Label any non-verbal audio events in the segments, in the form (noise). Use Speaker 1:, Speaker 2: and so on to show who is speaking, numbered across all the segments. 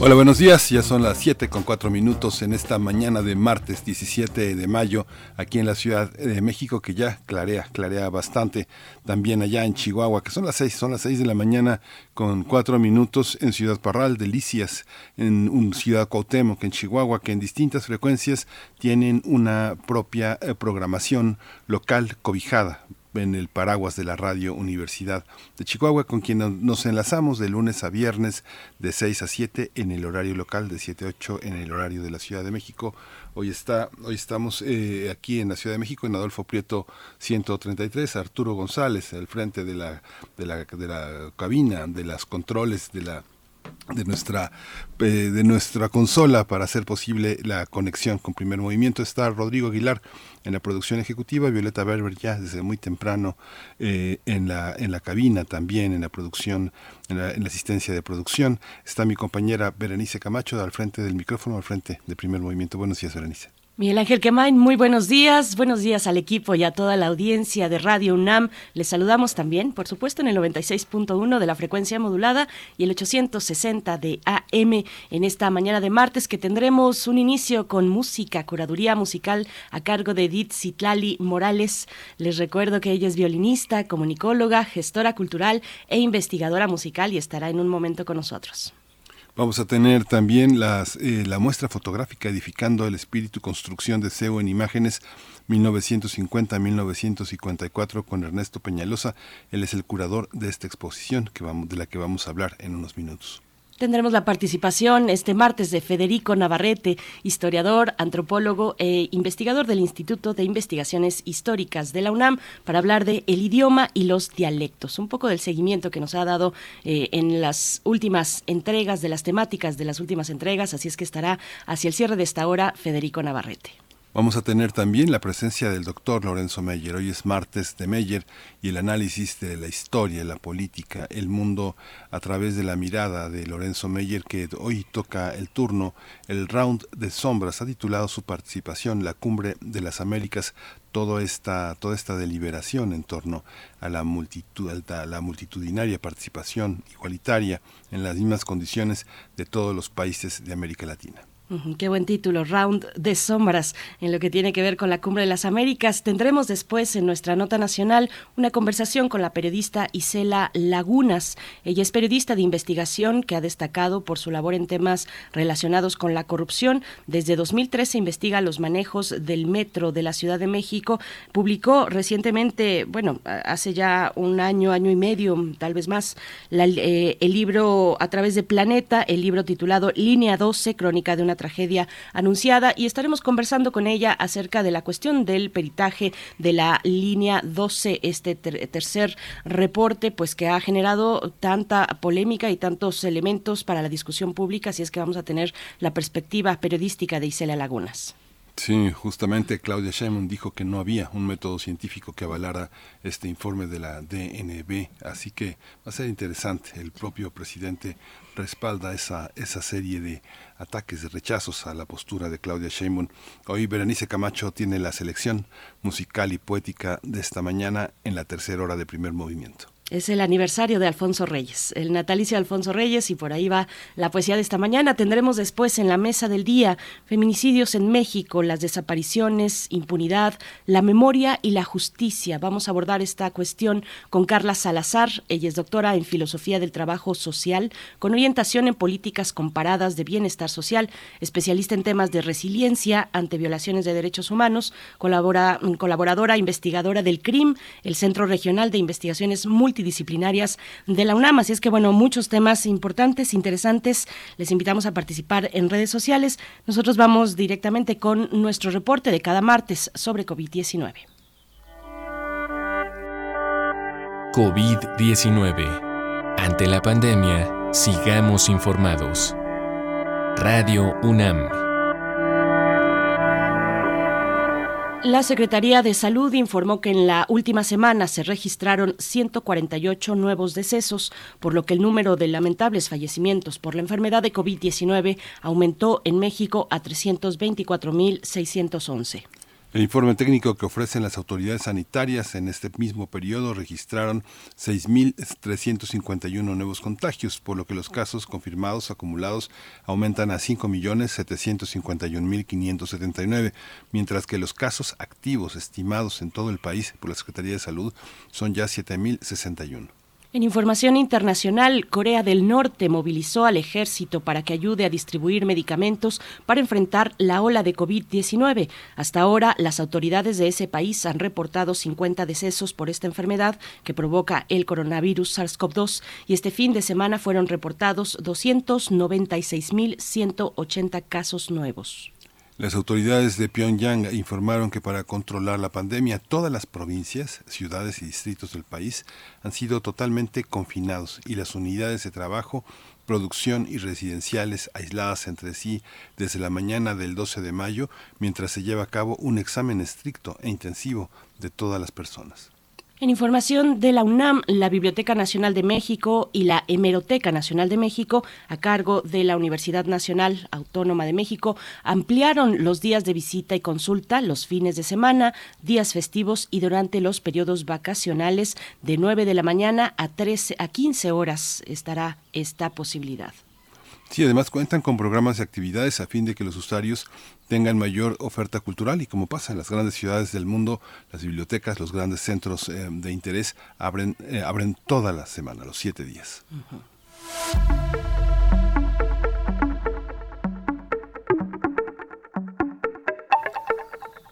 Speaker 1: Hola, buenos días. Ya son las 7 con 4 minutos en esta mañana de martes 17 de mayo aquí en la Ciudad de México que ya clarea, clarea bastante. También allá en Chihuahua, que son las 6, son las 6 de la mañana con 4 minutos en Ciudad Parral, Delicias, en un Ciudad Cuauhtémoc, en Chihuahua, que en distintas frecuencias tienen una propia eh, programación local cobijada en el paraguas de la Radio Universidad de Chihuahua, con quien nos enlazamos de lunes a viernes de 6 a 7 en el horario local, de 7 a 8 en el horario de la Ciudad de México. Hoy, está, hoy estamos eh, aquí en la Ciudad de México, en Adolfo Prieto 133, Arturo González, al frente de la, de la, de la cabina, de las controles de la de nuestra eh, de nuestra consola para hacer posible la conexión con primer movimiento. Está Rodrigo Aguilar en la producción ejecutiva Violeta Berber ya desde muy temprano eh, en la en la cabina también en la producción en la, en la, asistencia de producción. Está mi compañera Berenice Camacho al frente del micrófono al frente de primer movimiento. Buenos días Berenice
Speaker 2: Miguel Ángel Quemain, muy buenos días. Buenos días al equipo y a toda la audiencia de Radio UNAM. Les saludamos también, por supuesto, en el 96.1 de la frecuencia modulada y el 860 de AM en esta mañana de martes que tendremos un inicio con música, curaduría musical a cargo de Edith Citlali Morales. Les recuerdo que ella es violinista, comunicóloga, gestora cultural e investigadora musical y estará en un momento con nosotros.
Speaker 1: Vamos a tener también las, eh, la muestra fotográfica Edificando el Espíritu, Construcción de SEO en Imágenes 1950-1954 con Ernesto Peñalosa. Él es el curador de esta exposición de la que vamos a hablar en unos minutos.
Speaker 2: Tendremos la participación este martes de Federico Navarrete, historiador, antropólogo e investigador del Instituto de Investigaciones Históricas de la UNAM, para hablar de el idioma y los dialectos, un poco del seguimiento que nos ha dado eh, en las últimas entregas de las temáticas de las últimas entregas, así es que estará hacia el cierre de esta hora Federico Navarrete.
Speaker 1: Vamos a tener también la presencia del doctor Lorenzo Meyer. Hoy es martes de Meyer y el análisis de la historia, la política, el mundo a través de la mirada de Lorenzo Meyer que hoy toca el turno. El round de sombras ha titulado su participación La cumbre de las Américas, toda esta, toda esta deliberación en torno a la, a la multitudinaria participación igualitaria en las mismas condiciones de todos los países de América Latina.
Speaker 2: Qué buen título, Round de Sombras, en lo que tiene que ver con la Cumbre de las Américas. Tendremos después en nuestra nota nacional una conversación con la periodista Isela Lagunas. Ella es periodista de investigación que ha destacado por su labor en temas relacionados con la corrupción. Desde 2013 investiga los manejos del metro de la Ciudad de México. Publicó recientemente, bueno, hace ya un año, año y medio, tal vez más, eh, el libro a través de Planeta, el libro titulado Línea 12, Crónica de una tragedia anunciada y estaremos conversando con ella acerca de la cuestión del peritaje de la línea 12, este tercer reporte, pues que ha generado tanta polémica y tantos elementos para la discusión pública, así es que vamos a tener la perspectiva periodística de Isela Lagunas.
Speaker 1: Sí, justamente Claudia Sheinbaum dijo que no había un método científico que avalara este informe de la DNB, así que va a ser interesante. El propio presidente respalda esa, esa serie de ataques, de rechazos a la postura de Claudia Sheinbaum. Hoy Berenice Camacho tiene la selección musical y poética de esta mañana en la tercera hora de primer movimiento.
Speaker 2: Es el aniversario de Alfonso Reyes, el natalicio de Alfonso Reyes y por ahí va la poesía de esta mañana. Tendremos después en la mesa del día feminicidios en México, las desapariciones, impunidad, la memoria y la justicia. Vamos a abordar esta cuestión con Carla Salazar. Ella es doctora en filosofía del trabajo social con orientación en políticas comparadas de bienestar social, especialista en temas de resiliencia ante violaciones de derechos humanos, colabora, colaboradora investigadora del CRIM, el Centro Regional de Investigaciones multidisciplinarias de la UNAM. Así es que, bueno, muchos temas importantes, interesantes. Les invitamos a participar en redes sociales. Nosotros vamos directamente con nuestro reporte de cada martes sobre COVID-19.
Speaker 3: COVID-19. Ante la pandemia, sigamos informados. Radio UNAM.
Speaker 2: La Secretaría de Salud informó que en la última semana se registraron 148 nuevos decesos, por lo que el número de lamentables fallecimientos por la enfermedad de COVID-19 aumentó en México a 324.611.
Speaker 1: El informe técnico que ofrecen las autoridades sanitarias en este mismo periodo registraron 6.351 nuevos contagios, por lo que los casos confirmados acumulados aumentan a 5.751.579, mientras que los casos activos estimados en todo el país por la Secretaría de Salud son ya 7.061.
Speaker 2: En información internacional, Corea del Norte movilizó al ejército para que ayude a distribuir medicamentos para enfrentar la ola de COVID-19. Hasta ahora, las autoridades de ese país han reportado 50 decesos por esta enfermedad que provoca el coronavirus SARS-CoV-2 y este fin de semana fueron reportados 296.180 casos nuevos.
Speaker 1: Las autoridades de Pyongyang informaron que para controlar la pandemia todas las provincias, ciudades y distritos del país han sido totalmente confinados y las unidades de trabajo, producción y residenciales aisladas entre sí desde la mañana del 12 de mayo mientras se lleva a cabo un examen estricto e intensivo de todas las personas.
Speaker 2: En información de la UNAM, la Biblioteca Nacional de México y la Hemeroteca Nacional de México, a cargo de la Universidad Nacional Autónoma de México, ampliaron los días de visita y consulta los fines de semana, días festivos y durante los periodos vacacionales de 9 de la mañana a 13 a 15 horas estará esta posibilidad.
Speaker 1: Sí, además cuentan con programas de actividades a fin de que los usuarios tengan mayor oferta cultural y como pasa en las grandes ciudades del mundo, las bibliotecas, los grandes centros eh, de interés abren, eh, abren toda la semana, los siete días.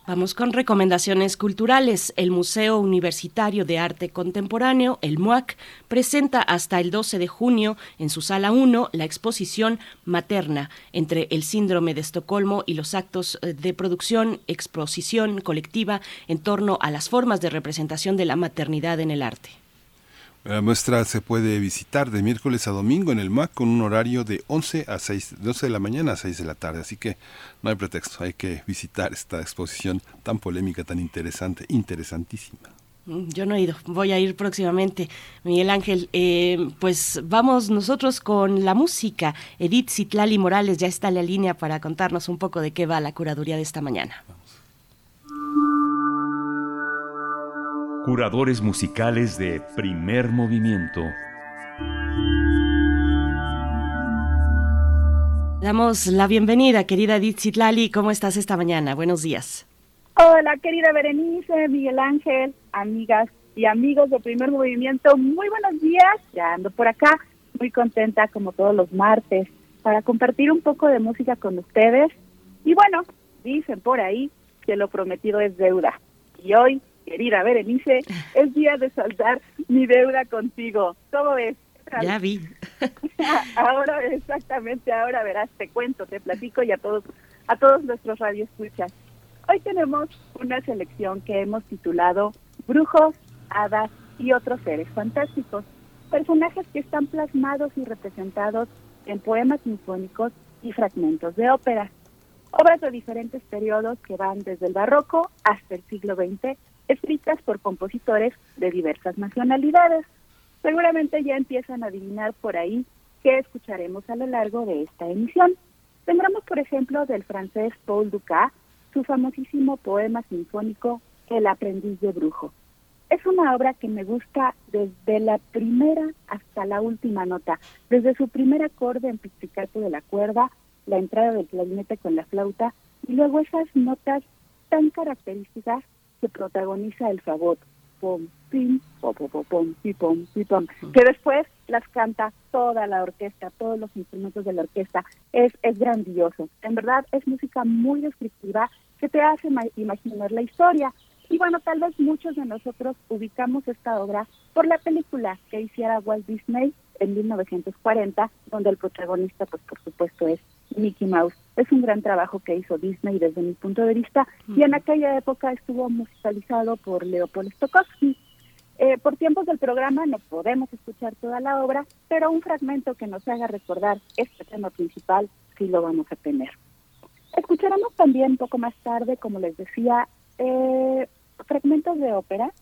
Speaker 2: Vamos con recomendaciones culturales. El Museo Universitario de Arte Contemporáneo, el MUAC, presenta hasta el 12 de junio en su sala 1 la exposición Materna entre el síndrome de Estocolmo y los actos eh, de producción, exposición colectiva en torno a las formas de representación de la maternidad en el arte.
Speaker 1: La muestra se puede visitar de miércoles a domingo en el MAC con un horario de 11 a 6, de 11 de la mañana a 6 de la tarde, así que no hay pretexto, hay que visitar esta exposición tan polémica, tan interesante, interesantísima.
Speaker 2: Mm, yo no he ido, voy a ir próximamente. Miguel Ángel, eh, pues vamos nosotros con la música. Edith Citlali Morales ya está en la línea para contarnos un poco de qué va la curaduría de esta mañana.
Speaker 4: Curadores musicales de primer movimiento.
Speaker 2: Damos la bienvenida, querida Edith Citlali. ¿Cómo estás esta mañana? Buenos días.
Speaker 5: Hola, querida Berenice, Miguel Ángel, amigas y amigos de primer movimiento. Muy buenos días. Ya ando por acá, muy contenta como todos los martes para compartir un poco de música con ustedes. Y bueno, dicen por ahí que lo prometido es deuda. Y hoy querida Berenice, es día de saldar mi deuda contigo. ¿Cómo ves?
Speaker 2: Ya vi. (laughs)
Speaker 5: ahora, exactamente, ahora verás, te cuento, te platico y a todos, a todos nuestros radioescuchas. Hoy tenemos una selección que hemos titulado Brujos, Hadas y otros seres fantásticos. Personajes que están plasmados y representados en poemas sinfónicos y fragmentos de ópera. Obras de diferentes periodos que van desde el barroco hasta el siglo XX escritas por compositores de diversas nacionalidades. Seguramente ya empiezan a adivinar por ahí qué escucharemos a lo largo de esta emisión. Tendremos, por ejemplo, del francés Paul Dukas su famosísimo poema sinfónico El aprendiz de brujo. Es una obra que me gusta desde la primera hasta la última nota, desde su primer acorde en pizzicato de la cuerda, la entrada del clarinete con la flauta y luego esas notas tan características que protagoniza el fagot pom pim pom pom pom pom pom que después las canta toda la orquesta todos los instrumentos de la orquesta. Es es grandioso. En verdad es música muy descriptiva que te hace imaginar la historia. Y bueno tal vez muchos de nosotros ubicamos esta obra por la película que hiciera Walt Disney en 1940 donde el protagonista pues por supuesto es Mickey Mouse. Es un gran trabajo que hizo Disney desde mi punto de vista y en aquella época estuvo musicalizado por Leopold Stokowski. Eh, por tiempos del programa no podemos escuchar toda la obra, pero un fragmento que nos haga recordar este tema principal sí lo vamos a tener. Escucharemos también poco más tarde, como les decía, eh, fragmentos de ópera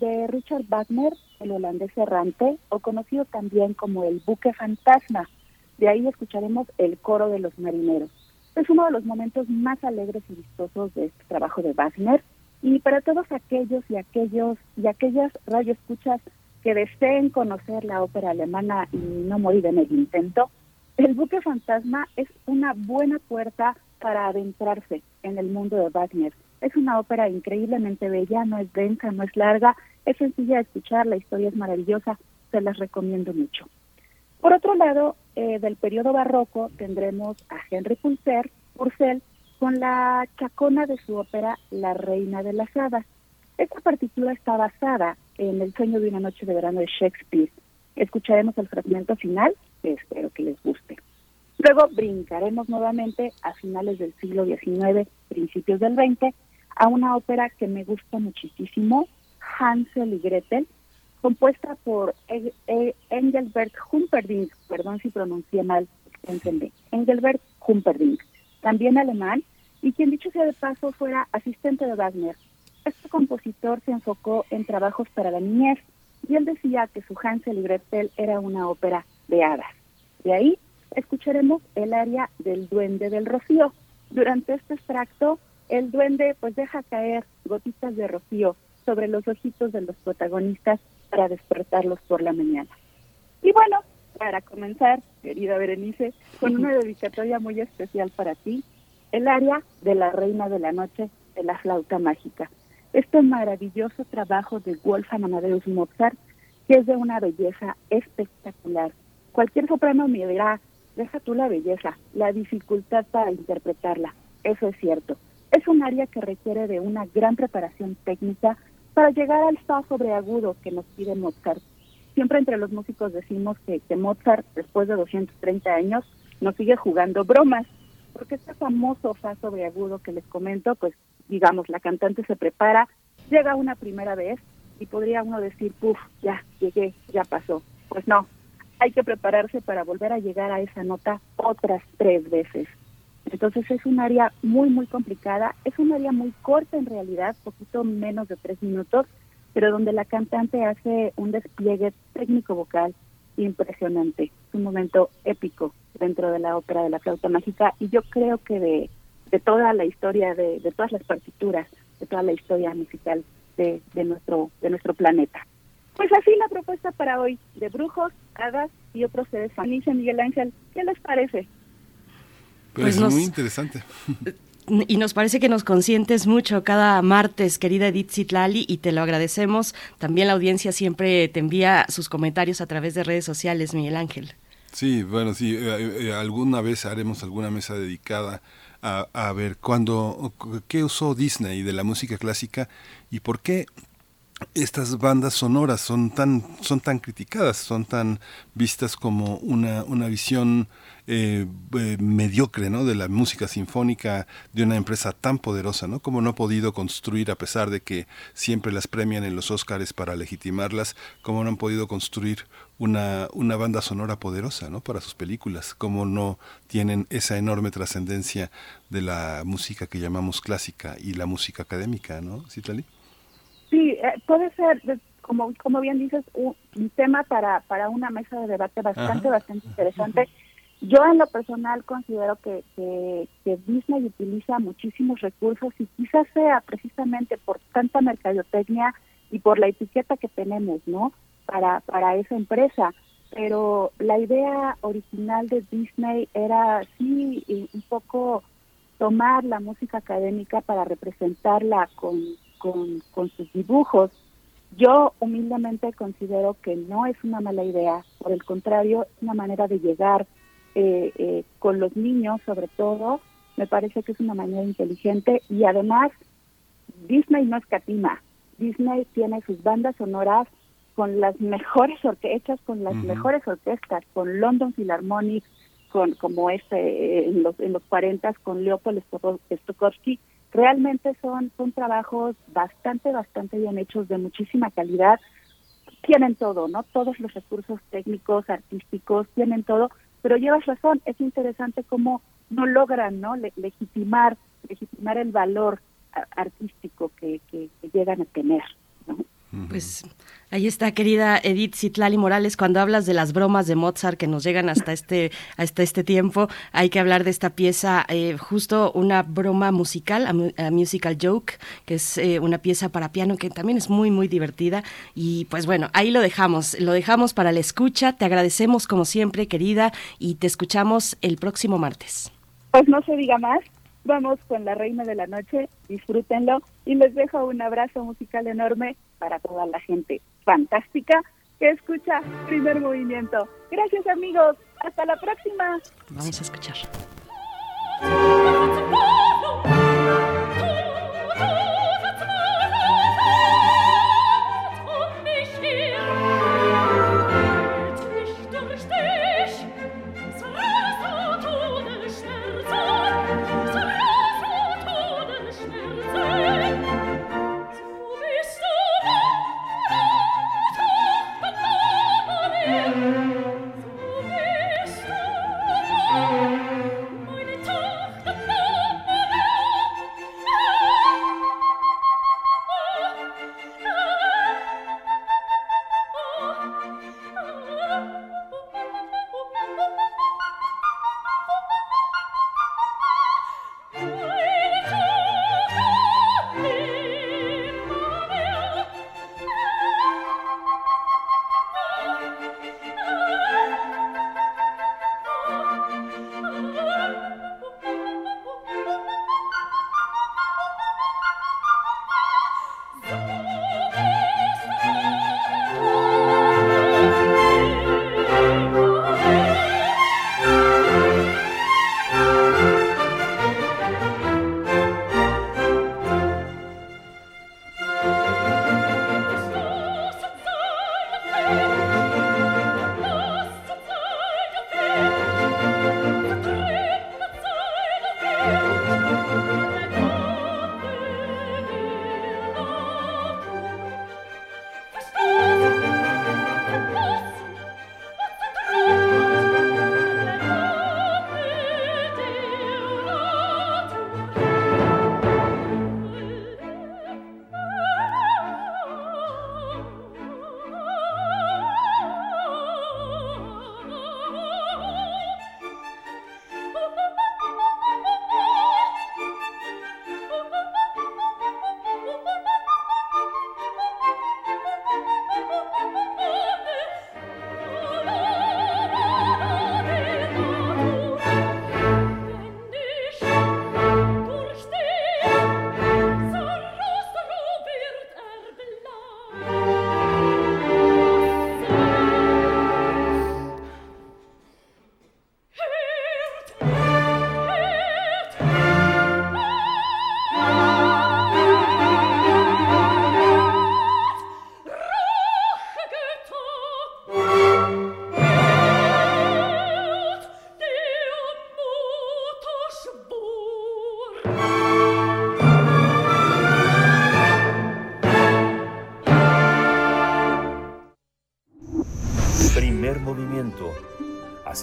Speaker 5: de Richard Wagner, el holandés errante, o conocido también como el buque fantasma. De ahí escucharemos el coro de los marineros. Es uno de los momentos más alegres y vistosos de este trabajo de Wagner. Y para todos aquellos y aquellos y aquellas radioescuchas que deseen conocer la ópera alemana y no morir en el intento, el buque fantasma es una buena puerta para adentrarse en el mundo de Wagner. Es una ópera increíblemente bella, no es densa, no es larga, es sencilla de escuchar, la historia es maravillosa, se las recomiendo mucho. Por otro lado, eh, del periodo barroco tendremos a Henry Purcell, Purcell con la chacona de su ópera La Reina de las Hadas. Esta partitura está basada en El sueño de una noche de verano de Shakespeare. Escucharemos el fragmento final, que espero que les guste. Luego brincaremos nuevamente a finales del siglo XIX, principios del XX, a una ópera que me gusta muchísimo, Hansel y Gretel, compuesta por Engelbert Humperdinck, perdón si pronuncié mal, Engelbert Humperdinck, también alemán, y quien dicho sea de paso fuera asistente de Wagner. Este compositor se enfocó en trabajos para la niñez y él decía que su Hansel y Gretel era una ópera de hadas. De ahí escucharemos el área del duende del rocío. Durante este extracto, el duende pues deja caer gotitas de rocío sobre los ojitos de los protagonistas para despertarlos por la mañana. Y bueno, para comenzar, querida Berenice, con una dedicatoria muy especial para ti, el área de la Reina de la Noche de la Flauta Mágica. Este maravilloso trabajo de Wolfgang Amadeus Mozart, que es de una belleza espectacular. Cualquier soprano me dirá, deja tú la belleza, la dificultad para interpretarla. Eso es cierto. Es un área que requiere de una gran preparación técnica para llegar al fa sobreagudo que nos pide Mozart. Siempre entre los músicos decimos que, Mozart, después de 230 años, nos sigue jugando bromas, porque este famoso fa sobreagudo que les comento, pues digamos, la cantante se prepara, llega una primera vez y podría uno decir, puf, ya llegué, ya pasó. Pues no, hay que prepararse para volver a llegar a esa nota otras tres veces. Entonces es un área muy, muy complicada, es un área muy corta en realidad, poquito menos de tres minutos, pero donde la cantante hace un despliegue técnico vocal impresionante. Es un momento épico dentro de la ópera de la flauta mágica y yo creo que de, de toda la historia, de, de, todas las partituras, de toda la historia musical de, de, nuestro, de nuestro planeta. Pues así la propuesta para hoy de brujos, hadas y otros seres. Felicia Miguel Ángel, ¿qué les parece?
Speaker 1: Pues, es muy interesante. (laughs)
Speaker 2: Y nos parece que nos consientes mucho cada martes, querida Edith Zitlali, y te lo agradecemos. También la audiencia siempre te envía sus comentarios a través de redes sociales, Miguel Ángel.
Speaker 1: Sí, bueno, sí, eh, eh, alguna vez haremos alguna mesa dedicada a, a ver cuándo, qué usó Disney de la música clásica y por qué estas bandas sonoras son tan, son tan criticadas, son tan vistas como una, una visión eh, eh, mediocre ¿no? de la música sinfónica de una empresa tan poderosa, ¿no? Como no ha podido construir, a pesar de que siempre las premian en los Óscares para legitimarlas, como no han podido construir una, una banda sonora poderosa ¿no? para sus películas, como no tienen esa enorme trascendencia de la música que llamamos clásica y la música académica, ¿no, Citlali?
Speaker 5: Sí, eh, puede ser, como, como bien dices, un, tema para, para una mesa de debate bastante, bastante interesante. Yo en lo personal considero que, que, Disney utiliza muchísimos recursos y quizás sea precisamente por tanta mercadotecnia y por la etiqueta que tenemos, ¿no? Para, para esa empresa. Pero la idea original de Disney era sí un poco tomar la música académica para representarla con, con, con sus dibujos. Yo humildemente considero que no es una mala idea, por el contrario, es una manera de llegar eh, eh, con los niños sobre todo, me parece que es una manera inteligente y además Disney no escatima. Disney tiene sus bandas sonoras con las mejores orquestas, con las mejores orquestas, con London Philharmonic, con como este eh, en los en los 40 con Leopold Stokowski, realmente son son trabajos bastante bastante bien hechos de muchísima calidad. Tienen todo, ¿no? Todos los recursos técnicos, artísticos, tienen todo pero llevas razón, es interesante cómo no logran no legitimar legitimar el valor artístico que, que, llegan a tener.
Speaker 2: Pues ahí está, querida Edith Citlali Morales, cuando hablas de las bromas de Mozart que nos llegan hasta este, hasta este tiempo, hay que hablar de esta pieza, eh, justo una broma musical, a, musical joke, que es eh, una pieza para piano que también es muy, muy divertida. Y pues bueno, ahí lo dejamos, lo dejamos para la escucha. Te agradecemos como siempre, querida, y te escuchamos el próximo martes.
Speaker 5: Pues no se diga más, vamos con la reina de la noche, disfrútenlo y les dejo un abrazo musical enorme para toda la gente fantástica que escucha primer movimiento. Gracias amigos, hasta la próxima.
Speaker 2: Vamos a escuchar.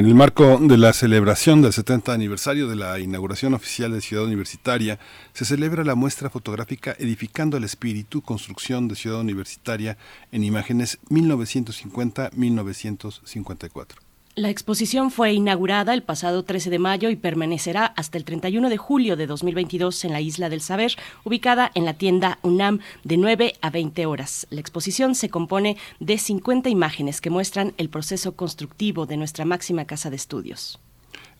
Speaker 1: En el marco de la celebración del 70 aniversario de la inauguración oficial de Ciudad Universitaria, se celebra la muestra fotográfica Edificando el Espíritu, Construcción de Ciudad Universitaria en imágenes 1950-1954.
Speaker 2: La exposición fue inaugurada el pasado 13 de mayo y permanecerá hasta el 31 de julio de 2022 en la Isla del Saber, ubicada en la tienda UNAM de 9 a 20 horas. La exposición se compone de 50 imágenes que muestran el proceso constructivo de nuestra máxima casa de estudios.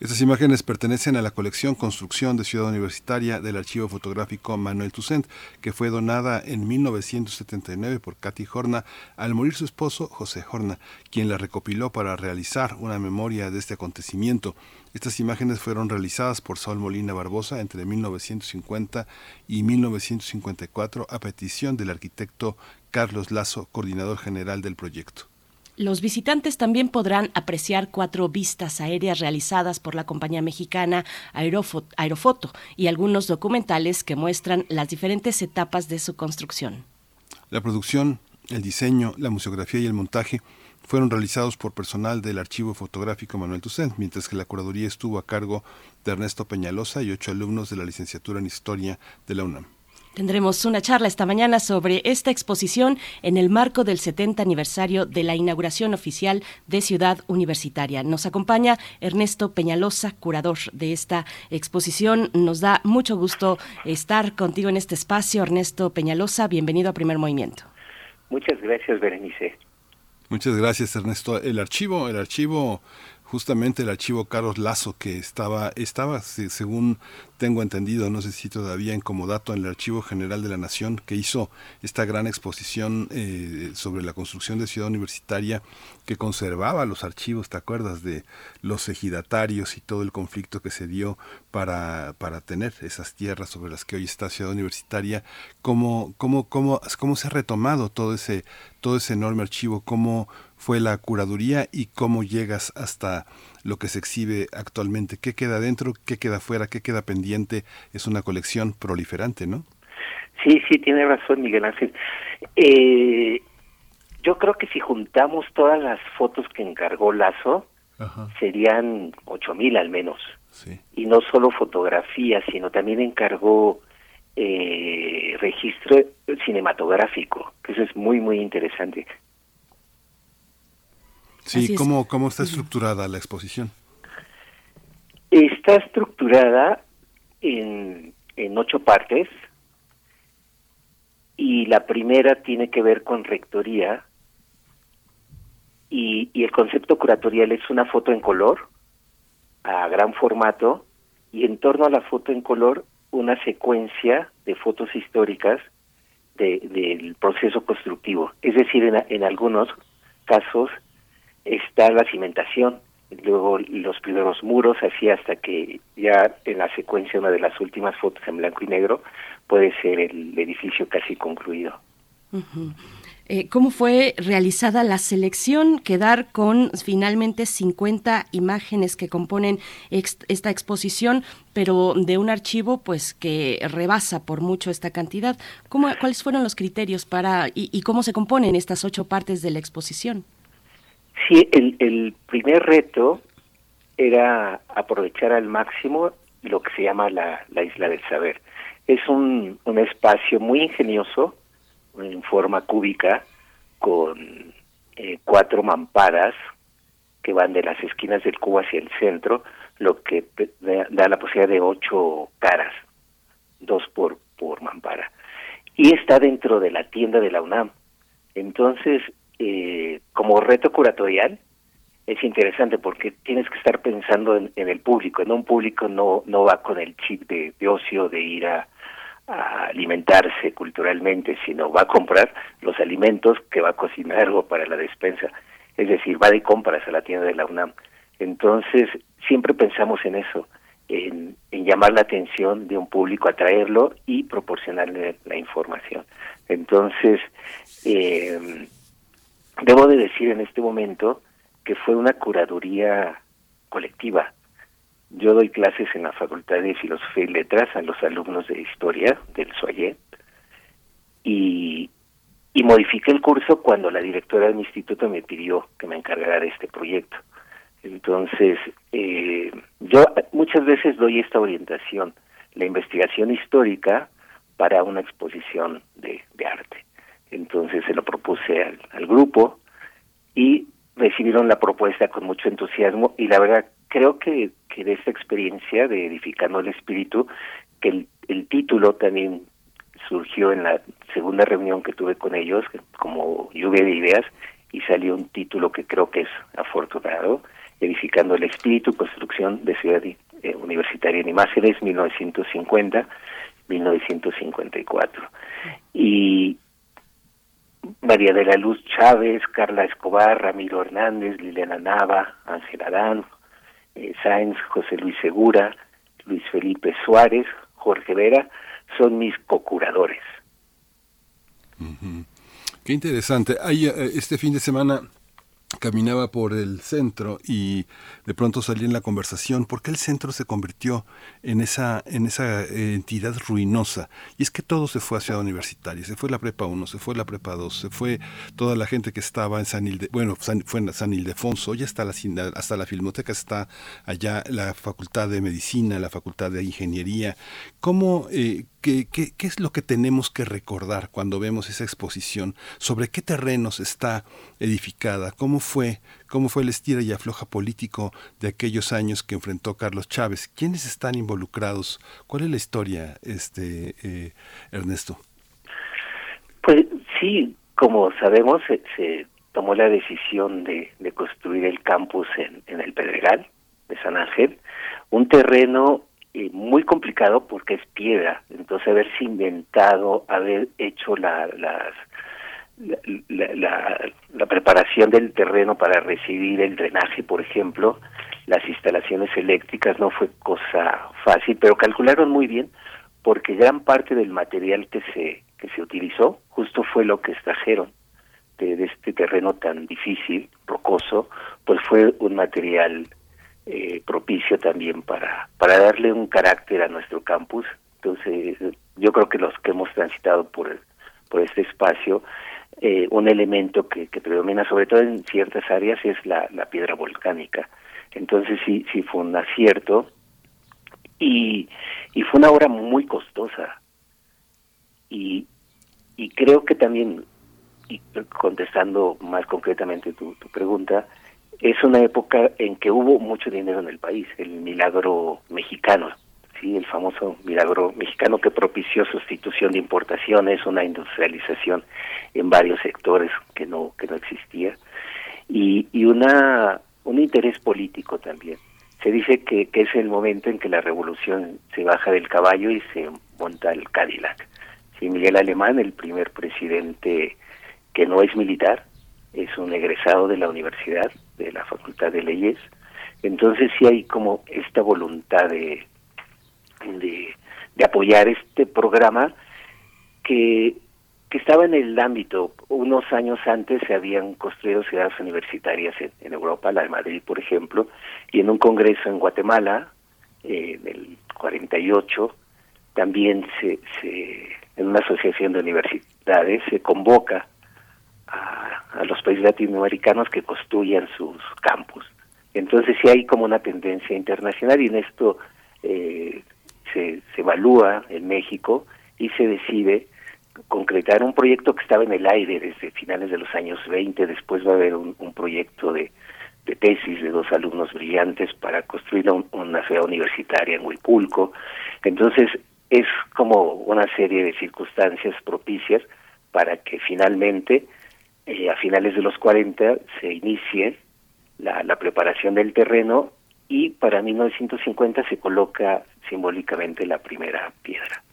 Speaker 1: Estas imágenes pertenecen a la colección Construcción de Ciudad Universitaria del archivo fotográfico Manuel Toussaint, que fue donada en 1979 por Katy Horna al morir su esposo José Horna, quien la recopiló para realizar una memoria de este acontecimiento. Estas imágenes fueron realizadas por Saul Molina Barbosa entre 1950 y 1954 a petición del arquitecto Carlos Lazo, coordinador general del proyecto.
Speaker 2: Los visitantes también podrán apreciar cuatro vistas aéreas realizadas por la compañía mexicana Aerofoto y algunos documentales que muestran las diferentes etapas de su construcción.
Speaker 1: La producción, el diseño, la museografía y el montaje fueron realizados por personal del Archivo Fotográfico Manuel Tucent, mientras que la curaduría estuvo a cargo de Ernesto Peñalosa y ocho alumnos de la licenciatura en Historia de la UNAM.
Speaker 2: Tendremos una charla esta mañana sobre esta exposición en el marco del 70 aniversario de la inauguración oficial de Ciudad Universitaria. Nos acompaña Ernesto Peñalosa, curador de esta exposición. Nos da mucho gusto estar contigo en este espacio. Ernesto Peñalosa, bienvenido a Primer Movimiento.
Speaker 6: Muchas gracias, Berenice.
Speaker 1: Muchas gracias, Ernesto. El archivo, el archivo justamente el archivo Carlos Lazo que estaba, estaba según tengo entendido, no sé si todavía en en el Archivo General de la Nación, que hizo esta gran exposición eh, sobre la construcción de Ciudad Universitaria, que conservaba los archivos, ¿te acuerdas? De los ejidatarios y todo el conflicto que se dio para, para tener esas tierras sobre las que hoy está Ciudad Universitaria, cómo, cómo, cómo, cómo se ha retomado todo ese, todo ese enorme archivo, cómo fue la curaduría y cómo llegas hasta lo que se exhibe actualmente. ¿Qué queda dentro? ¿Qué queda fuera? ¿Qué queda pendiente? Es una colección proliferante, ¿no?
Speaker 6: Sí, sí, tiene razón Miguel Ángel. Eh, yo creo que si juntamos todas las fotos que encargó Lazo, serían ocho mil al menos. Y no solo fotografías, sino también encargó eh, registro cinematográfico, que eso es muy, muy interesante.
Speaker 1: Sí, ¿cómo, ¿cómo está estructurada la exposición?
Speaker 6: Está estructurada en, en ocho partes y la primera tiene que ver con rectoría y, y el concepto curatorial es una foto en color a gran formato y en torno a la foto en color una secuencia de fotos históricas de, del proceso constructivo. Es decir, en, en algunos casos está la cimentación, luego los primeros muros, así hasta que ya en la secuencia, una de las últimas fotos en blanco y negro, puede ser el edificio casi concluido.
Speaker 2: Eh, ¿Cómo fue realizada la selección? Quedar con finalmente 50 imágenes que componen esta exposición, pero de un archivo pues que rebasa por mucho esta cantidad. ¿Cómo, ¿Cuáles fueron los criterios para y cómo se componen estas ocho partes de la exposición?
Speaker 6: Sí, el, el primer reto era aprovechar al máximo lo que se llama la, la isla del saber. Es un, un espacio muy ingenioso, en forma cúbica, con eh, cuatro mamparas que van de las esquinas del cubo hacia el centro, lo que da la posibilidad de ocho caras, dos por, por mampara. Y está dentro de la tienda de la UNAM. Entonces, eh, como reto curatorial es interesante porque tienes que estar pensando en, el público, en un público no no va con el chip de, ocio de ir a, alimentarse culturalmente, sino va a comprar los alimentos que va a cocinar o para la despensa, es decir, va de compras a la tienda de la UNAM. Entonces, siempre pensamos en eso, en, en llamar la atención de un público, atraerlo y proporcionarle la información. Entonces, eh, Debo de decir en este momento que fue una curaduría colectiva. Yo doy clases en la Facultad de Filosofía y Letras a los alumnos de Historia del SOAYET y, y el curso cuando la directora del instituto me pidió que me encargara de este proyecto. Entonces, eh, yo muchas veces doy esta orientación, la investigación histórica para una exposición de arte. Entonces se lo propuse al, grupo y recibieron la propuesta con mucho entusiasmo y la verdad creo que, que de esta experiencia de edificando el espíritu, que el, el título también surgió en la segunda reunión que tuve con ellos como lluvia de ideas y salió un título que creo que es afortunado, edificando el espíritu, construcción de ciudad eh, universitaria en imágenes 1950-1954. Y María de la Luz Chávez, Carla Escobar, Ramiro Hernández, Liliana Nava, Ángel Adán, eh, Sáenz, José Luis Segura, Luis Felipe Suárez, Jorge Vera, son mis cocuradores.
Speaker 1: Qué interesante. Hay, eh, este fin de semana caminaba por el centro y de pronto salí en la conversación por qué el centro se convirtió en esa en esa eh, entidad ruinosa y es que todo se fue a Ciudad Universitaria se fue la prepa 1 se fue la prepa 2 se fue toda la gente que estaba en San Ilde bueno fue en San Ildefonso ya está la hasta la filmoteca está allá la facultad de medicina la facultad de ingeniería. Cómo eh, ¿Qué, qué, es lo que tenemos que recordar cuando vemos esa exposición? ¿Sobre qué terrenos está edificada? ¿Cómo fue, cómo fue el estira y afloja político de aquellos años que enfrentó Carlos Chávez? ¿Quiénes están involucrados? ¿Cuál es la historia, este eh, Ernesto?
Speaker 6: Pues sí, como sabemos, se, tomó la decisión de, de construir el campus en, en el Pedregal de San Ángel, un terreno eh, muy complicado porque es piedra, entonces haberse inventado, haber hecho la, las, la, la, preparación del terreno para recibir el drenaje, por ejemplo, las instalaciones eléctricas no fue cosa fácil, pero calcularon muy bien porque gran parte del material que se que se utilizó justo fue lo que extrajeron de este terreno tan difícil, rocoso, pues fue un material eh, propicio también para, para darle un carácter a nuestro campus. Entonces, yo creo que los que hemos transitado por, por este espacio, eh, un elemento que, predomina sobre todo en ciertas áreas es la, la piedra volcánica. Entonces sí, sí fue un acierto y, y fue una obra muy costosa. Y, y creo que también, contestando más concretamente tu, tu pregunta, es una época en que hubo mucho dinero en el país, el milagro mexicano, sí, el famoso milagro mexicano que propició sustitución de importaciones, una industrialización en varios sectores que no que no existía y, y una un interés político también. Se dice que, que es el momento en que la revolución se baja del caballo y se monta el Cadillac. Sí, Miguel Alemán, el primer presidente que no es militar, es un egresado de la universidad, de la Facultad de Leyes. Entonces sí hay como esta voluntad de, de, apoyar este programa que, que estaba en el ámbito. Unos años antes se habían construido ciudades universitarias en, Europa, la de Madrid, por ejemplo, y en un congreso en Guatemala, eh, en el 48, también se, se, en una asociación de universidades se convoca a, los países latinoamericanos que construyan sus campus. Entonces sí hay como una tendencia internacional y en esto eh, se, evalúa en México y se decide concretar un proyecto que estaba en el aire desde finales de los años 20, después va a haber un, proyecto de, tesis de dos alumnos brillantes para construir una ciudad universitaria en Huipulco. Entonces es como una serie de circunstancias propicias para que finalmente eh, a finales de los 40 se inicie la, la preparación del terreno y para 1950 se coloca simbólicamente la primera piedra.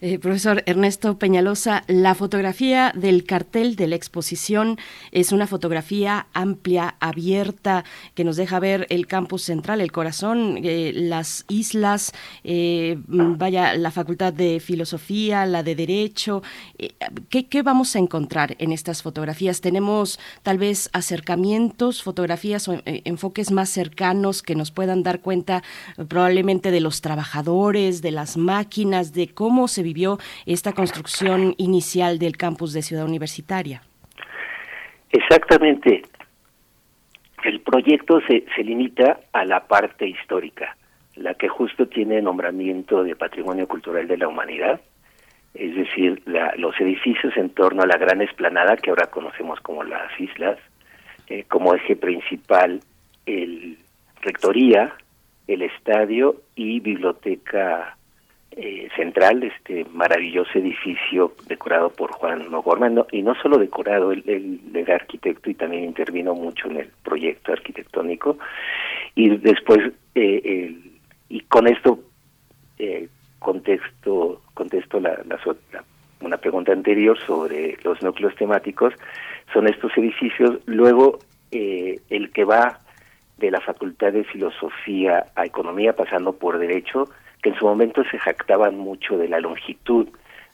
Speaker 2: Eh, profesor Ernesto Peñalosa, la fotografía del cartel de la exposición es una fotografía amplia, abierta, que nos deja ver el campus central, el corazón, eh, las islas, eh, vaya, la facultad de filosofía, la de derecho. ¿qué, ¿qué, vamos a encontrar en estas fotografías? Tenemos tal vez acercamientos, fotografías o enfoques más cercanos que nos puedan dar cuenta probablemente de los trabajadores, de las máquinas, de cómo se vivió esta construcción inicial del campus de Ciudad Universitaria.
Speaker 6: Exactamente. El proyecto se, se limita a la parte histórica, la que justo tiene nombramiento de Patrimonio Cultural de la Humanidad, es decir, los edificios en torno a la gran esplanada que ahora conocemos como las islas, eh, como eje principal el rectoría, el estadio y biblioteca eh, central, este maravilloso edificio decorado por Juan O'Gorman, y no solo decorado, él, él, era arquitecto y también intervino mucho en el proyecto arquitectónico. Y después, eh, y con esto eh, contexto, contesto la, la, una pregunta anterior sobre los núcleos temáticos, son estos edificios. Luego, eh, el que va de la Facultad de Filosofía a Economía, pasando por Derecho, que en su momento se jactaban mucho de la longitud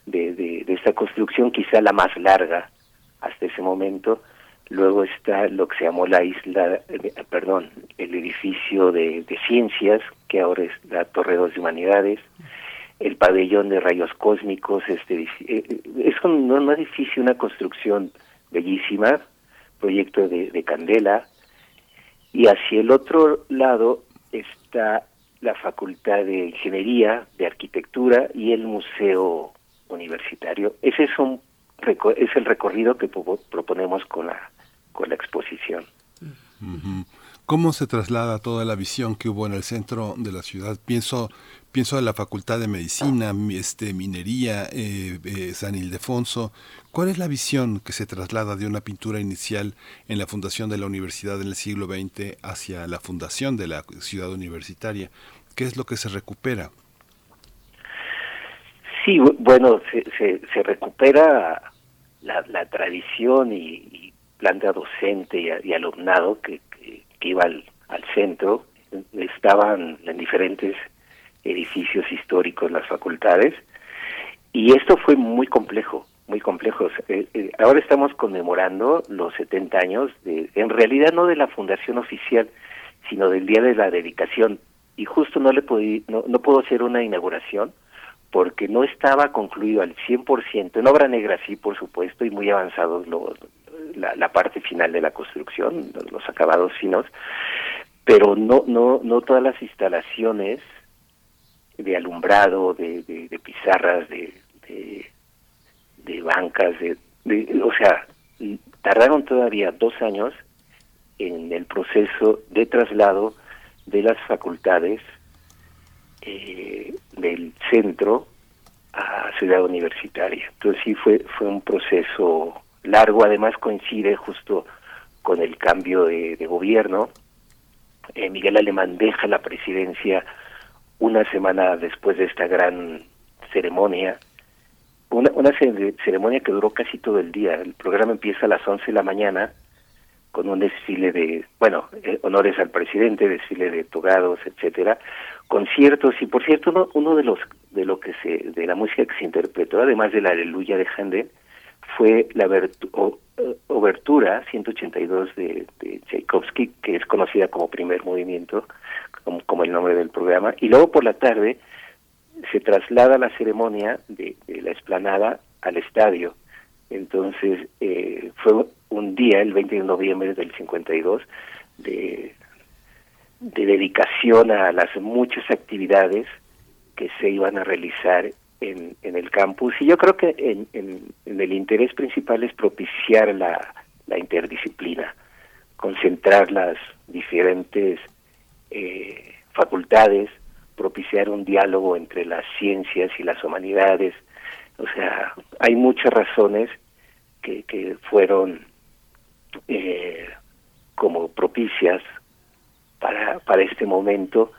Speaker 6: de, de, esta construcción, quizá la más larga hasta ese momento, luego está lo que se llamó la isla, eh, perdón, el edificio de, ciencias, que ahora es la Torre de Humanidades, el pabellón de rayos cósmicos, este eh, es un, un edificio, una construcción bellísima, proyecto de, de Candela, y hacia el otro lado está la Facultad de Ingeniería, de Arquitectura y el Museo Universitario. Ese es un es el recorrido que proponemos con la con la exposición.
Speaker 1: ¿Cómo se traslada toda la visión que hubo en el centro de la ciudad? Pienso pienso en la Facultad de Medicina, este, Minería, eh, eh, San Ildefonso. ¿Cuál es la visión que se traslada de una pintura inicial en la fundación de la universidad en el siglo XX hacia la fundación de la ciudad universitaria? ¿Qué es lo que se recupera?
Speaker 6: Sí, bueno, se, se, recupera la, tradición y, planta docente y, alumnado que, iba al, centro. Estaban en diferentes edificios históricos las facultades y esto fue muy complejo, muy complejo. Eh, eh, ahora estamos conmemorando los 70 años, de, en realidad no de la fundación oficial, sino del día de la dedicación. Y justo no le no, no puedo hacer una inauguración porque no estaba concluido al 100%, en obra negra sí, por supuesto, y muy avanzados los, la, parte final de la construcción, los acabados finos, pero no, no, no todas las instalaciones de alumbrado, de, de, pizarras, de, de, bancas, de, o sea, tardaron todavía dos años en el proceso de traslado de las facultades eh, del centro a Ciudad Universitaria. Entonces sí fue, fue un proceso largo, además coincide justo con el cambio de, gobierno. Eh, Miguel Alemán deja la presidencia una semana después de esta gran ceremonia, una, una ceremonia que duró casi todo el día. El programa empieza a las 11 de la mañana con un desfile de, bueno, eh, honores al presidente, desfile de togados, etcétera, conciertos y por cierto uno, uno de los de lo que se de la música que se interpretó, además de la Aleluya de Handel, fue la eh, obertura 182 de, de, Tchaikovsky, que es conocida como primer movimiento, como, el nombre del programa, y luego por la tarde se traslada la ceremonia de, la explanada al estadio. Entonces eh, fue un día, el 20 de noviembre del 52, de, de dedicación a las muchas actividades que se iban a realizar en, en el campus. Y yo creo que en, en, el interés principal es propiciar la, interdisciplina, concentrar las diferentes eh, facultades, propiciar un diálogo entre las ciencias y las humanidades. O sea, hay muchas razones que, que fueron eh, como propicias para, para este momento,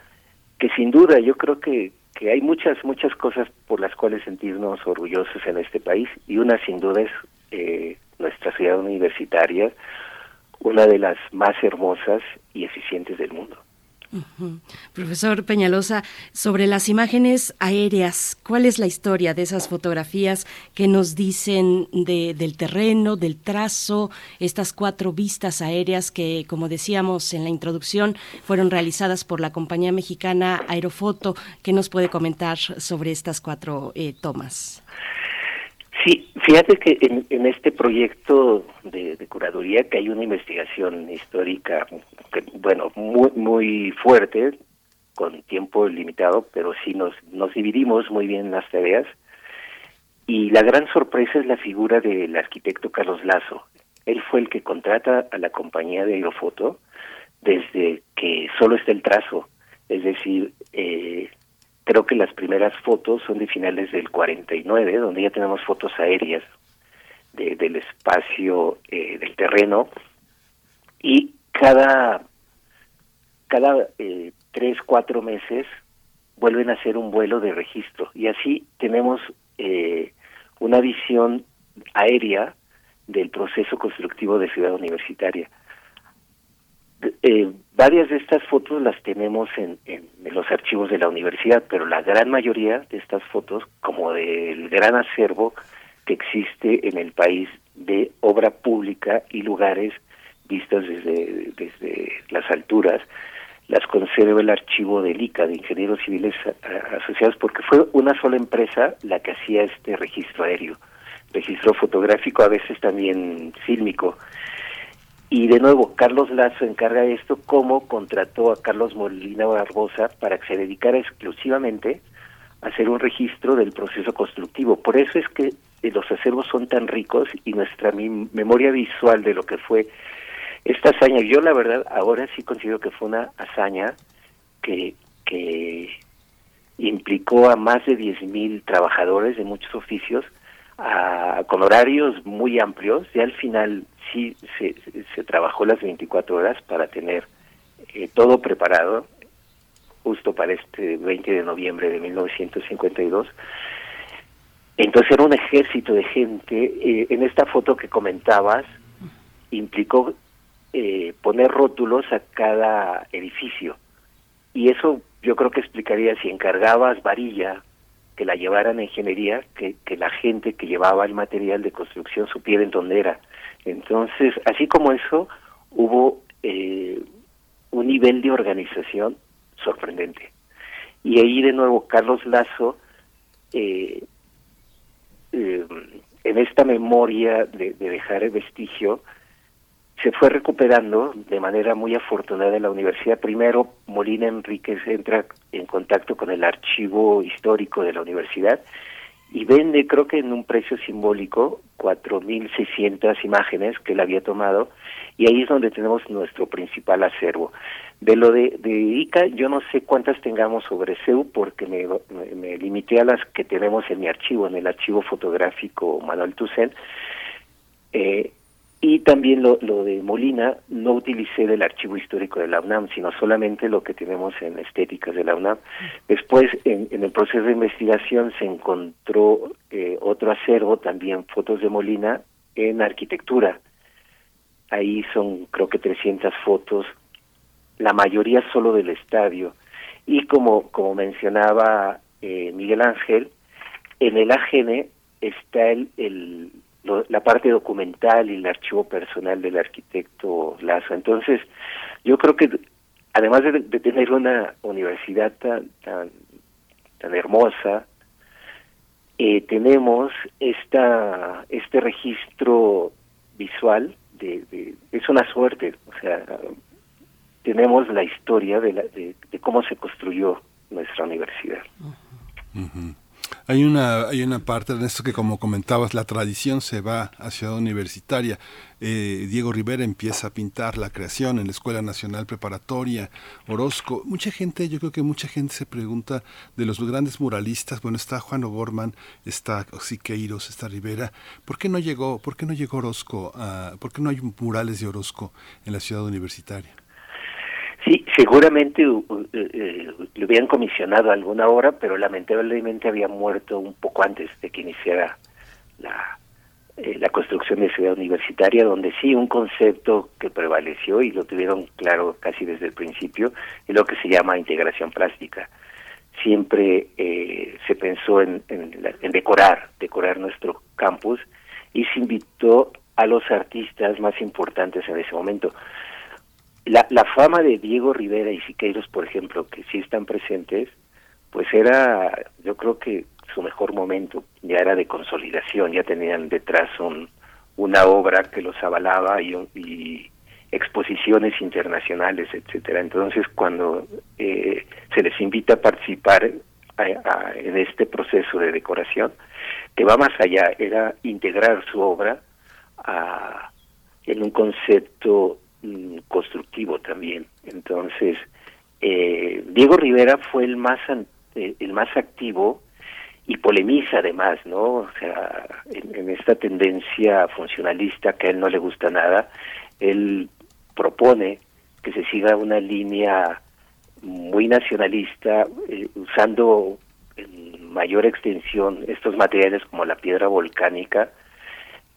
Speaker 6: que sin duda yo creo que, que hay muchas, muchas cosas por las cuales sentirnos orgullosos en este país y una sin duda es eh, nuestra ciudad universitaria, una de las más hermosas y eficientes del mundo.
Speaker 2: Profesor Peñalosa, sobre las imágenes aéreas, ¿cuál es la historia de esas fotografías que nos dicen de, del terreno, del trazo, estas cuatro vistas aéreas que, como decíamos en la introducción, fueron realizadas por la compañía mexicana Aerofoto? ¿Qué nos puede comentar sobre estas cuatro eh, tomas?
Speaker 6: Sí, fíjate que en, este proyecto de, curaduría que hay una investigación histórica, bueno, muy, muy fuerte, con tiempo limitado, pero sí nos, nos dividimos muy bien las tareas. Y la gran sorpresa es la figura del arquitecto Carlos Lazo. Él fue el que contrata a la compañía de Aerofoto desde que solo está el trazo. Es decir, eh, Creo que las primeras fotos son de finales del 49, donde ya tenemos fotos aéreas del espacio eh, del terreno. Y cada cada eh, tres cuatro meses vuelven a hacer un vuelo de registro. Y así tenemos eh, una visión aérea del proceso constructivo de ciudad universitaria eh, varias de estas fotos las tenemos en, en, los archivos de la universidad, pero la gran mayoría de estas fotos, como del gran acervo que existe en el país de obra pública y lugares vistas desde, desde las alturas, las conserva el archivo del ICA, de Ingenieros Civiles Asociados, porque fue una sola empresa la que hacía este registro aéreo, registro fotográfico, a veces también fílmico. Y de nuevo, Carlos Lazo encarga esto como contrató a Carlos Molina Barbosa para que se dedicara exclusivamente a hacer un registro del proceso constructivo. Por eso es que eh, los acervos son tan ricos y nuestra memoria visual de lo que fue esta hazaña, yo la verdad ahora sí considero que fue una hazaña que, que implicó a más de 10.000 trabajadores de muchos oficios a, con horarios muy amplios y al final sí se, se trabajó las 24 horas para tener eh, todo preparado justo para este 20 de noviembre de 1952. Entonces era un ejército de gente. Eh, en esta foto que comentabas, implicó eh, poner rótulos a cada edificio. Y eso yo creo que explicaría si encargabas varilla que la llevaran a ingeniería, que, que la gente que llevaba el material de construcción supiera en dónde era. Entonces, así como eso, hubo eh, un nivel de organización sorprendente. Y ahí de nuevo Carlos Lazo, eh, eh, en esta memoria de, de, dejar el vestigio, se fue recuperando de manera muy afortunada en la universidad. Primero, Molina Enríquez entra en contacto con el archivo histórico de la universidad y vende, creo que en un precio simbólico, 4.600 imágenes que él había tomado, y ahí es donde tenemos nuestro principal acervo. De lo de, de ICA, yo no sé cuántas tengamos sobre CEU, porque me, me, limité a las que tenemos en mi archivo, en el archivo fotográfico Manuel Tucen. Eh, y también lo, lo de Molina, no utilicé del archivo histórico de la UNAM, sino solamente lo que tenemos en estéticas de la UNAM. Después, en, en el proceso de investigación, se encontró eh, otro acervo, también fotos de Molina, en arquitectura. Ahí son, creo que 300 fotos, la mayoría solo del estadio. Y como, como mencionaba eh, Miguel Ángel, en el AGN está el, el la parte documental y el archivo personal del arquitecto Lazo. Entonces, yo creo que además de, de tener una universidad tan, tan, tan hermosa, eh, tenemos esta este registro visual de, de, es una suerte, o sea, tenemos la historia de, la, de, de cómo se construyó nuestra universidad.
Speaker 1: Uh -huh. Hay una, hay una parte en esto que, como comentabas, la tradición se va a Ciudad Universitaria. Eh, Diego Rivera empieza a pintar la creación en la Escuela Nacional Preparatoria, Orozco. Mucha gente, yo creo que mucha gente se pregunta de los grandes muralistas. Bueno, está Juan O'Gorman, está Siqueiros, está Rivera. ¿Por qué no llegó, por qué no llegó Orozco? A, ¿Por qué no hay murales de Orozco en la Ciudad Universitaria?
Speaker 6: Seguramente uh, uh, eh, le hubieran comisionado alguna hora, pero lamentablemente había muerto un poco antes de que iniciara la, eh, la construcción de Ciudad Universitaria, donde sí un concepto que prevaleció y lo tuvieron claro casi desde el principio es lo que se llama integración plástica. Siempre eh, se pensó en, en, en decorar, decorar nuestro campus y se invitó a los artistas más importantes en ese momento la, la fama de Diego Rivera y Siqueiros, por ejemplo, que sí están presentes, pues era, yo creo que su mejor momento, ya era de consolidación, ya tenían detrás un, una obra que los avalaba y, exposiciones internacionales, etcétera. Entonces, cuando eh, se les invita a participar en este proceso de decoración, que va más allá, era integrar su obra a, en un concepto constructivo también. Entonces, eh, Diego Rivera fue el más eh, el más activo y polemiza además, ¿no? O sea, en, en, esta tendencia funcionalista que a él no le gusta nada, él propone que se siga una línea muy nacionalista, eh, usando en mayor extensión estos materiales como la piedra volcánica,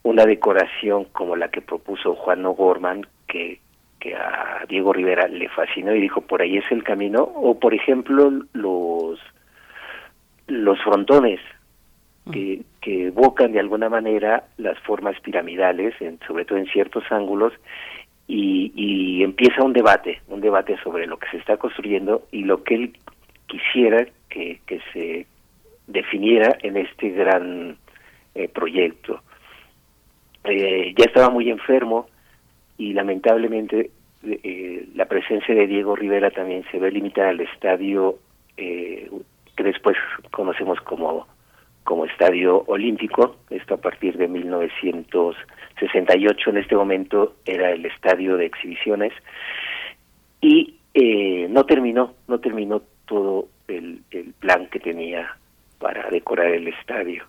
Speaker 6: una decoración como la que propuso Juan O'Gorman, que, que a Diego Rivera le fascinó y dijo por ahí es el camino o por ejemplo los los frontones que, que evocan de alguna manera las formas piramidales, en, sobre todo en ciertos ángulos, y, y empieza un debate, un debate sobre lo que se está construyendo y lo que él quisiera que, que se definiera en este gran eh, proyecto. Eh, ya estaba muy enfermo y lamentablemente eh, la presencia de Diego Rivera también se ve limitada al estadio eh, que después conocemos como como estadio olímpico, esto a partir de 1968, en este momento era el estadio de exhibiciones, y eh, no terminó, no terminó todo el, el plan que tenía para decorar el estadio.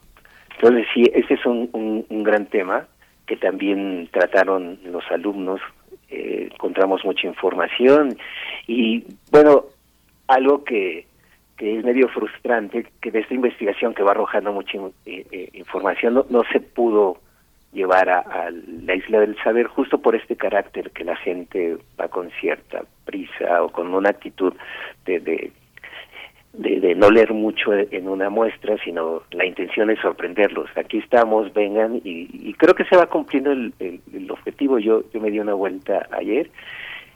Speaker 6: Entonces sí, este es un, un, un gran tema que también trataron los alumnos, eh, encontramos mucha información. Y bueno, algo que, que es medio frustrante, que de esta investigación que va arrojando mucha eh, eh, información no, no se pudo llevar a, a, la isla del saber justo por este carácter que la gente va con cierta prisa o con una actitud de, de de, de, no leer mucho en una muestra, sino la intención es sorprenderlos. Aquí estamos, vengan, y, y creo que se va cumpliendo el, objetivo. Yo, yo me di una vuelta ayer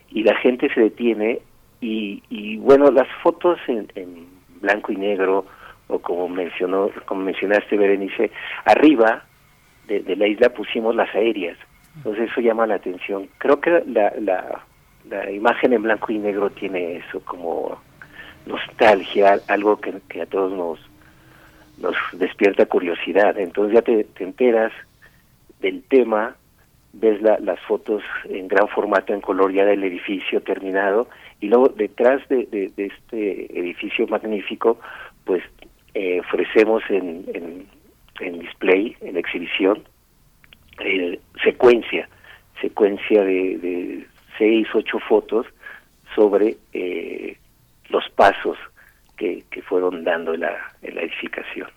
Speaker 6: y la gente se detiene y, y bueno, las fotos en, en blanco y negro, o como mencionó, como mencionaste, Berenice, arriba de, de la isla pusimos las aéreas. Entonces eso llama la atención. Creo que la, la, la imagen en blanco y negro tiene eso como nostalgia, algo que, que a todos nos, nos despierta curiosidad. Entonces ya te, te enteras del tema, ves la, las fotos en gran formato, en color ya del edificio terminado, y luego detrás de, de, este edificio magnífico, pues eh, ofrecemos en, en, en, display, en exhibición, eh, secuencia, secuencia de, de seis, ocho fotos sobre eh, los pasos que, que fueron dando en la, en la edificación.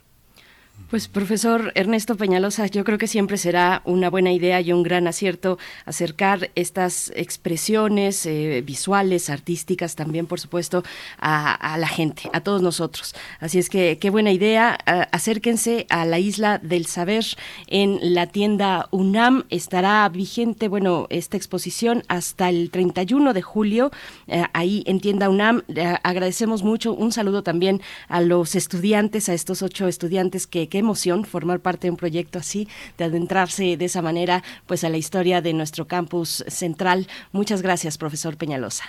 Speaker 2: Pues profesor Ernesto Peñalosa, yo creo que siempre será una buena idea y un gran acierto acercar estas expresiones eh, visuales, artísticas también, por supuesto, a, la gente, a todos nosotros. Así es que qué buena idea. Acérquense a la Isla del Saber en la tienda UNAM. Estará vigente, bueno, esta exposición hasta el 31 de julio, uh, ahí en tienda UNAM. Agradecemos mucho. Un saludo también a los estudiantes, a estos ocho estudiantes que, que emoción formar parte de un proyecto así, de adentrarse de esa manera pues a la historia de nuestro campus central. Muchas gracias, profesor Peñalosa.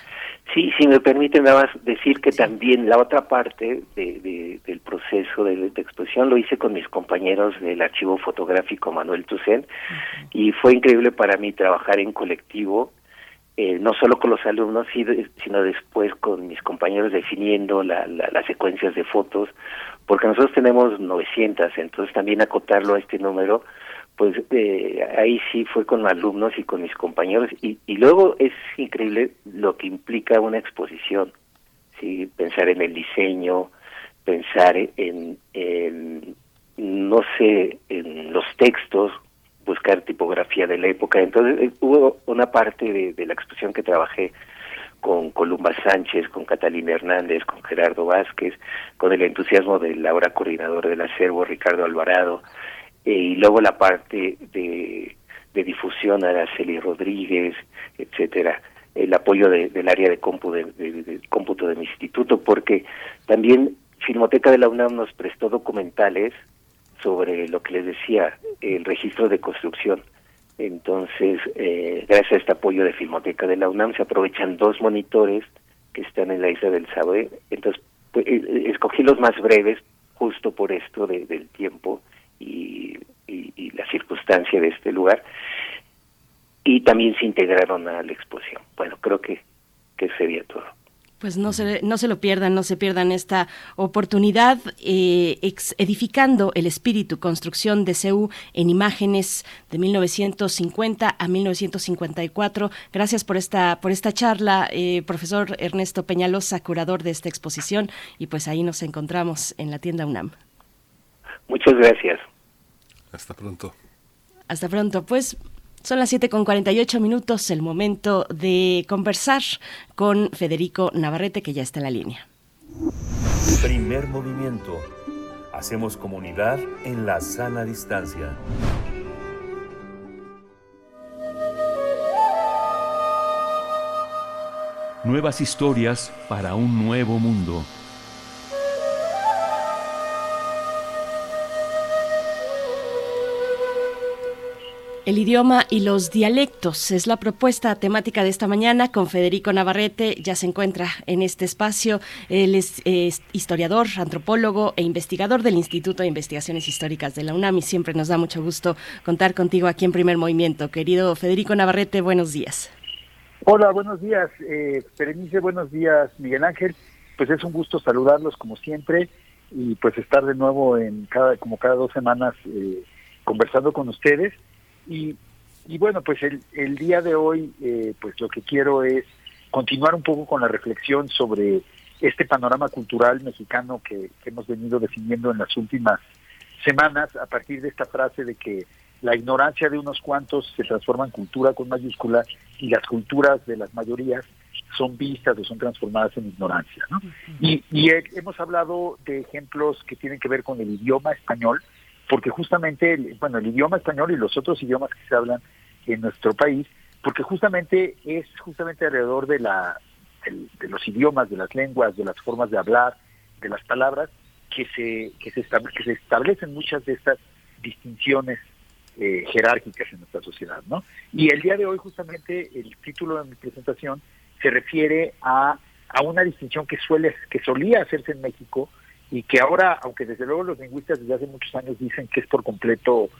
Speaker 6: Sí, si me permite nada más decir que también la otra parte de, de, del proceso de, de, exposición lo hice con mis compañeros del archivo fotográfico Manuel Tucen uh -huh. y fue increíble para mí trabajar en colectivo eh, no solo con los alumnos, sino después con mis compañeros definiendo la, la, las secuencias de fotos, porque nosotros tenemos 900, entonces también acotarlo a este número, pues eh, ahí sí fue con alumnos y con mis compañeros, y, y luego es increíble lo que implica una exposición, ¿sí? pensar en el diseño, pensar en, en no sé, en los textos, buscar tipografía de la época. Entonces eh, hubo una parte de, la exposición que trabajé con Columba Sánchez, con Catalina Hernández, con Gerardo Vázquez, con el entusiasmo del ahora coordinador del acervo, Ricardo Alvarado, eh, y luego la parte de, de difusión, Araceli Rodríguez, etcétera el apoyo de, del área de, compu de, cómputo de mi instituto, porque también Filmoteca de la UNAM nos prestó documentales sobre lo que les decía, el registro de construcción. Entonces, eh, gracias a este apoyo de Filmoteca de la UNAM, se aprovechan dos monitores que están en la isla del Sabe. Entonces, pues, escogí los más breves justo por esto de, del tiempo y, y, y, la circunstancia de este lugar. Y también se integraron a la exposición. Bueno, creo que, que sería todo
Speaker 2: pues no se, no se lo pierdan, no se pierdan esta oportunidad eh, ex, edificando el espíritu, construcción de CEU en imágenes de 1950 a 1954. Gracias por esta, por esta charla, eh, profesor Ernesto Peñalosa, curador de esta exposición, y pues ahí nos encontramos en la tienda UNAM.
Speaker 6: Muchas gracias.
Speaker 1: Hasta pronto.
Speaker 2: Hasta pronto. Pues son las 7 con 48 minutos, el momento de conversar con Federico Navarrete, que ya está en la línea.
Speaker 4: Primer movimiento Hacemos comunidad en la sana distancia.
Speaker 7: Nuevas historias para un nuevo mundo.
Speaker 2: El idioma y los dialectos es la propuesta temática de esta mañana con Federico Navarrete. Ya se encuentra en este espacio. Él es, historiador, antropólogo e investigador del Instituto de Investigaciones Históricas de la UNAM y siempre nos da mucho gusto contar contigo aquí en Primer Movimiento. Querido Federico Navarrete, buenos días.
Speaker 8: Hola, buenos días. Eh, buenos días, Miguel Ángel. Pues es un gusto saludarlos como siempre y pues estar de nuevo en cada como cada dos semanas eh, conversando con ustedes y, y bueno, pues el, el día de hoy, eh, pues lo que quiero es continuar un poco con la reflexión sobre este panorama cultural mexicano que, hemos venido definiendo en las últimas semanas a partir de esta frase de que la ignorancia de unos cuantos se transforma en cultura con mayúscula y las culturas de las mayorías son vistas o son transformadas en ignorancia. ¿no? Y, y hemos hablado de ejemplos que tienen que ver con el idioma español, porque justamente, bueno, el idioma español y los otros idiomas que se hablan en nuestro país, porque justamente es justamente alrededor de la de, los idiomas, de las lenguas, de las formas de hablar, de las palabras que se que se, que se establecen muchas de estas distinciones eh, jerárquicas en nuestra sociedad, ¿no? Y el día de hoy justamente el título de mi presentación se refiere a, a una distinción que suele que solía hacerse en México y que ahora, aunque desde luego los lingüistas desde hace muchos años dicen que es por completo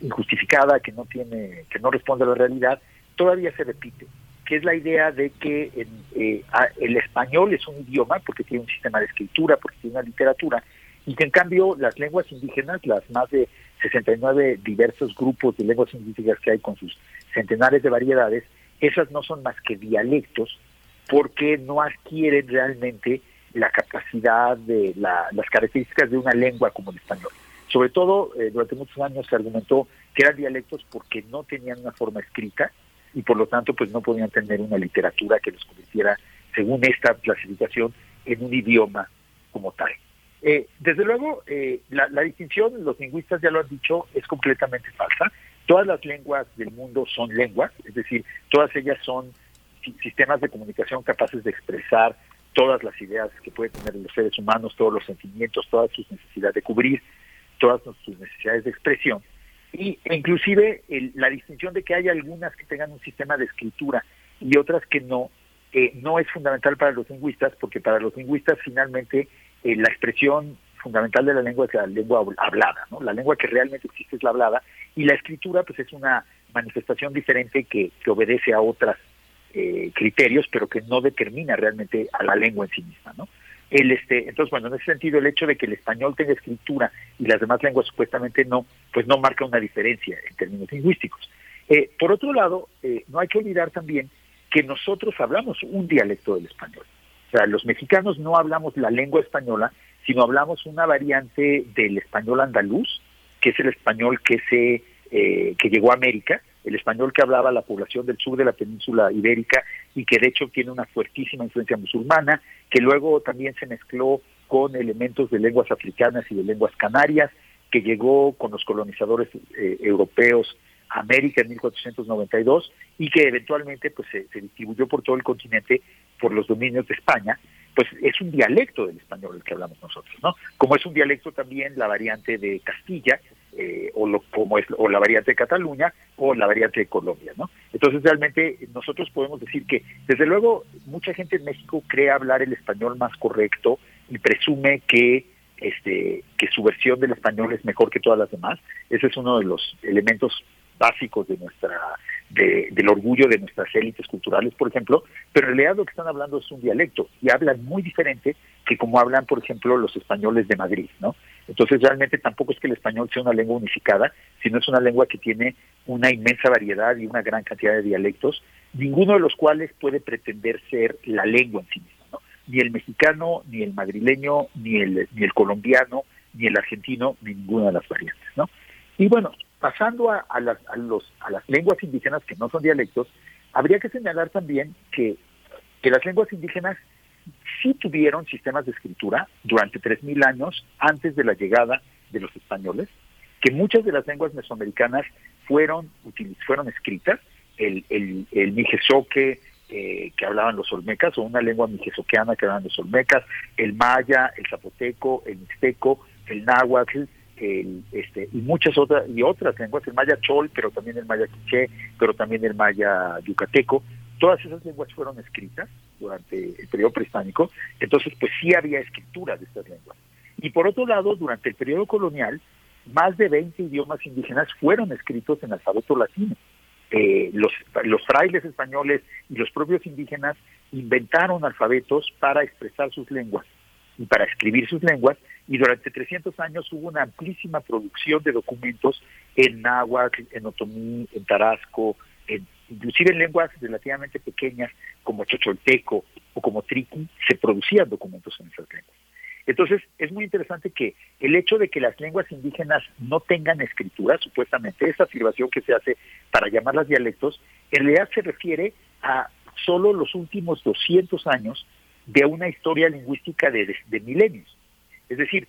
Speaker 8: injustificada, que no tiene, que no responde a la realidad, todavía se repite, que es la idea de que eh, el español es un idioma porque tiene un sistema de escritura, porque tiene una literatura, y que en cambio las lenguas indígenas, las más de 69 diversos grupos de lenguas indígenas que hay con sus centenares de variedades, esas no son más que dialectos porque no adquieren realmente la capacidad de las características de una lengua como el español. Sobre todo, eh, durante muchos años se argumentó que eran dialectos porque no tenían una forma escrita y por lo tanto pues no podían tener una literatura que los convirtiera, según esta clasificación, en un idioma como tal. Eh, desde luego, eh, la, la distinción, los lingüistas ya lo han dicho, es completamente falsa. Todas las lenguas del mundo son lenguas, es decir, todas ellas son sistemas de comunicación capaces de expresar todas las ideas que pueden tener los seres humanos, todos los sentimientos, todas sus necesidades de cubrir, todas sus necesidades de expresión. Y, e inclusive la distinción de que hay algunas que tengan un sistema de escritura y otras que no, eh, no es fundamental para los lingüistas, porque para los lingüistas finalmente eh, la expresión fundamental de la lengua es la lengua hablada, ¿no? La lengua que realmente existe es la hablada y la escritura pues es una manifestación diferente que, que obedece a otras eh, criterios, pero que no determina realmente a la lengua en sí misma, ¿no? El, este, entonces, bueno, en ese sentido, el hecho de que el español tenga escritura y las demás lenguas supuestamente no, pues no marca una diferencia en términos lingüísticos. Eh, por otro lado, eh, no hay que olvidar también que nosotros hablamos un dialecto del español. O sea, los mexicanos no hablamos la lengua española, sino hablamos una variante del español andaluz, que es el español que se que llegó a América, el español que hablaba la población del sur de la península ibérica y que de hecho tiene una fuertísima influencia musulmana, que luego también se mezcló con elementos de lenguas africanas y de lenguas canarias, que llegó con los colonizadores eh, europeos a América en 1492 y que eventualmente pues se, se distribuyó por todo el continente por los dominios de España, pues es un dialecto del español el que hablamos nosotros, ¿no? Como es un dialecto también la variante de Castilla, eh, o lo, como es o la variante de Cataluña o la variante de Colombia, ¿no? Entonces realmente nosotros podemos decir que desde luego mucha gente en México cree hablar el español más correcto y presume que este que su versión del español es mejor que todas las demás. Ese es uno de los elementos básicos de nuestra de, del orgullo de nuestras élites culturales, por ejemplo, pero en realidad lo que están hablando es un dialecto y hablan muy diferente que como hablan, por ejemplo, los españoles de Madrid, ¿no? Entonces realmente tampoco es que el español sea una lengua unificada, sino es una lengua que tiene una inmensa variedad y una gran cantidad de dialectos, ninguno de los cuales puede pretender ser la lengua en sí misma, ¿no? Ni el mexicano, ni el madrileño, ni el, ni el colombiano, ni el argentino, ni ninguna de las variantes, ¿no? Y bueno, pasando a, las, a, los, a las lenguas indígenas que no son dialectos, habría que señalar también que, que las lenguas indígenas sí tuvieron sistemas de escritura durante 3.000 años antes de la llegada de los españoles, que muchas de las lenguas mesoamericanas fueron, fueron escritas, el, el, el eh, que hablaban los olmecas, o una lengua mijezoqueana que hablaban los olmecas, el maya, el zapoteco, el mixteco, el náhuatl, el, este, y muchas otras, y otras lenguas, el maya chol, pero también el maya quiché, pero también el maya yucateco, todas esas lenguas fueron escritas durante el periodo prehispánico, entonces pues sí había escritura de estas lenguas. Y por otro lado, durante el periodo colonial, más de 20 idiomas indígenas fueron escritos en alfabeto latino. Eh, los, frailes españoles y los propios indígenas inventaron alfabetos para expresar sus lenguas y para escribir sus lenguas, y durante 300 años hubo una amplísima producción de documentos en náhuatl, en otomí, en tarasco, en, inclusive en lenguas relativamente pequeñas como chocholteco o como triqui, se producían documentos en esas lenguas. Entonces, es muy interesante que el hecho de que las lenguas indígenas no tengan escritura, supuestamente, esa afirmación que se hace para llamarlas dialectos, en realidad se refiere a solo los últimos 200 años de una historia lingüística de, milenios. Es decir,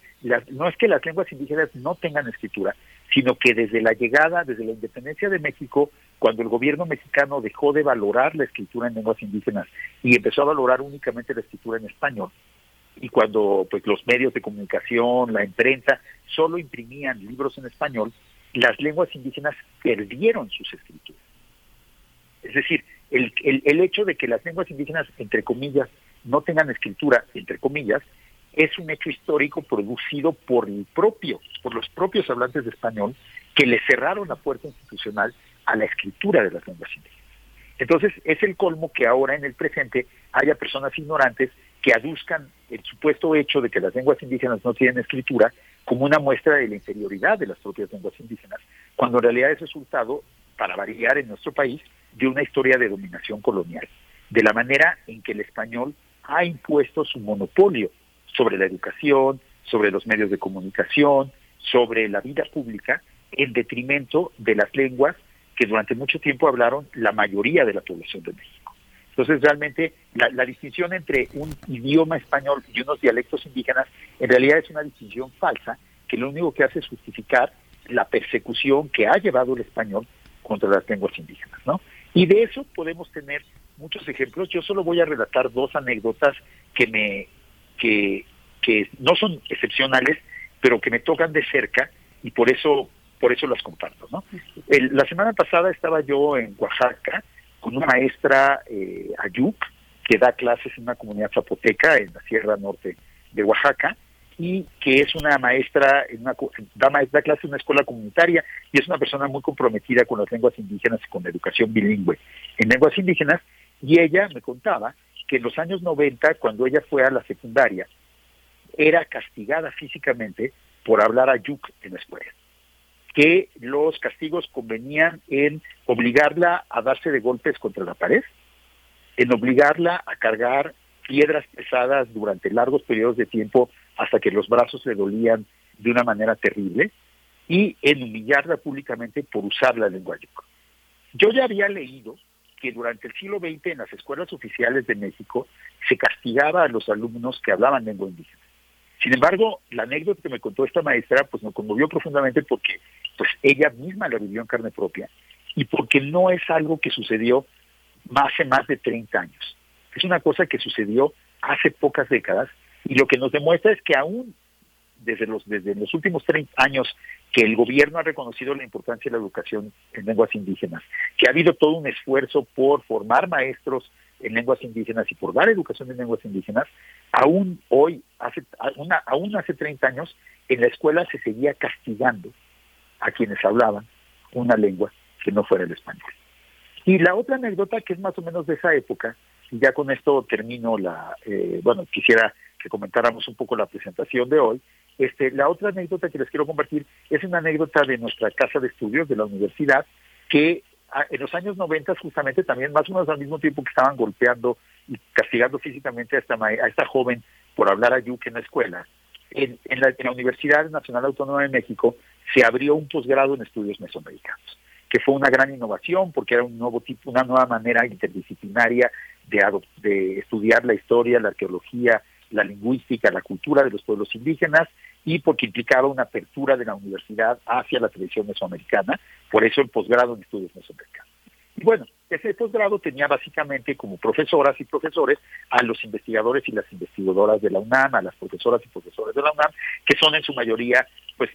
Speaker 8: no es que las lenguas indígenas no tengan escritura, sino que desde la llegada, desde la independencia de México, cuando el gobierno mexicano dejó de valorar la escritura en lenguas indígenas y empezó a valorar únicamente la escritura en español, y cuando pues los medios de comunicación, la imprenta, solo imprimían libros en español, las lenguas indígenas perdieron sus escrituras. Es decir, el, el, el hecho de que las lenguas indígenas, entre comillas, no tengan escritura, entre comillas, es un hecho histórico producido por el propio, por los propios hablantes de español, que le cerraron la puerta institucional a la escritura de las lenguas indígenas. Entonces, es el colmo que ahora en el presente haya personas ignorantes que aduzcan el supuesto hecho de que las lenguas indígenas no tienen escritura como una muestra de la inferioridad de las propias lenguas indígenas, cuando en realidad es resultado, para variar en nuestro país, de una historia de dominación colonial, de la manera en que el español ha impuesto su monopolio sobre la educación, sobre los medios de comunicación, sobre la vida pública, en detrimento de las lenguas que durante mucho tiempo hablaron la mayoría de la población de México. Entonces, realmente, la, distinción entre un idioma español y unos dialectos indígenas, en realidad es una distinción falsa, que lo único que hace es justificar la persecución que ha llevado el español contra las lenguas indígenas, ¿no? Y de eso podemos tener muchos ejemplos. Yo solo voy a relatar dos anécdotas que me que, que no son excepcionales, pero que me tocan de cerca y por eso por eso las comparto, ¿no? la semana pasada estaba yo en Oaxaca con una maestra eh, Ayuk, que da clases en una comunidad zapoteca en la Sierra Norte de Oaxaca, y que es una maestra, en una, da, da clases en una escuela comunitaria y es una persona muy comprometida con las lenguas indígenas y con la educación bilingüe en lenguas indígenas. Y ella me contaba que en los años 90, cuando ella fue a la secundaria, era castigada físicamente por hablar ayuk en la escuela que los castigos convenían en obligarla a darse de golpes contra la pared, en obligarla a cargar piedras pesadas durante largos periodos de tiempo hasta que los brazos le dolían de una manera terrible y en humillarla públicamente por usar la lengua yuca. Yo ya había leído que durante el siglo XX en las escuelas oficiales de México se castigaba a los alumnos que hablaban lengua indígena. Sin embargo, la anécdota que me contó esta maestra pues me conmovió profundamente porque pues ella misma la vivió en carne propia y porque no es algo que sucedió hace más de 30 años. Es una cosa que sucedió hace pocas décadas y lo que nos demuestra es que aún desde los, desde los últimos 30 años que el gobierno ha reconocido la importancia de la educación en lenguas indígenas, que ha habido todo un esfuerzo por formar maestros en lenguas indígenas y por dar educación en lenguas indígenas, aún hoy, hace, aún hace 30 años, en la escuela se seguía castigando a quienes hablaban una lengua que no fuera el español. Y la otra anécdota, que es más o menos de esa época, y ya con esto termino la, eh, bueno, quisiera que comentáramos un poco la presentación de hoy. Este, la otra anécdota que les quiero compartir es una anécdota de nuestra casa de estudios de la universidad, que en los años 90 justamente también, más o menos al mismo tiempo que estaban golpeando y castigando físicamente a esta, a esta joven por hablar a Yuke en la escuela, en, en la Universidad Nacional Autónoma de México se abrió un posgrado en estudios mesoamericanos, que fue una gran innovación porque era un nuevo tipo, una nueva manera interdisciplinaria de, estudiar la historia, la arqueología, la lingüística, la cultura de los pueblos indígenas y porque implicaba una apertura de la universidad hacia la tradición mesoamericana, por eso el posgrado en estudios mesoamericanos. Y bueno, ese posgrado tenía básicamente como profesoras y profesores a los investigadores y las investigadoras de la UNAM, a las profesoras y profesores de la UNAM, que son en su mayoría pues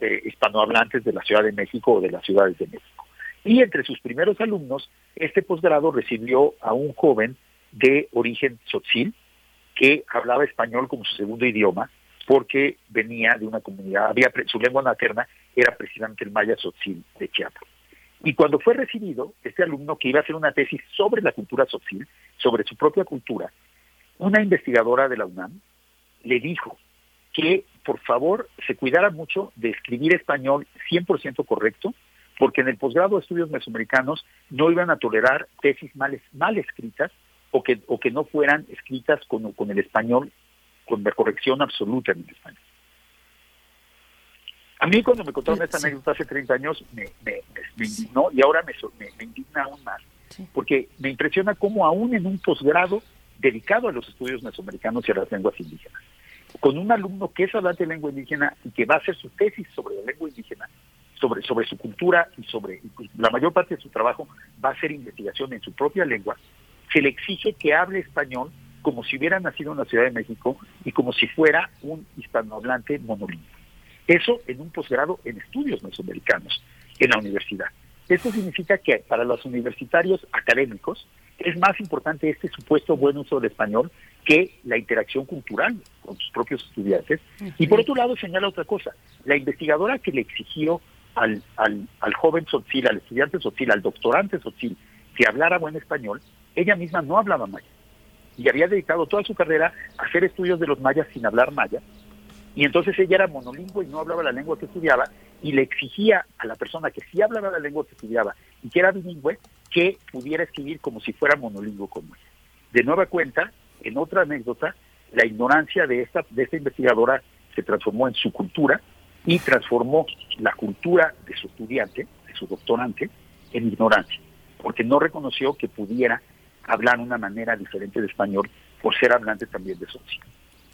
Speaker 8: eh, hispanohablantes de la Ciudad de México o de las ciudades de México. Y entre sus primeros alumnos, este posgrado recibió a un joven de origen tzotzil, que hablaba español como su segundo idioma, porque venía de una comunidad, había su lengua materna era precisamente el maya tzotzil de Chiapas. Y cuando fue recibido, este alumno que iba a hacer una tesis sobre la cultura tzotzil, sobre su propia cultura, una investigadora de la UNAM le dijo que por favor se cuidara mucho de escribir español 100% correcto, porque en el posgrado de estudios mesoamericanos no iban a tolerar tesis mal, mal escritas o que, o que no fueran escritas con, con el español, con la corrección absoluta en el español. A mí cuando me contaron esta anécdota hace 30 años me, me, indignó y ahora me, me, indigna aún más, porque me impresiona cómo aún en un posgrado dedicado a los estudios mesoamericanos y a las lenguas indígenas, con un alumno que es hablante de lengua indígena y que va a hacer su tesis sobre la lengua indígena, sobre, sobre su cultura y sobre la mayor parte de su trabajo va a hacer investigación en su propia lengua, se le exige que hable español como si hubiera nacido en la Ciudad de México y como si fuera un hispanohablante monolingüe. Eso en un posgrado en estudios mesoamericanos en la universidad. Esto significa que para los universitarios académicos es más importante este supuesto buen uso del español que la interacción cultural con sus propios estudiantes. Y por otro lado señala otra cosa, la investigadora que le exigió al, al, al joven Sotzil, al estudiante Sotzil, al doctorante Sotzil, que hablara buen español, ella misma no hablaba maya. Y había dedicado toda su carrera a hacer estudios de los mayas sin hablar maya, y entonces ella era monolingüe y no hablaba la lengua que estudiaba y le exigía a la persona que sí hablaba la lengua que estudiaba y que era bilingüe que pudiera escribir como si fuera monolingüe como ella. De nueva cuenta, en otra anécdota, la ignorancia de esta, de esta investigadora se transformó en su cultura y transformó la cultura de su estudiante, de su doctorante, en ignorancia, porque no reconoció que pudiera hablar una manera diferente de español por ser hablante también de socio.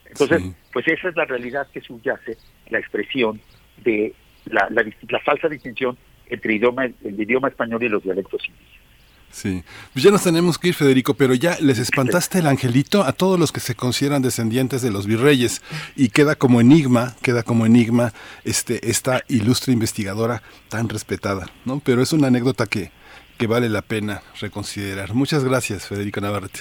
Speaker 8: Entonces, pues esa es la realidad que subyace la expresión de la, la, falsa distinción entre idioma, el idioma español y los dialectos indígenas.
Speaker 1: Sí, pues ya nos tenemos que ir, Federico, pero ya les espantaste el angelito a todos los que se consideran descendientes de los virreyes y queda como enigma, queda como enigma este, esta ilustre investigadora tan respetada, ¿no? Pero es una anécdota que, que vale la pena reconsiderar. Muchas gracias, Federico Navarrete.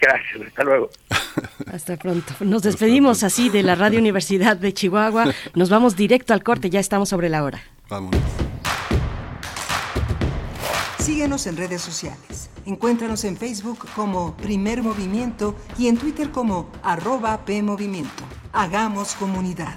Speaker 8: Gracias, hasta luego. (laughs)
Speaker 2: Hasta pronto. Nos despedimos así de la Radio Universidad de Chihuahua. (laughs) Nos vamos directo al corte, ya estamos sobre la hora.
Speaker 1: Vámonos.
Speaker 9: Síguenos en redes sociales. Encuéntranos en Facebook como Primer Movimiento y en Twitter como arroba PMovimiento. Hagamos comunidad.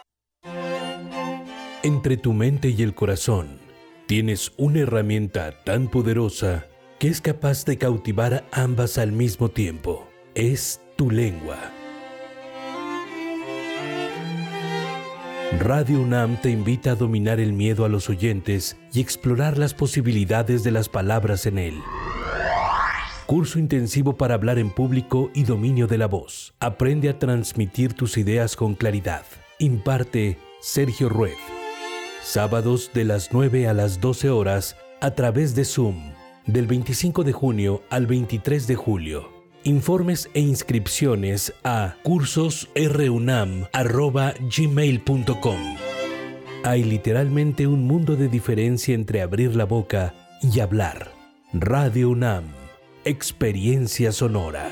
Speaker 3: Entre tu mente y el corazón,
Speaker 10: Tienes una herramienta tan poderosa que es capaz de cautivar ambas al mismo tiempo. Es tu lengua. Radio UNAM te invita a dominar el miedo a los oyentes y explorar las posibilidades de las palabras en él. Curso intensivo para hablar en público y dominio de la voz. Aprende a transmitir tus ideas con claridad. Imparte Sergio Rued. Sábados de las 9 a las 12 horas a través de Zoom. Del 25 de junio al 23 de julio. Informes e inscripciones a cursosrunam.gmail.com. Hay literalmente un mundo de diferencia entre abrir la boca y hablar. Radio UNAM. Experiencia sonora.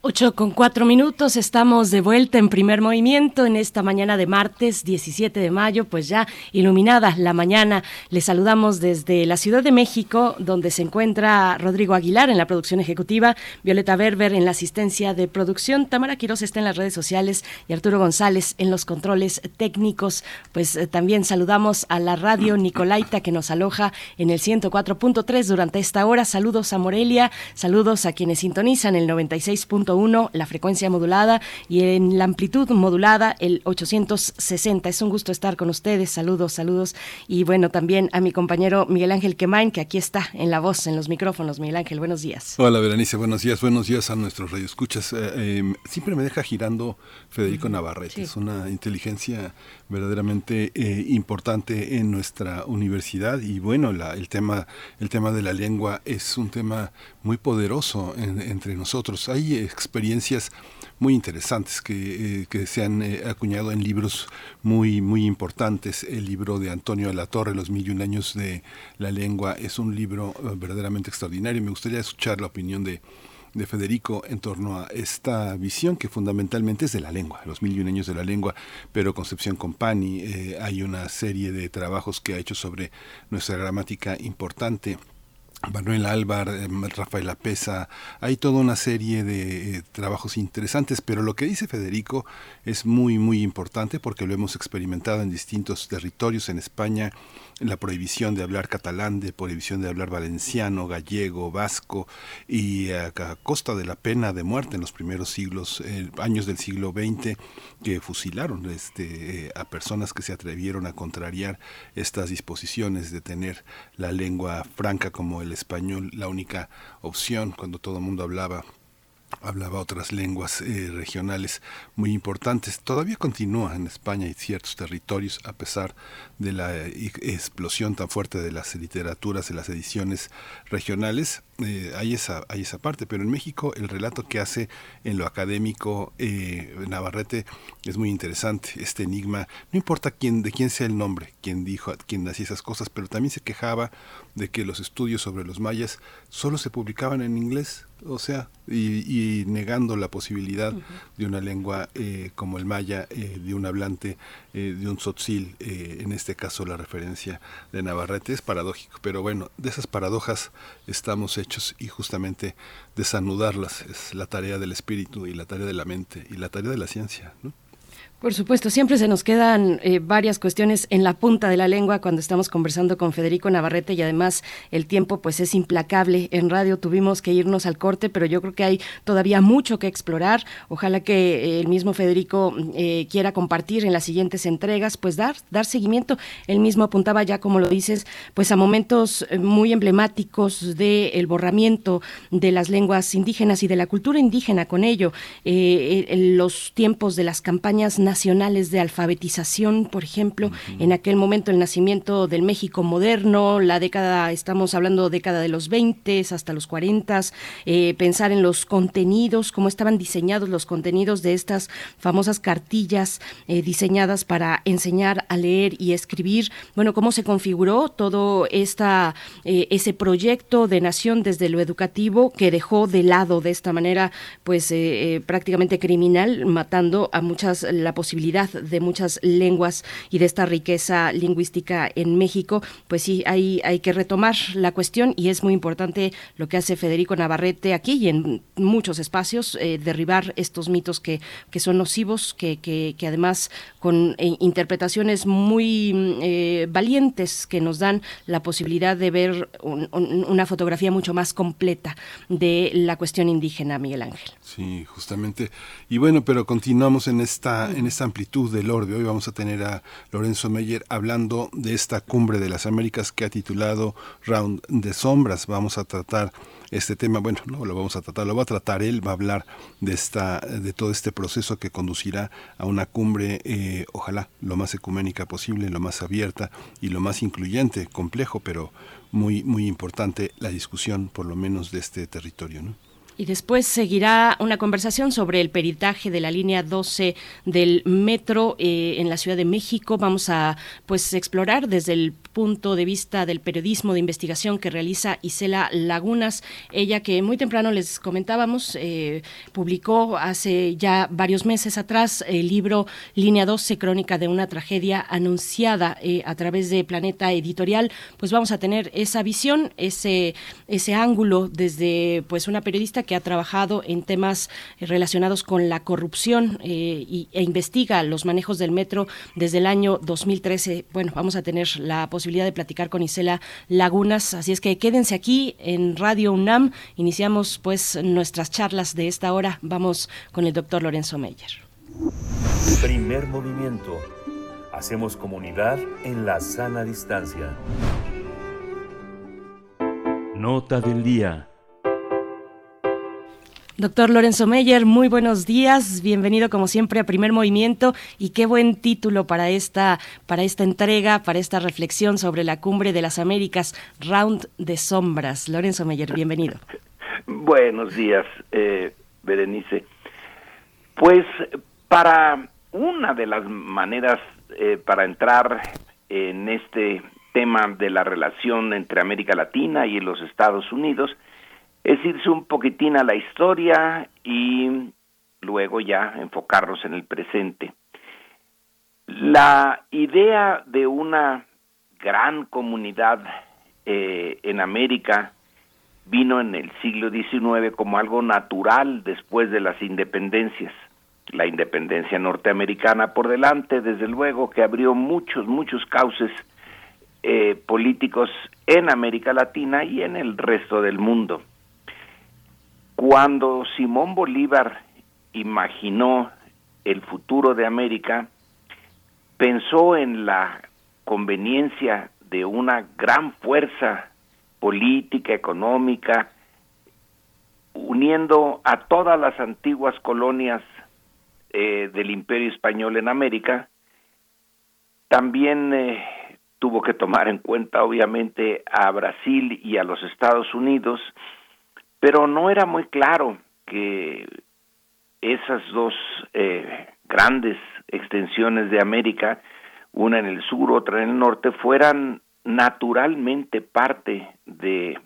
Speaker 2: Ocho con cuatro minutos, estamos de vuelta en primer movimiento en esta mañana de martes 17 de mayo, pues ya iluminada la mañana. Les saludamos desde la Ciudad de México, donde se encuentra Rodrigo Aguilar en la producción ejecutiva, Violeta Berber en la asistencia de producción, Tamara Quiroz está en las redes sociales y Arturo González en los controles técnicos. Pues eh, también saludamos a la radio Nicolaita que nos aloja en el 104.3 durante esta hora. Saludos a Morelia, saludos a quienes sintonizan el 96.1 la frecuencia modulada y en la amplitud modulada el 860. Es un gusto estar con ustedes. Saludos, saludos. Y bueno, también a mi compañero Miguel Ángel Quemain, que aquí está en la voz, en los micrófonos. Miguel Ángel, buenos días.
Speaker 1: Hola, Berenice, buenos días. Buenos días a nuestros radioescuchas. Eh, eh, siempre me deja girando Federico Navarrete. Es una inteligencia verdaderamente eh, importante en nuestra universidad y bueno, la, el, tema, el tema de la lengua es un tema muy poderoso entre nosotros. Hay experiencias muy interesantes que, eh, que se han eh, acuñado en libros muy, muy importantes. El libro de Antonio de la Torre, Los Mil y un Años de la Lengua, es un libro verdaderamente extraordinario. Me gustaría escuchar la opinión de de Federico en torno a esta visión que fundamentalmente es de la lengua, los mil y un años de la lengua, pero Concepción Compani, eh, hay una serie de trabajos que ha hecho sobre nuestra gramática importante. Manuel Álvar, eh, Rafael Apesa, hay toda una serie de eh, trabajos interesantes, pero lo que dice Federico es muy, muy importante porque lo hemos experimentado en distintos territorios en España, la prohibición de hablar catalán, de prohibición de hablar valenciano, gallego, vasco, y a, costa de la pena de muerte en los primeros siglos, eh, años del siglo XX, que fusilaron este, eh, a personas que se atrevieron a contrariar estas disposiciones de tener la lengua franca como el español la única opción cuando todo el mundo hablaba hablaba otras lenguas eh, regionales muy importantes. Todavía continúa en España y ciertos territorios, a pesar de la eh, explosión tan fuerte de las literaturas, de las ediciones regionales, eh, hay, esa, hay esa parte, pero en México el relato que hace en lo académico Navarrete es muy interesante, este enigma, no importa quién, de quién sea el nombre, quién dijo, quién hacía esas cosas, pero también se quejaba de que los estudios sobre los mayas solo se publicaban en inglés, o sea, y, negando la posibilidad de una lengua eh, como el maya, eh, de un hablante, eh, de un tzotzil, en este caso la referencia de Navarrete, es paradójico, pero bueno, de esas paradojas estamos hechos y justamente desanudarlas es la tarea del espíritu y la tarea de la mente y la tarea de la ciencia. ¿no?
Speaker 2: Por supuesto, siempre se nos quedan eh, varias cuestiones en la punta de la lengua cuando estamos conversando con Federico Navarrete y además el tiempo pues es implacable. En radio tuvimos que irnos al corte, pero yo creo que hay todavía mucho que explorar. Ojalá que eh, el mismo Federico eh, quiera compartir en las siguientes entregas, pues dar dar seguimiento. Él mismo apuntaba ya, como lo dices, pues a momentos muy emblemáticos del el borramiento de las lenguas indígenas y de la cultura indígena con ello. en los tiempos de las campañas nacionales de alfabetización, por ejemplo, en aquel momento el nacimiento del México moderno, la década, estamos hablando década de los 20 hasta los 40, eh, pensar en los contenidos, cómo estaban diseñados los contenidos de estas famosas cartillas eh, diseñadas para enseñar a leer y escribir, bueno, cómo se configuró todo esta, eh, ese proyecto de nación desde lo educativo que dejó de lado de esta manera, pues prácticamente criminal, matando a muchas, la posibilidad de muchas lenguas y de esta riqueza lingüística en México, pues sí, hay, hay que retomar la cuestión y es muy importante lo que hace Federico Navarrete aquí y en muchos espacios, eh, derribar estos mitos que, que son nocivos, que, que, además con eh, interpretaciones muy eh, valientes que nos dan la posibilidad de ver una fotografía mucho más completa de la cuestión indígena, Miguel Ángel.
Speaker 1: Sí, justamente. Y bueno, pero continuamos en esta, esta amplitud del orbe. Hoy vamos a tener a Lorenzo Meyer hablando de esta cumbre de las Américas que ha titulado Round de Sombras. Vamos a tratar este tema, bueno, no lo vamos a tratar, lo va a tratar él, va a hablar de esta, de todo este proceso que conducirá a una cumbre, eh, ojalá lo más ecuménica posible, lo más abierta y lo más incluyente, complejo, pero muy, muy importante la discusión, por lo menos, de este territorio.
Speaker 2: Y después seguirá una conversación sobre el peritaje de la línea 12 del metro eh, en la Ciudad de México. Vamos a pues explorar desde el punto de vista del periodismo de investigación que realiza Isela Lagunas, ella que muy temprano les comentábamos, eh, publicó hace ya varios meses atrás el libro Línea 12, Crónica de una tragedia anunciada eh, a través de Planeta Editorial. Pues vamos a tener esa visión, ese, ese ángulo desde pues una periodista que ha trabajado en temas relacionados con la corrupción eh, e investiga los manejos del metro desde el año 2013. Bueno, vamos a tener la posibilidad de platicar con Isela Lagunas, así es que quédense aquí en Radio UNAM. Iniciamos pues nuestras charlas de esta hora. Vamos con el doctor Lorenzo Meyer.
Speaker 4: Primer movimiento. Hacemos comunidad en la sana distancia.
Speaker 7: Nota del día.
Speaker 2: Doctor Lorenzo Meyer, muy buenos días, bienvenido como siempre a Primer Movimiento y qué buen título para esta, para esta entrega, para esta reflexión sobre la cumbre de las Américas, Round de Sombras. Lorenzo Meyer, bienvenido. (laughs)
Speaker 11: Buenos días, eh, Berenice. Pues para una de las maneras eh, para entrar en este tema de la relación entre América Latina y los Estados Unidos es irse un poquitín a la historia y luego ya enfocarnos en el presente. La idea de una gran comunidad eh, en América vino en el siglo XIX como algo natural después de las independencias. La independencia norteamericana por delante, desde luego, que abrió muchos, muchos cauces eh, políticos en América Latina y en el resto del mundo. Cuando Simón Bolívar imaginó el futuro de América, pensó en la conveniencia de una gran fuerza política, económica, uniendo a todas las antiguas colonias eh, del imperio español en América, también eh, tuvo que tomar en cuenta obviamente a Brasil y a los Estados Unidos, pero no era muy claro que esas dos eh, grandes extensiones de América, una en el sur, otra en el norte, fueran naturalmente parte de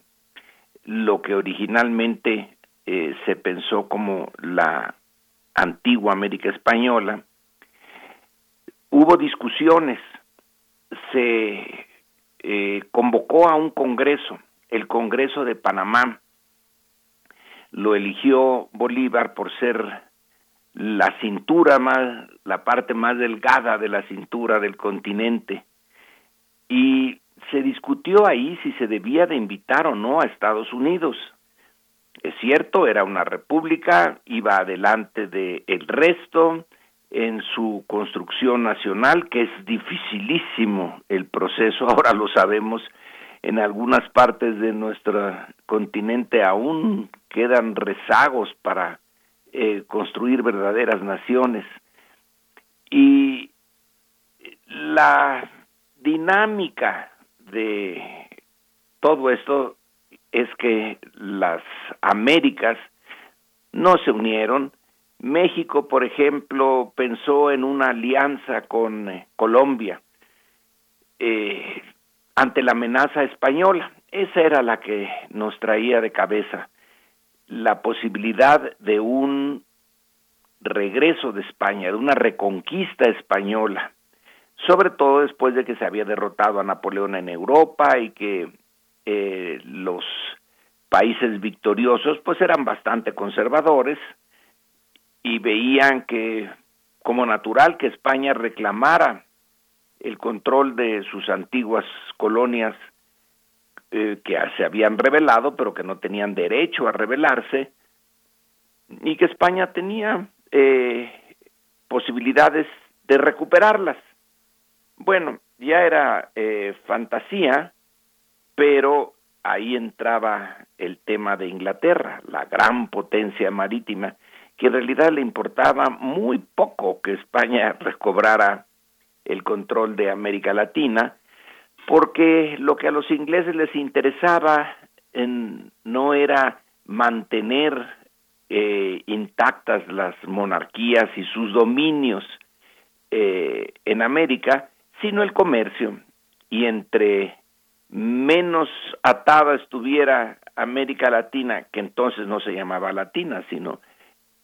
Speaker 11: lo que originalmente eh, se pensó como la antigua América española. Hubo discusiones, se eh, convocó a un congreso, el Congreso de Panamá, lo eligió Bolívar por ser la cintura más, la parte más delgada de la cintura del continente. Y se discutió ahí si se debía de invitar o no a Estados Unidos. Es cierto, era una república, iba adelante de el resto en su construcción nacional, que es dificilísimo el proceso, (laughs) ahora lo sabemos, en algunas partes de nuestro continente aún quedan rezagos para eh, construir verdaderas naciones. Y la dinámica de todo esto es que las Américas no se unieron. México, por ejemplo, pensó en una alianza con eh, Colombia eh, ante la amenaza española. Esa era la que nos traía de cabeza la posibilidad de un regreso de España, de una reconquista española, sobre todo después de que se había derrotado a Napoleón en Europa y que eh, los países victoriosos pues eran bastante conservadores y veían que como natural que España reclamara el control de sus antiguas colonias eh, que se habían rebelado pero que no tenían derecho a rebelarse y que España tenía eh, posibilidades de recuperarlas. Bueno, ya era eh, fantasía, pero ahí entraba el tema de Inglaterra, la gran potencia marítima, que en realidad le importaba muy poco que España (laughs) recobrara el control de América Latina, porque lo que a los ingleses les interesaba en, no era mantener eh, intactas las monarquías y sus dominios eh, en América, sino el comercio. Y entre menos atada estuviera América Latina, que entonces no se llamaba latina, sino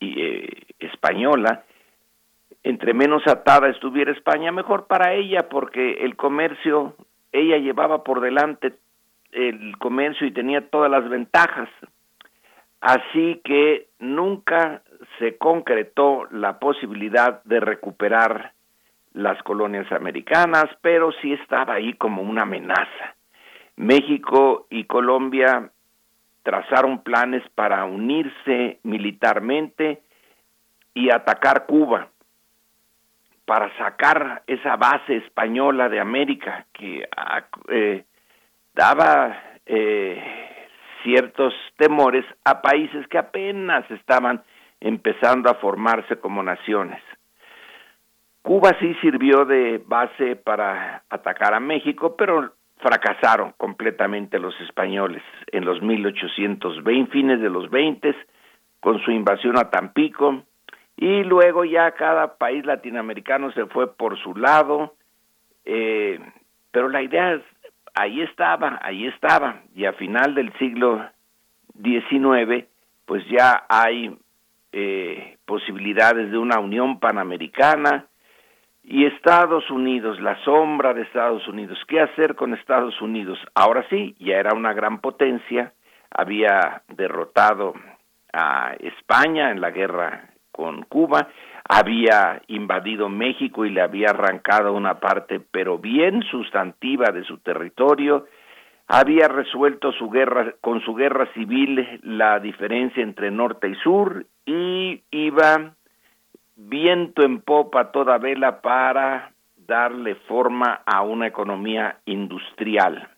Speaker 11: eh, española, entre menos atada estuviera España, mejor para ella, porque el comercio, ella llevaba por delante el comercio y tenía todas las ventajas. Así que nunca se concretó la posibilidad de recuperar las colonias americanas, pero sí estaba ahí como una amenaza. México y Colombia trazaron planes para unirse militarmente y atacar Cuba para sacar esa base española de América que ah, eh, daba eh, ciertos temores a países que apenas estaban empezando a formarse como naciones. Cuba sí sirvió de base para atacar a México, pero fracasaron completamente los españoles en los 1820, fines de los 20, con su invasión a Tampico, y luego ya cada país latinoamericano se fue por su lado, eh, pero la idea ahí estaba, ahí estaba, y a final del siglo XIX, pues ya hay eh, posibilidades de una unión panamericana, y Estados Unidos, la sombra de Estados Unidos. ¿Qué hacer con Estados Unidos? Ahora sí, ya era una gran potencia, había derrotado a España en la guerra con Cuba, había invadido México y le había arrancado una parte, pero bien sustantiva de su territorio, había resuelto su guerra con su guerra civil la diferencia entre norte y sur y iba viento en popa toda vela para darle forma a una economía industrial.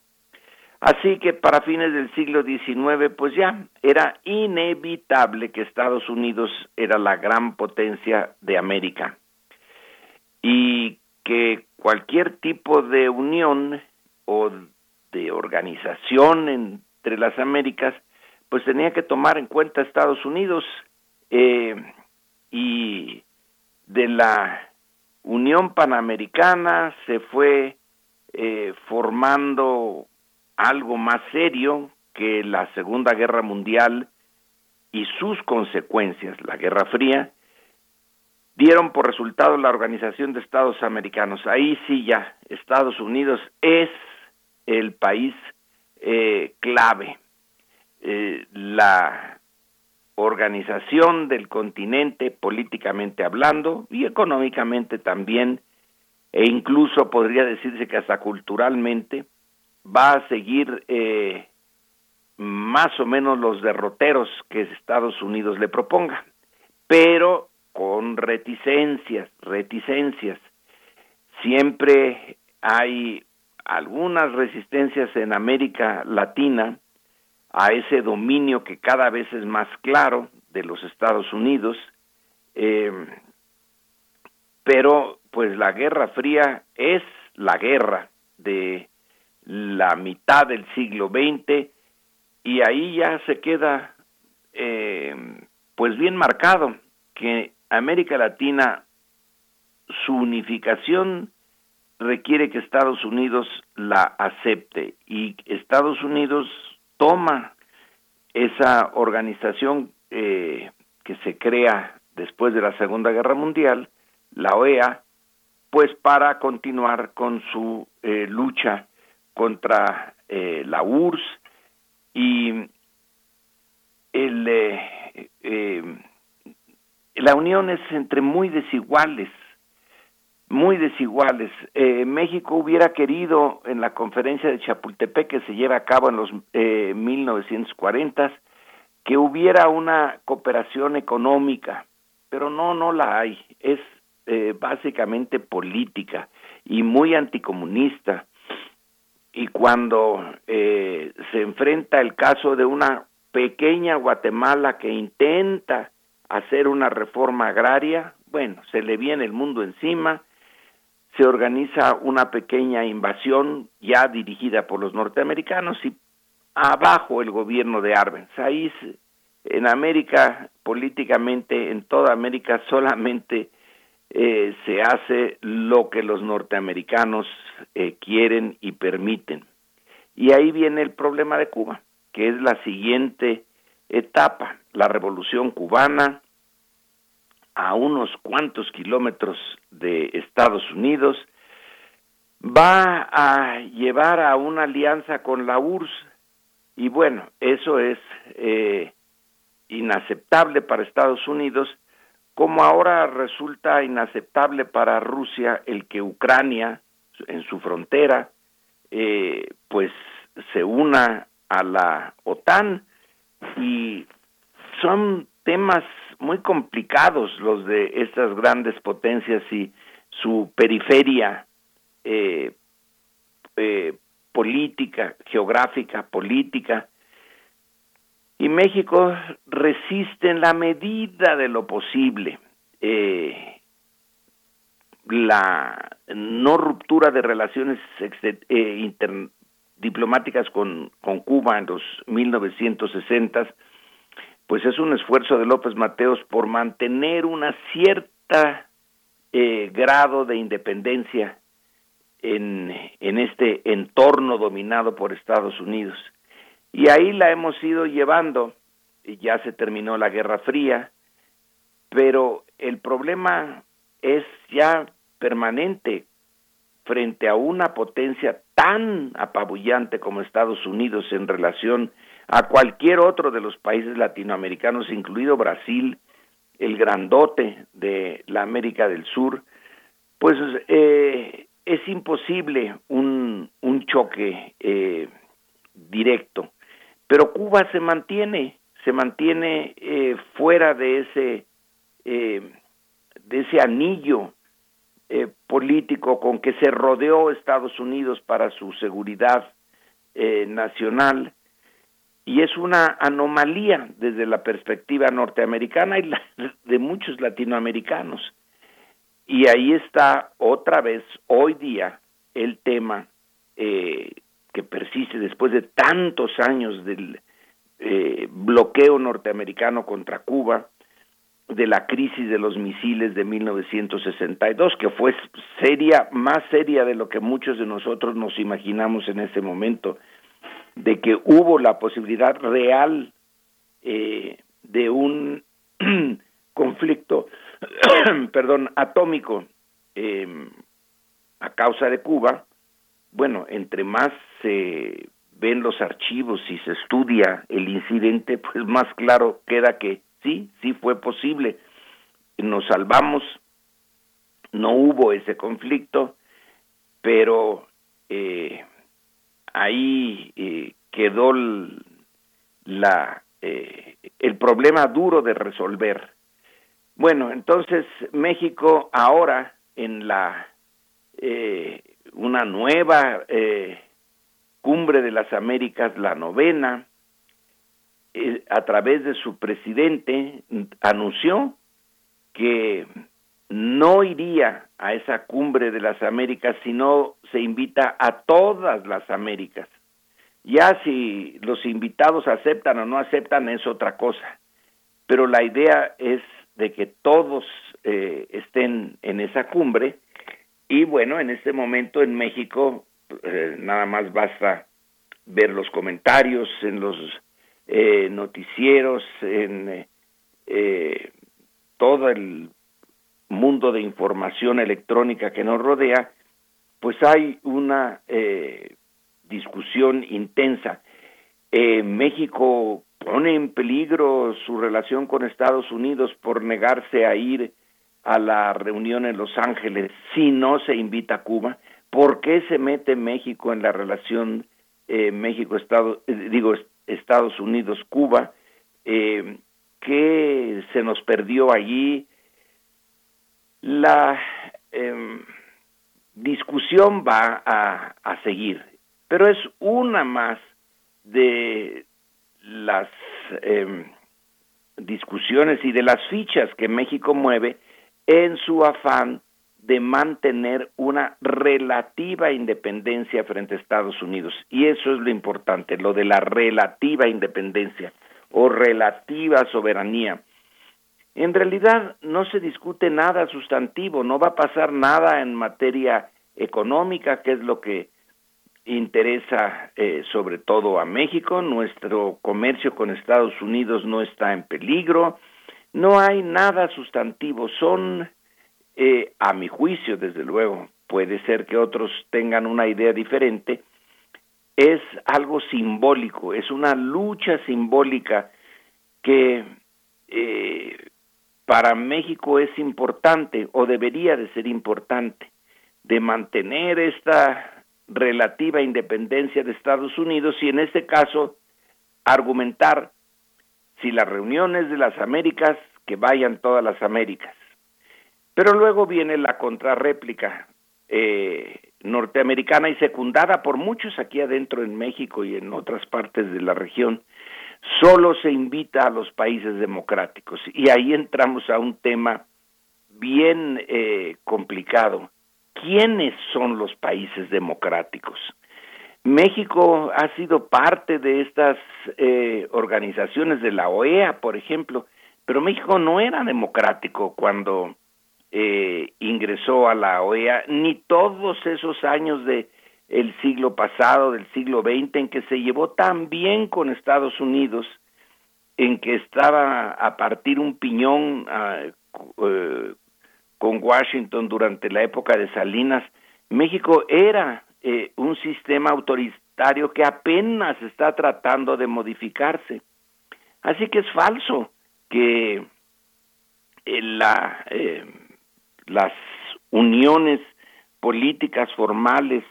Speaker 11: Así que para fines del siglo XIX, pues ya era inevitable que Estados Unidos era la gran potencia de América. Y que cualquier tipo de unión o de organización entre las Américas, pues tenía que tomar en cuenta Estados Unidos eh, y de la Unión Panamericana se fue eh, formando algo más serio que la Segunda Guerra Mundial y sus consecuencias, la Guerra Fría, dieron por resultado la Organización de Estados Americanos. Ahí sí ya Estados Unidos es el país eh, clave. Eh, la organización del continente políticamente hablando y económicamente también, e incluso podría decirse que hasta culturalmente, va a seguir eh, más o menos los derroteros que Estados Unidos le proponga, pero con reticencias, reticencias. Siempre hay algunas resistencias en América Latina, a ese dominio que cada vez es más claro de los Estados Unidos, eh, pero pues la Guerra Fría es la guerra de la mitad del siglo XX y ahí ya se queda eh, pues bien marcado que América Latina su unificación requiere que Estados Unidos la acepte y Estados Unidos toma esa organización eh, que se crea después de la Segunda Guerra Mundial, la OEA, pues para continuar con su eh, lucha contra eh, la URSS y el, eh, la unión es entre muy desiguales, muy desiguales. México hubiera querido en la conferencia de Chapultepec que se lleva a cabo en los 1940 que hubiera una cooperación económica, pero no, no la hay. Es eh, básicamente política y muy anticomunista. Y cuando eh, se enfrenta el caso de una pequeña Guatemala que intenta hacer una reforma agraria, bueno, se le viene el mundo encima, se organiza una pequeña invasión ya dirigida por los norteamericanos y abajo el gobierno de Arbenz. Ahí en América, políticamente, en toda América, solamente eh, se hace lo que los norteamericanos eh, quieren y permiten. Y ahí viene el problema de Cuba, que es la siguiente etapa, la revolución cubana, a unos cuantos kilómetros de Estados Unidos, va a llevar a una alianza con la URSS y bueno, eso es eh, inaceptable para Estados Unidos como ahora resulta inaceptable para Rusia el que Ucrania, en su frontera, eh, pues se una a la OTAN. Y son temas muy complicados los de estas grandes potencias y su periferia eh, eh, política, geográfica, política, y México resiste en la medida de lo posible eh, la no ruptura de relaciones eh, diplomáticas con, con Cuba en los 1960, pues es un esfuerzo de López Mateos por mantener una cierta eh, grado de independencia en, en este entorno dominado por Estados Unidos. Y ahí la hemos ido llevando, y ya se terminó la Guerra Fría, pero el problema es ya permanente frente a una potencia tan apabullante como Estados Unidos en relación a cualquier otro de los países latinoamericanos, incluido Brasil, el grandote de la América del Sur, pues eh, es imposible un, un choque eh, directo pero Cuba se mantiene, se mantiene eh, fuera de ese, eh, de ese anillo eh, político con que se rodeó Estados Unidos para su seguridad nacional y es una anomalía desde la perspectiva norteamericana y de muchos latinoamericanos. Y ahí está otra vez, hoy día, el tema eh, que persiste después de tantos años del eh, bloqueo norteamericano contra Cuba, de la crisis de los misiles de 1962, que fue seria, más seria de lo que muchos de nosotros nos imaginamos en ese momento, de que hubo la posibilidad real eh, de un (clears throat) conflicto, (clears throat) perdón, atómico eh, a causa de Cuba, bueno, entre más se ven los archivos y se estudia el incidente, (laughs) pues más claro queda que sí, sí fue posible. Nos salvamos, no hubo ese conflicto, pero eh, ahí eh, quedó la, eh, el problema duro de resolver. Bueno, entonces México ahora en la una nueva eh, cumbre de las Américas, la novena, eh, a través de su presidente, anunció que no iría a esa cumbre de las Américas, sino se invita a todas las Américas. Ya si los invitados aceptan o no aceptan es otra cosa, pero la idea es de que todos eh, estén en esa cumbre y bueno, en este momento en México eh, nada más basta ver los comentarios en los eh, noticieros, en, eh, todo el mundo de información electrónica que nos rodea, pues hay una eh, discusión intensa. Eh, México pone en peligro su relación con Estados Unidos por negarse a ir a la reunión en Los Ángeles si no se invita a Cuba. ¿Por qué se mete México en la relación eh, México-Estados, digo, Estados Unidos-Cuba? ¿Qué se nos perdió allí? La em, discusión va a, seguir, pero es una más de las em, discusiones y de las fichas que México mueve en su afán de mantener una relativa independencia frente a Estados Unidos. Y eso es lo importante, lo de la relativa independencia o relativa soberanía. En realidad no se discute nada sustantivo, no va a pasar nada en materia económica, que es lo que interesa eh, sobre todo a México. Nuestro comercio con Estados Unidos no está en peligro. No hay nada sustantivo. Son, eh, a mi juicio, desde luego, puede ser que otros tengan una idea diferente, es algo simbólico, es una lucha simbólica que eh, para México es importante o debería de ser importante de mantener esta relativa independencia de Estados Unidos y en este caso argumentar si las reuniones de las Américas que vayan todas las Américas. Pero luego viene la contrarréplica eh, norteamericana y secundada por muchos aquí adentro en México y en otras partes de la región, solo se invita a los países democráticos. Y ahí entramos a un tema bien eh, complicado. ¿Quiénes son los países democráticos? México ha sido parte de estas eh, organizaciones de la OEA, por ejemplo, pero México no era democrático cuando eh, ingresó a la OEA, ni todos esos años de el siglo pasado, del siglo XX, en que se llevó tan bien con Estados Unidos, en que estaba a partir un piñón ah, eh, con Washington durante la época de Salinas, México era eh, un sistema autoritario que apenas está tratando de modificarse. Así que es falso que eh, la, las uniones políticas formales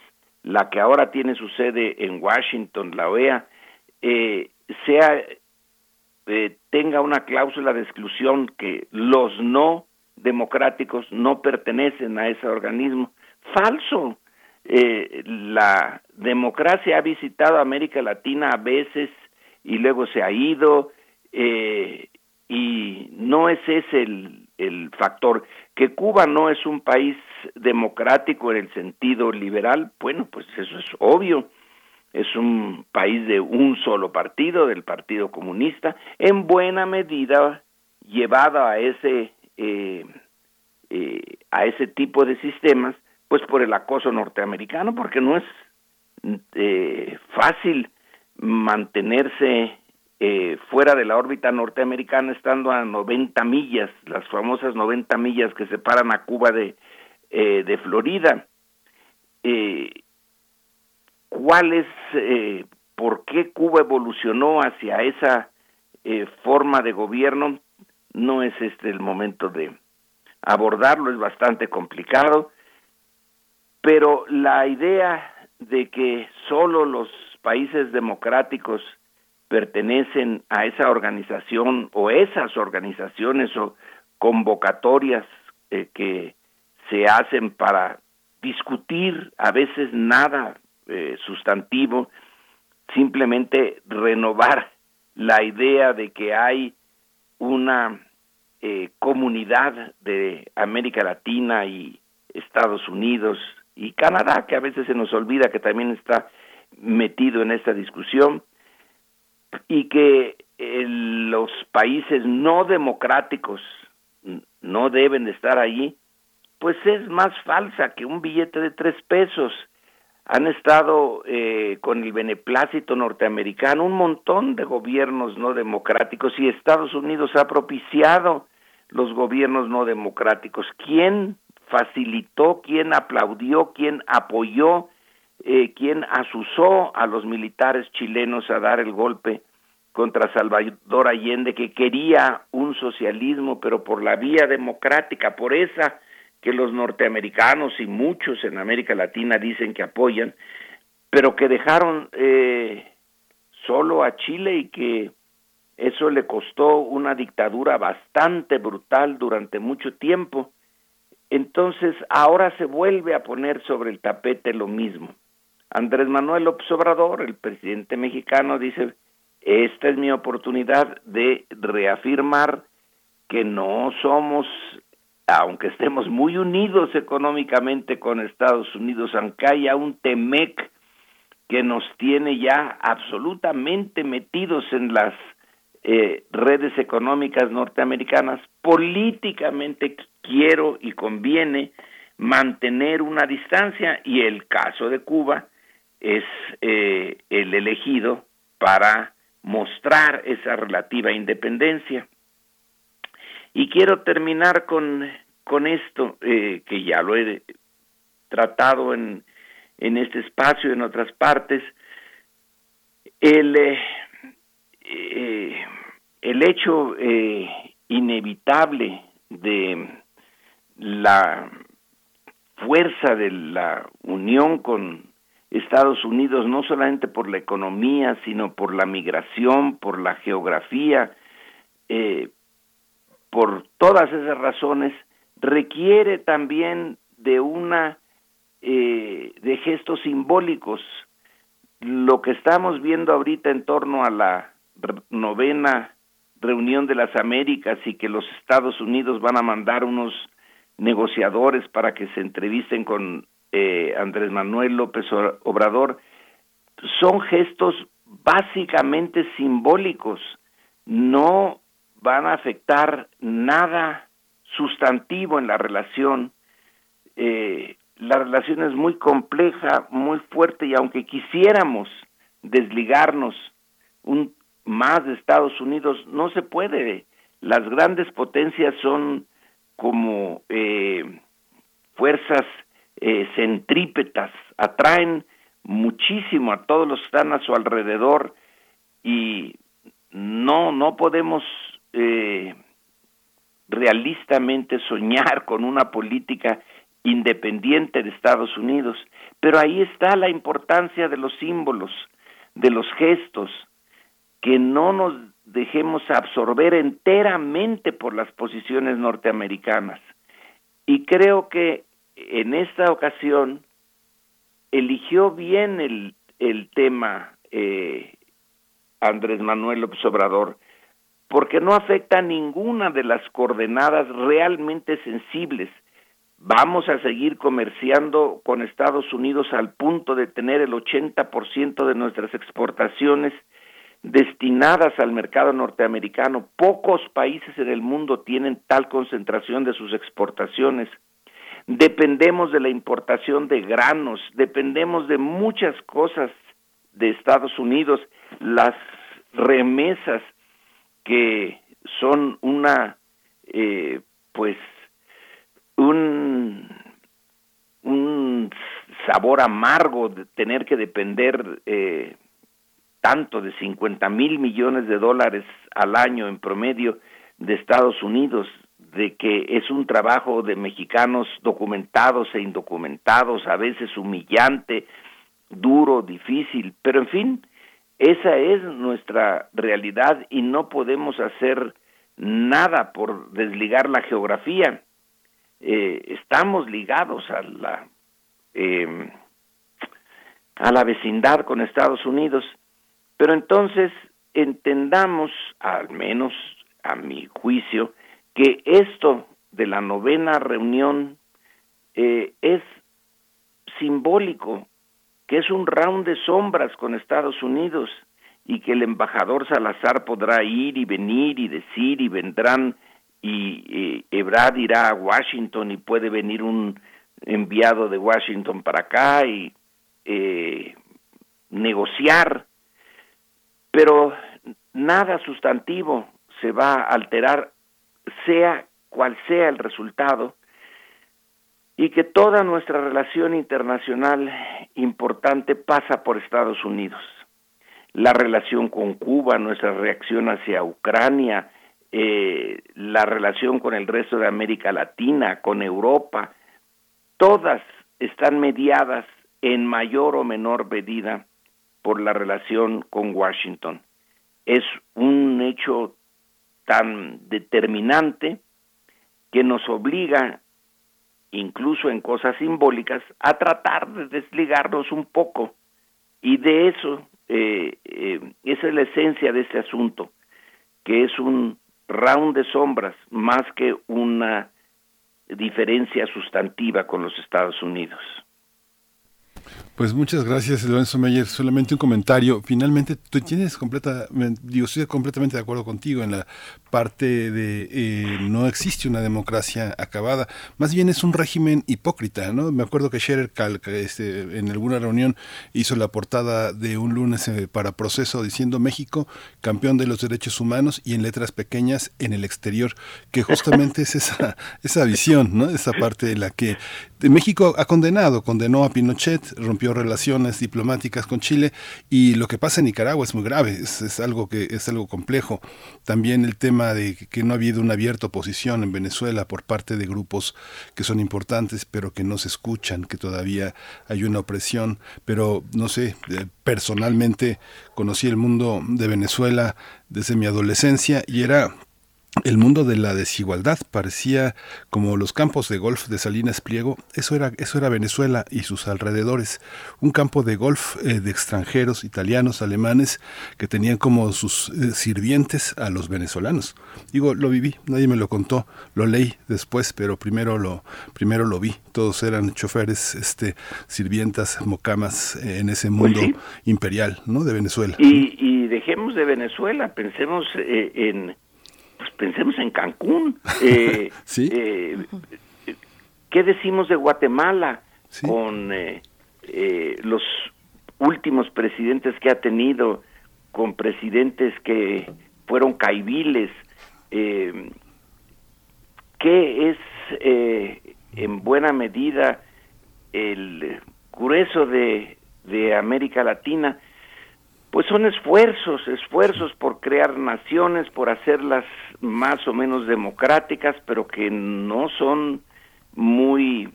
Speaker 11: la que ahora tiene su sede en Washington, la OEA, eh, sea eh, tenga una cláusula de exclusión que los no democráticos no pertenecen a ese organismo. Falso. Eh, la democracia ha visitado América Latina a veces y luego se ha ido y no es ese el, el factor. Que Cuba no es un país democrático en el sentido liberal, bueno, pues eso es obvio. Es un país de un solo partido, del Partido Comunista, en buena medida llevado a ese eh, eh, a ese tipo de sistemas, pues por el acoso norteamericano, porque no es eh, fácil mantenerse eh, fuera de la órbita norteamericana, estando a 90 millas, las famosas 90 millas que separan a Cuba de, eh, de Florida. Eh, ¿Cuál es, eh, por qué Cuba evolucionó hacia esa forma de gobierno? No es este el momento de abordarlo, es bastante complicado, pero la idea de que solo los países democráticos pertenecen a esa organización o esas organizaciones o convocatorias eh, que se hacen para discutir a veces nada eh, sustantivo, simplemente renovar la idea de que hay una eh, comunidad de América Latina y Estados Unidos y Canadá, que a veces se nos olvida que también está metido en esta discusión, y que eh, los países no democráticos no deben de estar ahí, pues es más falsa que un billete de tres pesos. Han estado eh, con el beneplácito norteamericano un montón de gobiernos no democráticos y Estados Unidos ha propiciado los gobiernos no democráticos. ¿Quién facilitó, quién aplaudió, quién apoyó, eh, quién asusó a los militares chilenos a dar el golpe contra Salvador Allende, que quería un socialismo, pero por la vía democrática, por esa que los norteamericanos y muchos en América Latina dicen que apoyan, pero que dejaron eh, solo a Chile y que eso le costó una dictadura bastante brutal durante mucho tiempo. Entonces ahora se vuelve a poner sobre el tapete lo mismo. Andrés Manuel López Obrador, el presidente mexicano, dice, esta es mi oportunidad de reafirmar que no somos, aunque estemos muy unidos económicamente con Estados Unidos, aunque haya un TEMEC que nos tiene ya absolutamente metidos en las eh, redes económicas norteamericanas, políticamente quiero y conviene mantener una distancia y el caso de Cuba es eh, el elegido para mostrar esa relativa independencia. Y quiero terminar con, con esto, eh, que ya lo he tratado en, en este espacio, en otras partes, el, eh, el hecho inevitable de la fuerza de la unión con Estados Unidos, no solamente por la economía, sino por la migración, por la geografía, eh, por todas esas razones, requiere también de una eh, de gestos simbólicos. Lo que estamos viendo ahorita en torno a la novena reunión de las Américas y que los Estados Unidos van a mandar unos negociadores para que se entrevisten con eh, Andrés Manuel López Obrador, son gestos básicamente simbólicos, no van a afectar nada sustantivo en la relación. Eh, la relación es muy compleja, muy fuerte y aunque quisiéramos desligarnos un más de Estados Unidos, no se puede. Las grandes potencias son como eh, fuerzas eh, centrípetas, atraen muchísimo a todos los que están a su alrededor y no, no podemos eh, realistamente soñar (laughs) con una política independiente de Estados Unidos, pero ahí está la importancia de los símbolos, de los gestos, que no nos dejemos absorber enteramente por las posiciones norteamericanas. Y creo que en esta ocasión eligió bien el, el tema eh, Andrés Manuel López porque no afecta a ninguna de las coordenadas realmente sensibles. Vamos a seguir comerciando con Estados Unidos al punto de tener el 80% de nuestras exportaciones destinadas al mercado norteamericano. Pocos países en el mundo tienen tal concentración de sus exportaciones dependemos de la importación de granos, dependemos de muchas cosas de Estados Unidos, las remesas que son una, eh, pues, un, sabor amargo de tener que depender eh, tanto de 50 mil millones de dólares al año en promedio de Estados Unidos, de que es un trabajo de mexicanos documentados e indocumentados, a veces humillante, duro, difícil, pero en fin, esa es nuestra realidad y no podemos hacer nada por desligar la geografía. Eh, estamos ligados a la eh, a la vecindad con Estados Unidos, pero entonces entendamos, al menos a mi juicio, que esto de la novena reunión eh, es simbólico, que es un round de sombras con Estados Unidos y que el embajador Salazar podrá ir y venir y decir y vendrán y eh, irá a Washington y puede venir un enviado de Washington para acá y eh, negociar, pero nada sustantivo se va a alterar sea cual sea el resultado, y que toda nuestra relación internacional importante pasa por Estados Unidos. La relación con Cuba, nuestra reacción hacia Ucrania, eh, la relación con el resto de América Latina, con Europa, todas están mediadas en mayor o menor medida por la relación con Washington. Es un hecho tan determinante que nos obliga incluso en cosas simbólicas, a tratar de desligarnos un poco. Y de eso, eh, eh, esa es la esencia de este asunto, que es un round de sombras más que una diferencia sustantiva con los Estados Unidos.
Speaker 1: Pues muchas gracias, Lorenzo Meyer. Solamente un comentario. Finalmente, tú tienes completamente, digo, estoy completamente de acuerdo contigo en la parte de eh, no existe una democracia acabada, más bien es un régimen hipócrita, ¿no? Me acuerdo que Scherer este, en alguna reunión hizo la portada de un lunes eh, para proceso diciendo México campeón de los derechos humanos y en letras pequeñas en el exterior, que justamente es esa, esa visión, ¿no? Esa parte en la que México ha condenado, condenó a Pinochet, rompió relaciones diplomáticas con Chile y lo que pasa en Nicaragua es muy grave, es, algo que es algo complejo. También el tema de que no ha habido una abierta oposición en Venezuela por parte de grupos que son importantes pero que no se escuchan, que todavía hay una opresión, pero no sé, eh, personalmente conocí el mundo de Venezuela desde mi adolescencia y era el mundo de la desigualdad parecía como los campos de golf de Salinas Pliego, eso era, eso era Venezuela y sus alrededores, un campo de golf eh, de extranjeros, italianos, alemanes, que tenían como sus eh, sirvientes a los venezolanos. Digo, lo viví, nadie me lo contó, lo leí después, pero primero lo, primero lo vi. Todos eran choferes, este, sirvientas, mocamas eh, en ese pues mundo imperial, ¿no? De Venezuela.
Speaker 11: Y, y dejemos de Venezuela, pensemos en pues pensemos en Cancún. Eh, (laughs)
Speaker 1: ¿Sí?
Speaker 11: Eh, ¿Qué decimos de Guatemala con eh, los últimos presidentes que ha tenido, con presidentes que fueron caiviles? ¿Qué es en buena medida el grueso de, de América Latina? pues son esfuerzos, esfuerzos por crear naciones, por hacerlas más o menos democráticas, pero que no son muy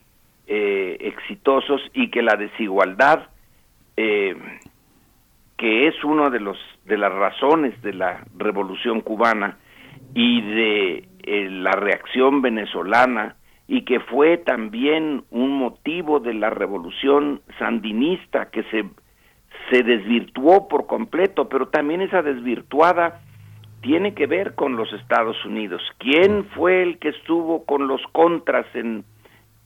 Speaker 11: eh, exitosos y que la desigualdad, eh, que es una de los de las razones de la revolución cubana y de eh, la reacción venezolana y que fue también un motivo de la revolución sandinista que se se desvirtuó por completo, pero también esa desvirtuada tiene que ver con los Estados Unidos. ¿Quién fue el que estuvo con los contras en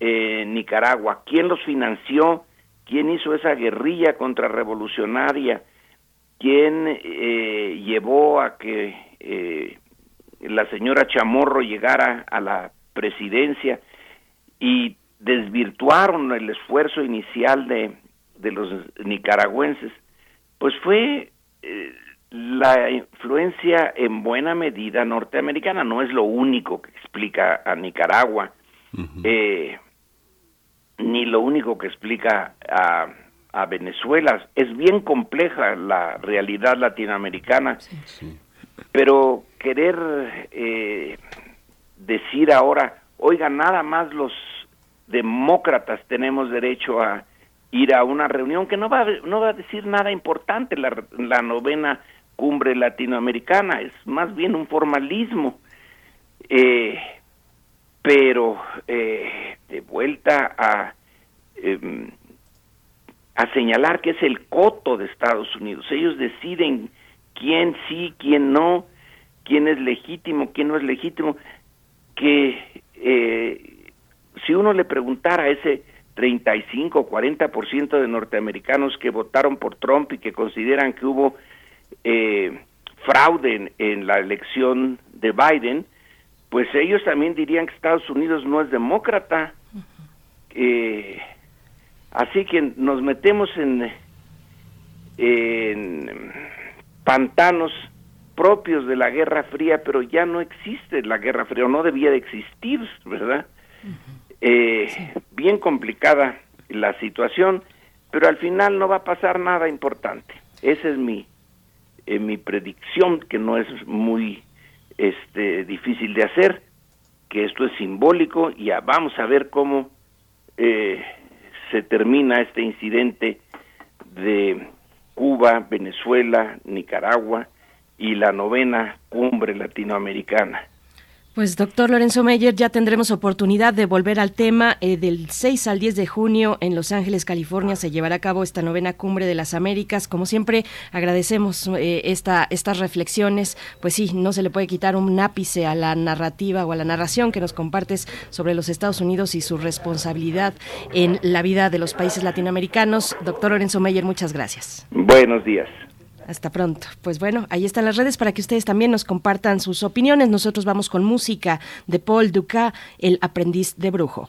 Speaker 11: Nicaragua? ¿Quién los financió? ¿Quién hizo esa guerrilla contrarrevolucionaria? ¿Quién eh, llevó a que eh, la señora Chamorro llegara a la presidencia y desvirtuaron el esfuerzo inicial de, de los nicaragüenses, pues fue eh, la influencia en buena medida norteamericana, no es lo único que explica a Nicaragua, eh, ni lo único que explica a, a, Venezuela. Es bien compleja la realidad latinoamericana, pero querer eh, decir ahora, oiga, nada más los demócratas tenemos derecho a ir a una reunión que no va a, no va a decir nada importante la, la novena cumbre latinoamericana, es más bien un formalismo. Eh, pero eh, de vuelta a, em, a señalar que es el coto de Estados Unidos. Ellos deciden quién sí, quién no, quién es legítimo, quién no es legítimo. Que eh, si uno le preguntara a ese 35 o 40% de norteamericanos que votaron por Trump y que consideran que hubo eh, fraude en, la elección de Biden, pues ellos también dirían que Estados Unidos no es demócrata. Eh, así que nos metemos en, en pantanos propios de la Guerra Fría, pero ya no existe la Guerra Fría, o no debía de existir, ¿verdad? Eh, bien complicada la situación, pero al final no va a pasar nada importante. Esa es mi, eh, mi predicción, que no es muy este, difícil de hacer, que esto es simbólico y vamos a ver cómo eh, se termina este incidente de Cuba, Venezuela, Nicaragua y la novena cumbre latinoamericana.
Speaker 2: Pues doctor Lorenzo Meyer, ya tendremos oportunidad de volver al tema. Eh, del 6 al 10 de junio en Los Ángeles, California, se llevará a cabo esta novena cumbre de las Américas. Como siempre, agradecemos eh, esta, estas reflexiones. Pues sí, no se le puede quitar un ápice a la narrativa o a la narración que nos compartes sobre los Estados Unidos y su responsabilidad en la vida de los países latinoamericanos. Doctor Lorenzo Meyer, muchas gracias.
Speaker 11: Buenos días.
Speaker 2: Hasta pronto. Pues bueno, ahí están las redes para que ustedes también nos compartan sus opiniones. Nosotros vamos con música de Paul Ducat, El aprendiz de brujo.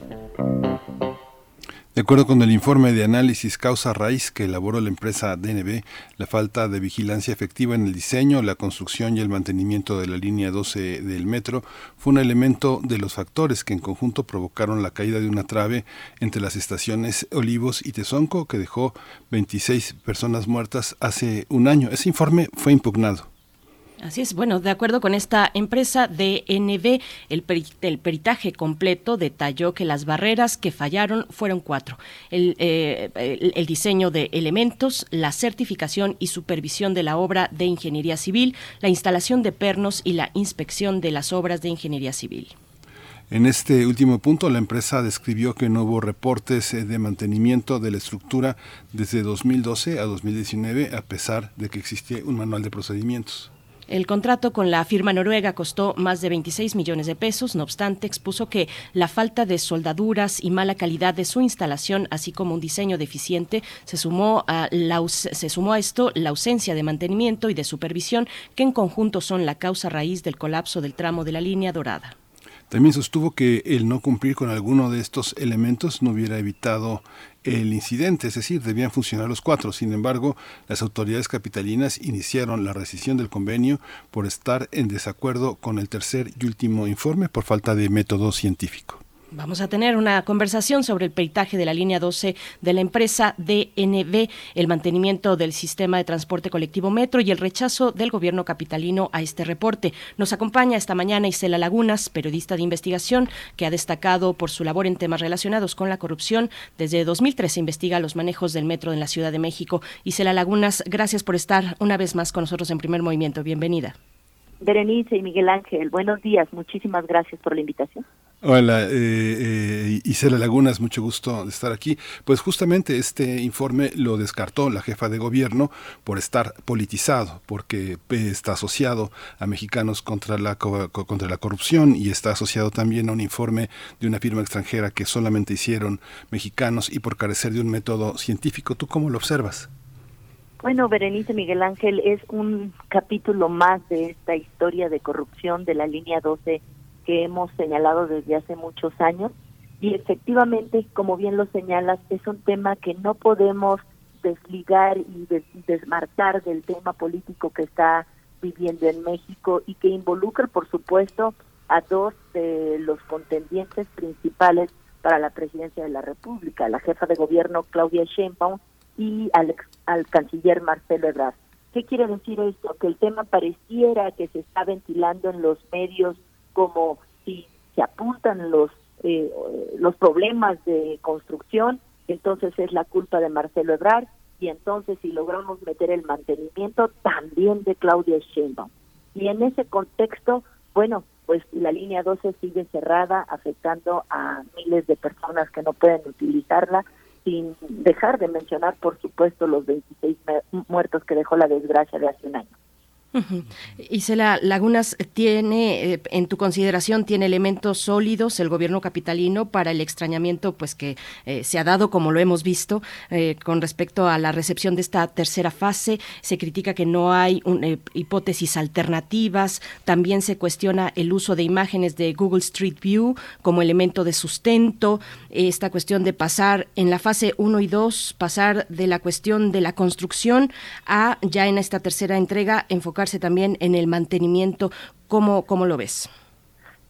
Speaker 1: De acuerdo con el informe de análisis causa raíz que elaboró la empresa DNB, la falta de vigilancia efectiva en el diseño, la construcción y el mantenimiento de la línea 12 del metro fue un elemento de los factores que en conjunto provocaron la caída de una trave entre las estaciones Olivos y Tezonco que dejó 26 personas muertas hace un año. Ese informe fue impugnado.
Speaker 2: Así es. Bueno, de acuerdo con esta empresa DNB, el, peritaje completo detalló que las barreras que fallaron fueron cuatro. Eh, el, el, diseño de elementos, la certificación y supervisión de la obra de ingeniería civil, la instalación de pernos y la inspección de las obras de ingeniería civil.
Speaker 1: En este último punto, la empresa describió que no hubo reportes de mantenimiento de la estructura desde 2012 a 2019, a pesar de que existía un manual de procedimientos.
Speaker 2: El contrato con la firma noruega costó más de 26 millones de pesos, no obstante, expuso que la falta de soldaduras y mala calidad de su instalación, así como un diseño deficiente, se sumó a, la, se sumó a esto la ausencia de mantenimiento y de supervisión, que en conjunto son la causa raíz del colapso del tramo de la línea dorada.
Speaker 1: También sostuvo que el no cumplir con alguno de estos elementos no hubiera evitado el incidente, es decir, debían funcionar los cuatro. Sin embargo, las autoridades capitalinas iniciaron la rescisión del convenio por estar en desacuerdo con el tercer y último informe por falta de método científico.
Speaker 2: Vamos a tener una conversación sobre el peitaje de la línea 12 de la empresa DNB, el mantenimiento del sistema de transporte colectivo Metro y el rechazo del gobierno capitalino a este reporte. Nos acompaña esta mañana Isela Lagunas, periodista de investigación que ha destacado por su labor en temas relacionados con la corrupción. Desde 2013 investiga los manejos del metro en la Ciudad de México. Isela Lagunas, gracias por estar una vez más con nosotros en Primer Movimiento. Bienvenida.
Speaker 12: Berenice y Miguel Ángel, buenos días. Muchísimas gracias por la invitación.
Speaker 1: Hola, eh, eh, Isela Lagunas, mucho gusto de estar aquí. Pues justamente este informe lo descartó la jefa de gobierno por estar politizado, porque está asociado a mexicanos contra la, contra la corrupción y está asociado también a un informe de una firma extranjera que solamente hicieron mexicanos y por carecer de un método científico. ¿Tú cómo lo observas?
Speaker 12: Bueno, Berenice Miguel Ángel es un capítulo más de esta historia de corrupción de la línea 12 que hemos señalado desde hace muchos años y efectivamente, como bien lo señalas, es un tema que no podemos desligar y desmarcar del tema político que está viviendo en México y que involucra, por supuesto, a dos de los contendientes principales para la presidencia de la República, la jefa de gobierno Claudia Sheinbaum y al, al canciller Marcelo Ebrard. ¿Qué quiere decir esto? Que el tema pareciera que se está ventilando en los medios como si se apuntan los eh, los problemas de construcción, entonces es la culpa de Marcelo Ebrard y entonces si logramos meter el mantenimiento también de Claudia Sheinbaum. Y en ese contexto, bueno, pues la línea 12 sigue cerrada, afectando a miles de personas que no pueden utilizarla, sin dejar de mencionar, por supuesto, los 26 muertos que dejó la desgracia de hace un año.
Speaker 2: Isela Lagunas tiene, eh, en tu consideración, tiene elementos sólidos el gobierno capitalino para el extrañamiento, pues que eh, se ha dado, como lo hemos visto, eh, con respecto a la recepción de esta tercera fase. Se critica que no hay hipótesis alternativas. También se cuestiona el uso de imágenes de Google Street View como elemento de sustento. esta cuestión de pasar en la fase 1 y 2, pasar de la cuestión de la construcción a ya en esta tercera entrega enfocar también en el mantenimiento. ¿Cómo, cómo lo ves?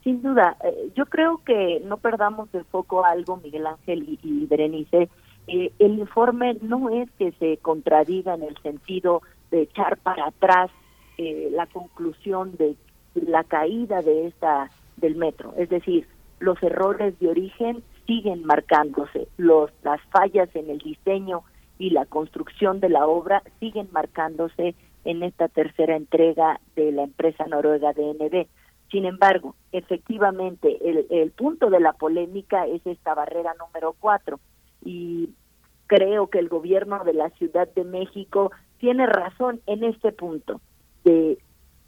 Speaker 12: Sin duda, eh, yo creo que no perdamos de foco algo, Miguel Ángel y, Berenice. Eh, el informe no es que se contradiga en el sentido de echar para atrás eh, la conclusión de la caída de esta del metro, es decir, los errores de origen siguen marcándose, los las fallas en el diseño y la construcción de la obra siguen marcándose en esta tercera entrega de la empresa noruega DNB. Sin embargo, efectivamente, el, punto de la polémica es esta barrera número cuatro y creo que el gobierno de la Ciudad de México tiene razón en este punto. De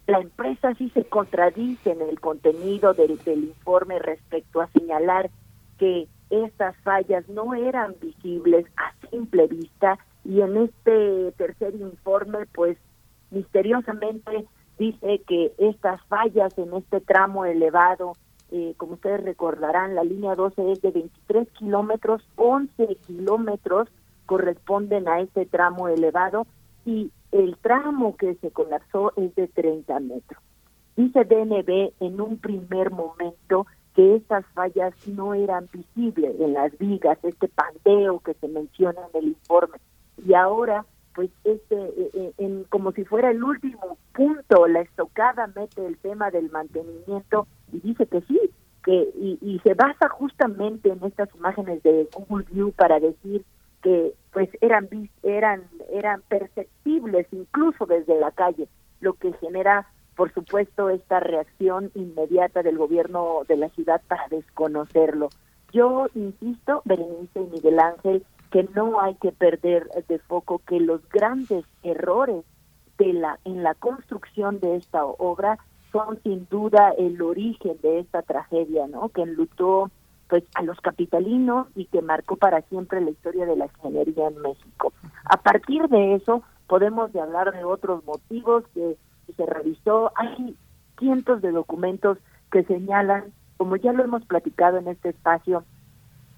Speaker 12: la empresa sí se contradice en el contenido del, del informe respecto a señalar que estas fallas no eran visibles a simple vista y en este tercer informe pues misteriosamente dice que estas fallas en este tramo elevado, eh, como ustedes recordarán, la línea 12 es de 23 kilómetros, 11 kilómetros corresponden a este tramo elevado y el tramo que se colapsó es de 30 metros. Dice DNB en un primer momento que estas fallas no eran visibles en las vigas, este pandeo que se menciona en el informe. Y ahora pues este eh, eh, como si fuera el último punto la estocada mete el tema del mantenimiento y dice que sí que y, y se basa justamente en estas imágenes de Google View para decir que pues eran eran eran perceptibles incluso desde la calle lo que genera por supuesto esta reacción inmediata del gobierno de la ciudad para desconocerlo. Yo insisto Berenice y Miguel Ángel que no hay que perder de foco que los grandes errores de la en la construcción de esta obra son sin duda el origen de esta tragedia, ¿no? Que enlutó pues a los capitalinos y que marcó para siempre la historia de la ingeniería en México. A partir de eso podemos de hablar de otros motivos que se revisó. Hay cientos de documentos que señalan, como ya lo hemos platicado en este espacio,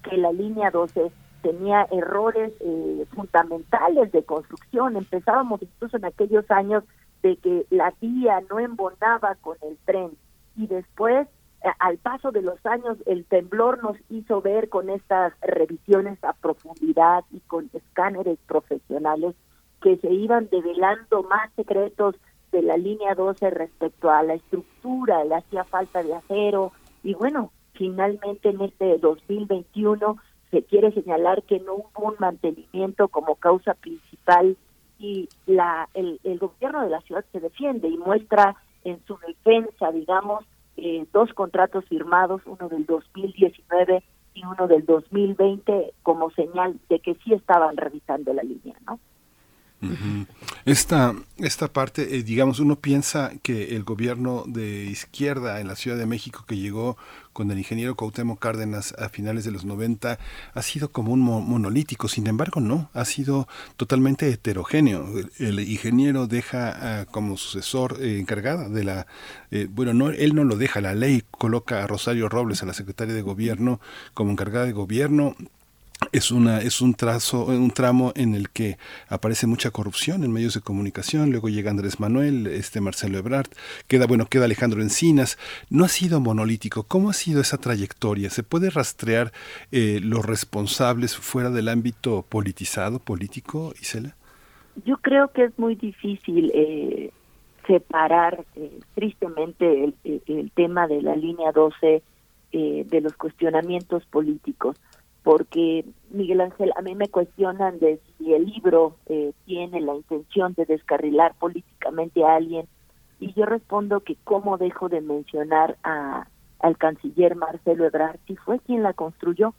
Speaker 12: que la línea 12 tenía errores eh, fundamentales de construcción. Empezábamos incluso en aquellos años de que la vía no embonaba con el tren y después al paso de los años el temblor nos hizo ver con estas revisiones a profundidad y con escáneres profesionales que se iban develando más secretos de la línea 12 respecto a la estructura, le hacía falta de acero y bueno, finalmente en este 2021 se quiere señalar que no hubo un mantenimiento como causa principal y la el, el gobierno de la ciudad se defiende y muestra en su defensa, digamos, eh, dos contratos firmados, uno del 2019 y uno del 2020, como señal de que sí estaban revisando la línea, ¿no?
Speaker 1: Esta, esta parte, eh, digamos, uno piensa que el gobierno de izquierda en la Ciudad de México que llegó con el ingeniero Cuauhtémoc Cárdenas a finales de los 90 ha sido como un monolítico, sin embargo no, ha sido totalmente heterogéneo. El, ingeniero deja como sucesor eh, encargada de la, eh, bueno, no, él no lo deja, la ley coloca a Rosario Robles, a la secretaria de gobierno, como encargada de gobierno, es una es un trazo un tramo en el que aparece mucha corrupción en medios de comunicación luego llega Andrés Manuel este Marcelo Ebrard queda bueno queda Alejandro Encinas. No ha sido monolítico. Cómo ha sido esa trayectoria se puede rastrear eh, los responsables fuera del ámbito politizado político Isela
Speaker 12: yo creo que es muy difícil eh, separar eh, tristemente el, el, tema de la línea 12 de los cuestionamientos políticos porque Miguel Ángel, a mí me cuestionan de si el libro eh, tiene la intención de descarrilar políticamente a alguien y yo respondo que cómo dejo de mencionar a, al canciller Marcelo Ebrard si fue quien la construyó,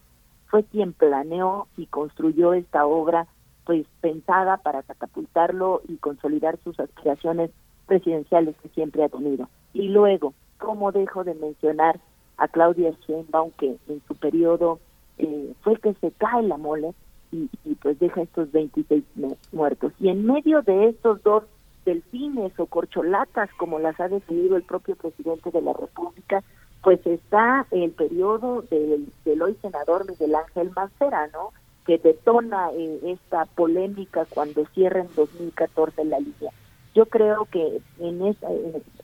Speaker 12: fue quien planeó y construyó esta obra pues pensada para catapultarlo y consolidar sus aspiraciones presidenciales que siempre ha tenido. Y luego, ¿cómo dejo de mencionar a Claudia Sheinbaum que en su periodo eh, fue que se cae la mole y, pues deja estos 26 muertos. Y en medio de estos dos delfines o corcholatas, como las ha definido el propio presidente de la República, pues está el periodo del, del hoy senador Miguel Ángel Mancera, ¿no? que detona eh, esta polémica cuando cierra en 2014 la línea. Yo creo que en esa,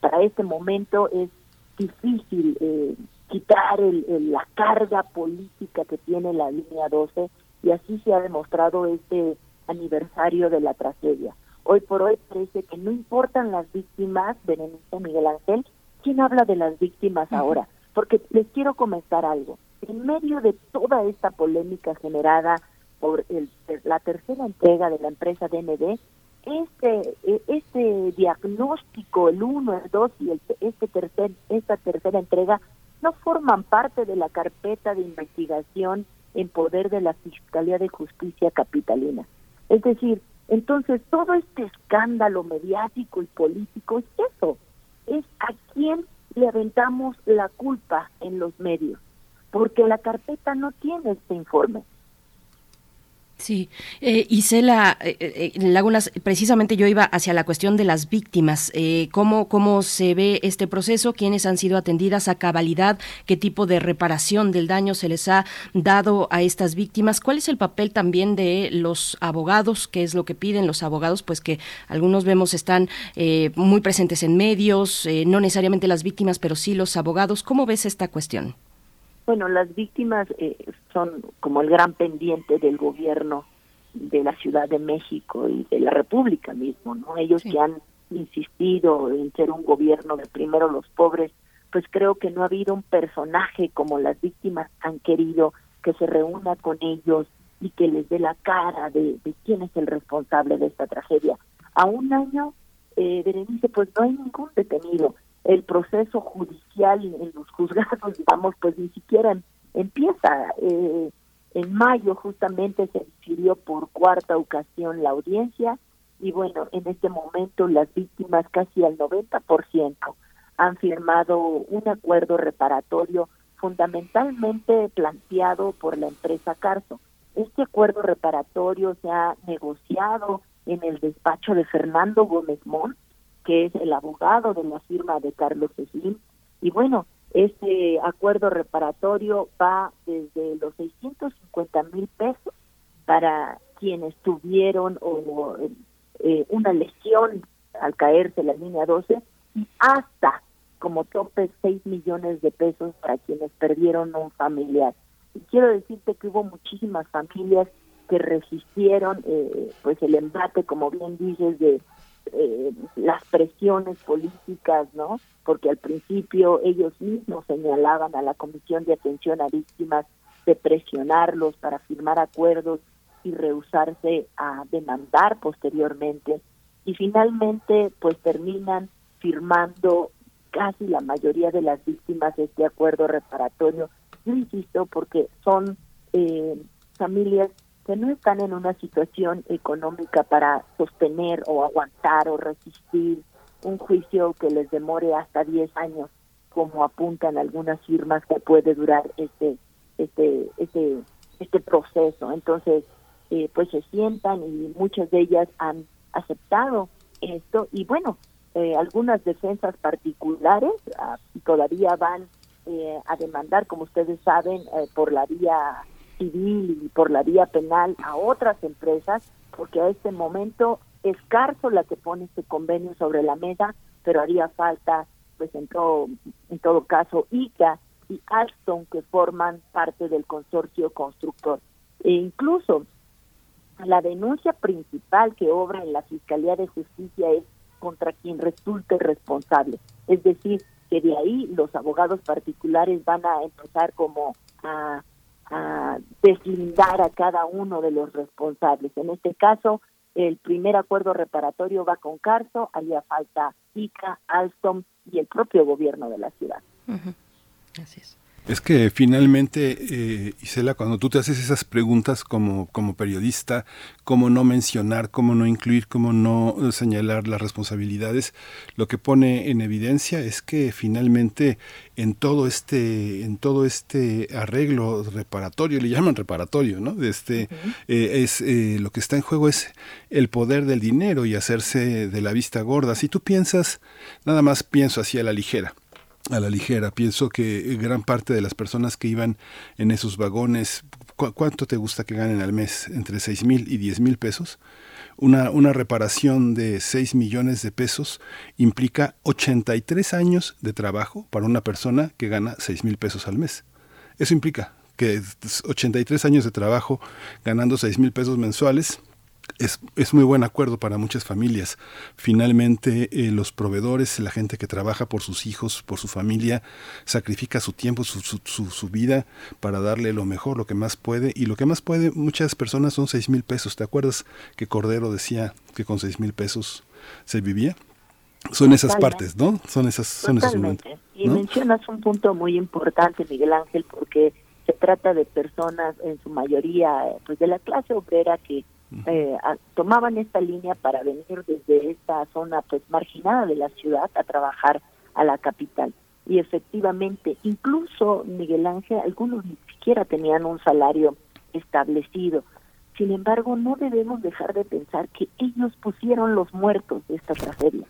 Speaker 12: para este momento es difícil eh, quitar el, la carga política que tiene la línea 12 y así se ha demostrado este aniversario de la tragedia. Hoy por hoy parece que no importan las víctimas, Benedicto Miguel Ángel, ¿quién habla de las víctimas ahora? Porque les quiero comentar algo. En medio de toda esta polémica generada por el, la tercera entrega de la empresa DND, este este diagnóstico, el 1, el 2 y el, este tercer, esta tercera entrega no forman parte de la carpeta de investigación en poder de la Fiscalía de Justicia Capitalina. Es decir, entonces todo este escándalo mediático y político es eso, es a quién le aventamos la culpa en los medios, porque la carpeta no tiene este informe.
Speaker 2: Sí, eh, Isela eh, eh, Lagunas, precisamente yo iba hacia la cuestión de las víctimas. Eh, ¿cómo, ¿Cómo se ve este proceso? ¿Quiénes han sido atendidas a cabalidad? ¿Qué tipo de reparación del daño se les ha dado a estas víctimas? ¿Cuál es el papel también de los abogados? ¿Qué es lo que piden los abogados? Pues que algunos vemos están muy presentes en medios, no necesariamente las víctimas, pero sí los abogados. ¿Cómo ves esta cuestión?
Speaker 12: Bueno, las víctimas eh, son como el gran pendiente del gobierno de la Ciudad de México y de la República mismo, ¿no? Ellos que han insistido en ser un gobierno de primero los pobres, pues creo que no ha habido un personaje como las víctimas han querido que se reúna con ellos y que les dé la cara de, quién es el responsable de esta tragedia. A un año, eh, Berenice, pues no hay ningún detenido el proceso judicial en los juzgados, (laughs) digamos, pues ni siquiera empieza. Eh, en mayo justamente se decidió por cuarta ocasión la audiencia Y bueno, en este momento las víctimas, casi al 90%, han firmado un acuerdo reparatorio fundamentalmente planteado por la empresa Carso. Este acuerdo reparatorio se ha negociado en el despacho de Fernando Gómez Mont, que es el abogado de la firma de Carlos Slim. Y bueno, este acuerdo reparatorio va desde los 650 mil pesos para quienes tuvieron o, eh, una lesión al caerse la línea 12 y hasta como tope 6 millones de pesos para quienes perdieron un familiar. Y quiero decirte que hubo muchísimas familias que resistieron eh, pues el embate, como bien dices, de eh, las presiones políticas, ¿no? Porque al principio ellos mismos señalaban a la Comisión de Atención a Víctimas de presionarlos para firmar acuerdos y rehusarse a demandar posteriormente y finalmente pues terminan firmando casi la mayoría de las víctimas este acuerdo reparatorio. Yo insisto porque son eh, familias que no están en una situación económica para sostener o aguantar o resistir un juicio que les demore hasta 10 años, como apuntan algunas firmas que puede durar este este este este proceso. Entonces, eh, pues se sientan y muchas de ellas han aceptado esto y bueno, eh, algunas defensas particulares ah, todavía van eh, a demandar, como ustedes saben, por la vía civil y por la vía penal a otras empresas, porque a este momento es Carso la que pone este convenio sobre la mesa, pero haría falta, pues en todo, en todo caso, ICA y Alstom que forman parte del consorcio constructor. E incluso la denuncia principal que obra en la Fiscalía de Justicia es contra quien resulte responsable. Es decir, que de ahí los abogados particulares van a empezar como a a deslindar a cada uno de los responsables. En este caso, el primer acuerdo reparatorio va con Carso, haría falta ICA, Alstom y el propio gobierno de la ciudad.
Speaker 1: Así es. Es que finalmente, eh, Isela, cuando tú te haces esas preguntas como, como periodista, cómo no mencionar, cómo no incluir, cómo no señalar las responsabilidades, lo que pone en evidencia es que finalmente en todo este, en todo este arreglo reparatorio, le llaman reparatorio, ¿no? Este, eh, es, eh, lo que está en juego es el poder del dinero y hacerse de la vista gorda. Si tú piensas, nada más pienso así a la ligera a la ligera. Pienso que gran parte de las personas que iban en esos vagones, ¿cuánto te gusta que ganen al mes? ¿Entre 6 mil y 10 mil pesos? Una, una reparación de 6 millones de pesos implica 83 años de trabajo para una persona que gana 6 mil pesos al mes. Eso implica que 83 años de trabajo ganando 6 mil pesos mensuales es, es, muy buen acuerdo para muchas familias. Finalmente, eh, los proveedores, la gente que trabaja por sus hijos, por su familia, sacrifica su tiempo, su, su, su, vida para darle lo mejor, lo que más puede. Y lo que más puede, muchas personas son seis mil pesos. ¿Te acuerdas que Cordero decía que con seis mil pesos se vivía? Son esas partes, ¿no? Son esas, son esos momentos.
Speaker 12: Y mencionas un punto muy importante, Miguel Ángel, porque se trata de personas, en su mayoría, pues de la clase obrera que eh, tomaban esta línea para venir desde esta zona pues marginada de la ciudad a trabajar a la capital. Y efectivamente, incluso Miguel Ángel, algunos ni siquiera tenían un salario establecido. Sin embargo, no debemos dejar de pensar que ellos pusieron los muertos de esta tragedia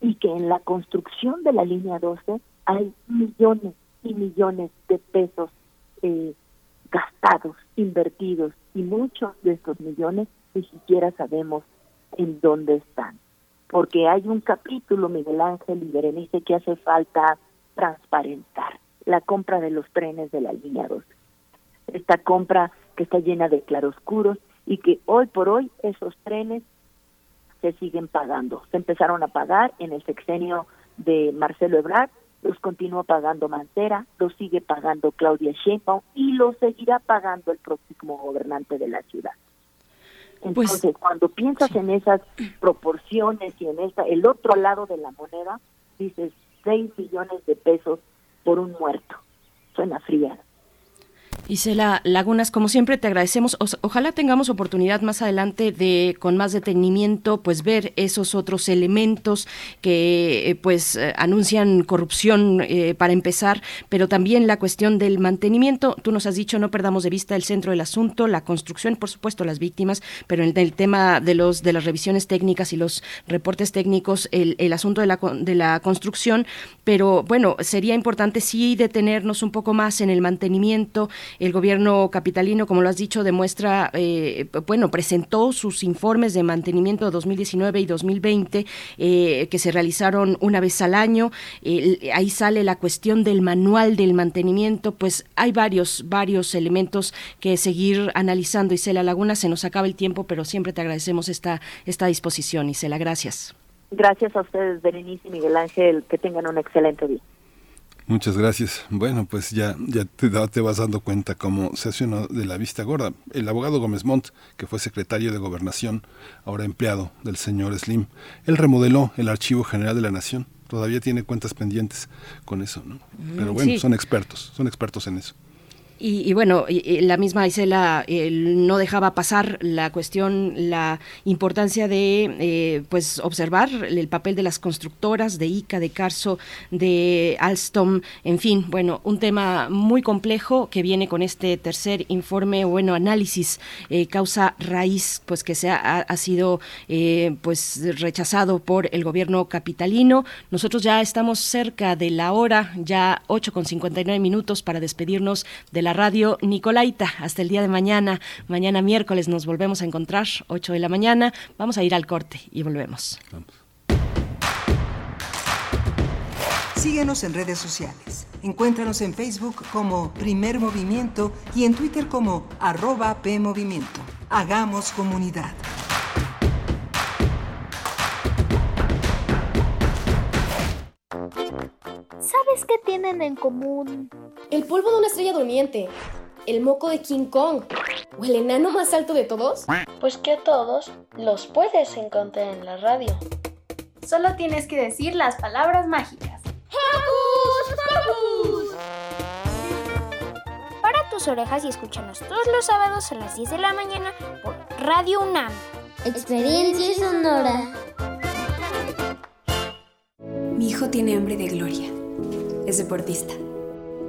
Speaker 12: y que en la construcción de la línea 12 hay millones y millones de pesos eh, gastados, invertidos, y muchos de estos millones ni siquiera sabemos en dónde están. Porque hay un capítulo, Miguel Ángel y Berenice, que hace falta transparentar, la compra de los trenes de la línea 2. Esta compra que está llena de claroscuros y que hoy por hoy esos trenes se siguen pagando. Se empezaron a pagar en el sexenio de Marcelo Ebrard los continúa pagando Mancera, los sigue pagando Claudia Sheinbaum y los seguirá pagando el próximo gobernante de la ciudad. Pues Entonces, cuando piensas en esas proporciones y en esa, el otro lado de la moneda, dices 6 millones de pesos por un muerto. Suena fría.
Speaker 2: Isela Lagunas, como siempre te agradecemos. ojalá tengamos oportunidad más adelante de, con más detenimiento, pues ver esos otros elementos que eh, pues eh, anuncian corrupción eh, para empezar, pero también la cuestión del mantenimiento. Tú nos has dicho no perdamos de vista el centro del asunto, la construcción, por supuesto, las víctimas, pero en el tema de los de las revisiones técnicas y los reportes técnicos, el, el asunto de la de la construcción. Pero bueno, sería importante sí detenernos un poco más en el mantenimiento el gobierno capitalino, como lo has dicho, demuestra, eh, bueno, presentó sus informes de mantenimiento de 2019 y 2020 eh, que se realizaron una vez al año. ahí sale la cuestión del manual del mantenimiento, pues hay varios, varios elementos que seguir analizando. Isela Laguna, se nos acaba el tiempo, pero siempre te agradecemos esta, esta disposición. Isela, gracias.
Speaker 12: Gracias a ustedes, Berenice y Miguel Ángel. Que tengan un excelente día.
Speaker 1: Muchas gracias. Bueno, pues ya, ya te, te, vas dando cuenta cómo se hace uno de la vista gorda. El abogado Gómez Montt, que fue secretario de Gobernación, ahora empleado del señor Slim, él remodeló el Archivo General de la Nación. Todavía tiene cuentas pendientes con eso, ¿no? Mm, Pero bueno, son expertos, son expertos en eso.
Speaker 2: Y, bueno, la misma Isela no dejaba pasar la cuestión, la importancia de eh, pues observar el papel de las constructoras, de ICA, de Carso, de Alstom, en fin, bueno, un tema muy complejo que viene con este tercer informe, bueno, análisis, eh, causa raíz, pues que se ha, ha sido eh, pues rechazado por el gobierno capitalino. Nosotros ya estamos cerca de la hora, ya 8 con 59 minutos para despedirnos de la radio Nicolaita. Hasta el día de mañana, mañana miércoles nos volvemos a encontrar, 8 de la mañana. Vamos a ir al corte y volvemos.
Speaker 9: Síguenos en redes sociales. Encuéntranos en Facebook como Primer Movimiento y en Twitter como arroba PMovimiento. Hagamos comunidad.
Speaker 13: ¿Sabes qué tienen en común?
Speaker 14: El polvo de una estrella durmiente, el moco de King Kong o el enano más alto de todos.
Speaker 13: Pues que a todos los puedes encontrar en la radio.
Speaker 14: Solo tienes que decir las palabras mágicas.
Speaker 13: Para tus orejas y escúchanos todos los sábados a las 10 de la mañana por Radio UNAM.
Speaker 15: Experiencia sonora.
Speaker 16: Mi hijo tiene hambre de gloria. Es deportista.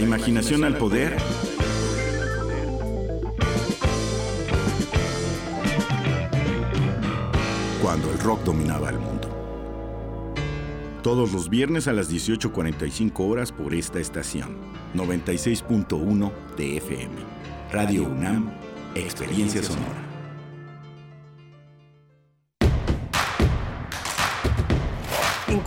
Speaker 4: Imaginación al poder. Cuando el rock dominaba el mundo. Todos los viernes a las 18.45 horas por esta estación. 96.1 de FM. Radio UNAM, Experiencia Sonora.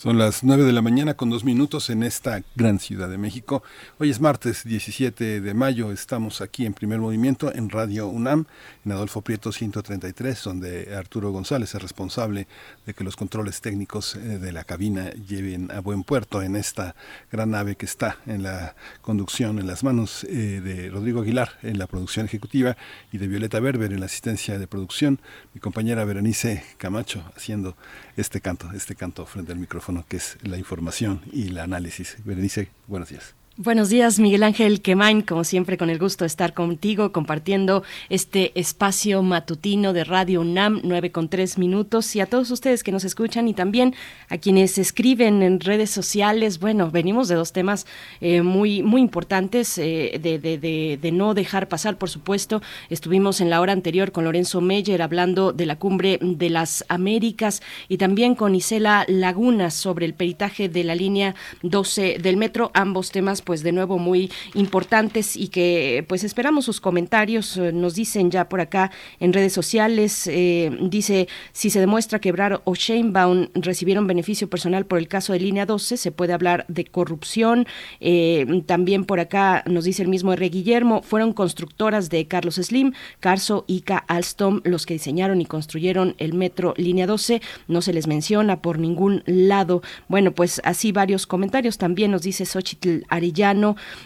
Speaker 1: Son las 9 de la mañana con dos minutos en esta gran ciudad de México. Hoy es martes 17 de mayo. Estamos aquí en primer movimiento en Radio UNAM, en Adolfo Prieto 133, donde Arturo González es responsable de que los controles técnicos eh, de la cabina lleven a buen puerto en esta gran nave que está en la conducción, en las manos eh, de Rodrigo Aguilar en la producción ejecutiva y de Violeta Berber en la asistencia de producción. Mi compañera Berenice Camacho haciendo este canto, este canto frente al micrófono que es la información y el análisis. Berenice, buenos días.
Speaker 2: Buenos días, Miguel Ángel Quemain, como siempre con el gusto de estar contigo compartiendo este espacio matutino de Radio UNAM, 9 con 3 minutos, y a todos ustedes que nos escuchan y también a quienes escriben en redes sociales. Bueno, venimos de dos temas eh, muy, muy importantes eh, de, de, de, de, no dejar pasar, por supuesto. Estuvimos en la hora anterior con Lorenzo Meyer hablando de la cumbre de las Américas y también con Isela Lagunas sobre el peritaje de la línea 12 del metro, ambos temas pues de nuevo muy importantes y que pues esperamos sus comentarios. Eh, nos dicen ya por acá en redes sociales, eh, dice, si se demuestra que Ebrard o Sheinbaum recibieron beneficio personal por el caso de línea 12, se puede hablar de corrupción. Eh, también por acá nos dice el mismo R. Guillermo, fueron constructoras de Carlos Slim, Carso, Ica, Alstom, los que diseñaron y construyeron el metro línea 12, no se les menciona por ningún lado. Bueno, pues así varios comentarios. También nos dice Xochitl Arellano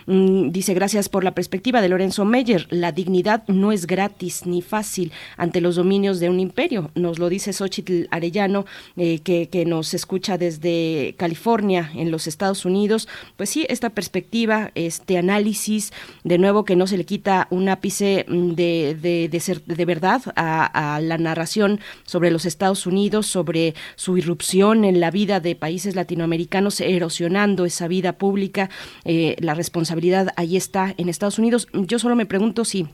Speaker 2: Mm, dice, gracias por la perspectiva de Lorenzo Meyer. La dignidad no es gratis ni fácil ante los dominios de un imperio. Nos lo dice Xochitl Arellano, eh, que, nos escucha desde California, en los Estados Unidos. Pues sí, esta perspectiva, este análisis, de nuevo que no se le quita un ápice mm, de, de, verdad a, la narración sobre los Estados Unidos, sobre su irrupción en la vida de países latinoamericanos, erosionando esa vida pública. La responsabilidad ahí está en Estados Unidos. Yo solo me pregunto si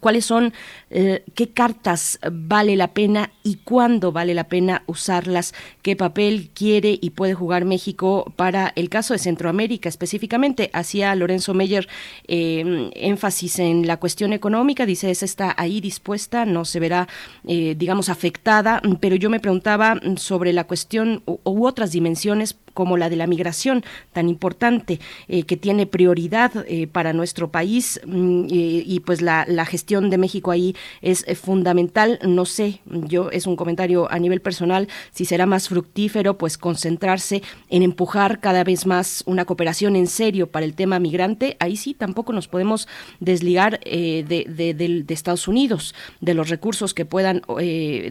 Speaker 2: cuáles son, eh, qué cartas vale la pena y cuándo vale la pena usarlas, qué papel quiere y puede jugar México para el caso de Centroamérica específicamente. Hacía Lorenzo Meyer eh, énfasis en la cuestión económica, dice, esa está ahí dispuesta, no se verá, eh, digamos, afectada, pero yo me preguntaba sobre la cuestión u, u otras dimensiones como la de la migración tan importante eh, que tiene prioridad eh, para nuestro país mm, y, pues la, la, gestión de México ahí es eh, fundamental. No sé, yo es un comentario a nivel personal, si será más fructífero pues concentrarse en empujar cada vez más una cooperación en serio para el tema migrante. Ahí sí tampoco nos podemos desligar de, de, de, de, Estados Unidos, de los recursos que puedan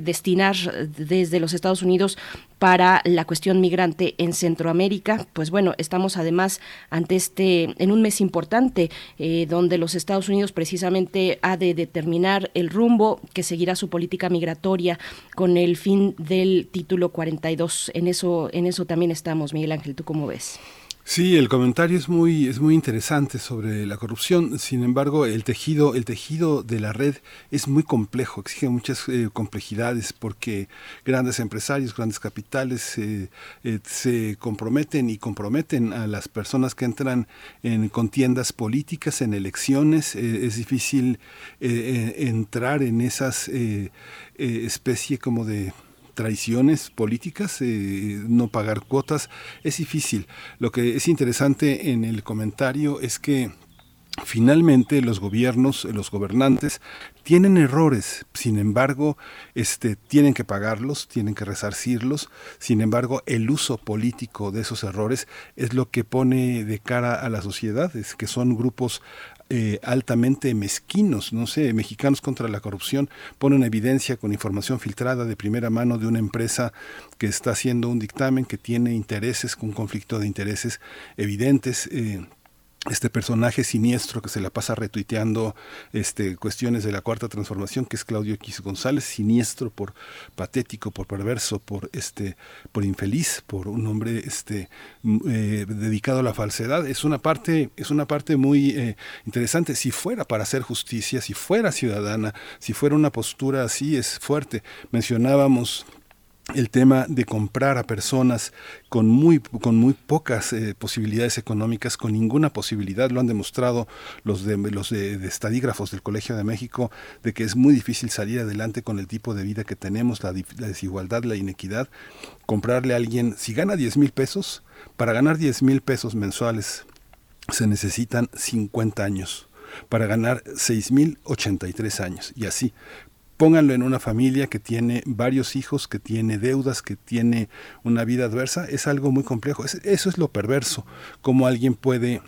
Speaker 2: destinar desde los Estados Unidos para la cuestión migrante en Centroamérica. Pues bueno, estamos además ante este, en un mes importante, eh, donde los Estados Unidos precisamente ha de determinar el rumbo que seguirá su política migratoria con el fin del título 42. En eso, en eso también estamos, Miguel Ángel, ¿tú cómo ves?
Speaker 1: Sí, el comentario es muy es muy interesante sobre la corrupción. Sin embargo, el tejido el tejido de la red es muy complejo, exige muchas eh, complejidades porque grandes empresarios, grandes capitales eh, eh, se comprometen y comprometen a las personas que entran en contiendas políticas, en elecciones. es difícil entrar en esas especie como de traiciones políticas, eh, no pagar cuotas, es difícil. Lo que es interesante en el comentario es que finalmente los gobiernos, los gobernantes tienen errores, sin embargo, este tienen que pagarlos, tienen que resarcirlos. Sin embargo, el uso político de esos errores es lo que pone de cara a la sociedad, es que son grupos eh, altamente mezquinos, no sé, mexicanos contra la corrupción, ponen evidencia con información filtrada de primera mano de una empresa que está haciendo un dictamen que tiene intereses, con conflicto de intereses evidentes. Eh, este personaje siniestro que se la pasa retuiteando este, cuestiones de la cuarta transformación, que es Claudio X González, siniestro por patético, por perverso, por este, por infeliz, por un hombre este, eh, dedicado a la falsedad. Es una parte, es una parte muy eh, interesante. Si fuera para hacer justicia, si fuera ciudadana, si fuera una postura así, es fuerte. Mencionábamos el tema de comprar a personas con muy, con muy pocas eh, posibilidades económicas, con ninguna posibilidad, lo han demostrado los de los de, estadígrafos del Colegio de México, de que es muy difícil salir adelante con el tipo de vida que tenemos, la, la desigualdad, la inequidad, comprarle a alguien, si gana 10 mil pesos, para ganar 10 mil pesos mensuales se necesitan 50 años. Para ganar 6.083 años. Y así pónganlo en una familia que tiene varios hijos, que tiene deudas, que tiene una vida adversa, es algo muy complejo. eso es lo perverso, cómo alguien puede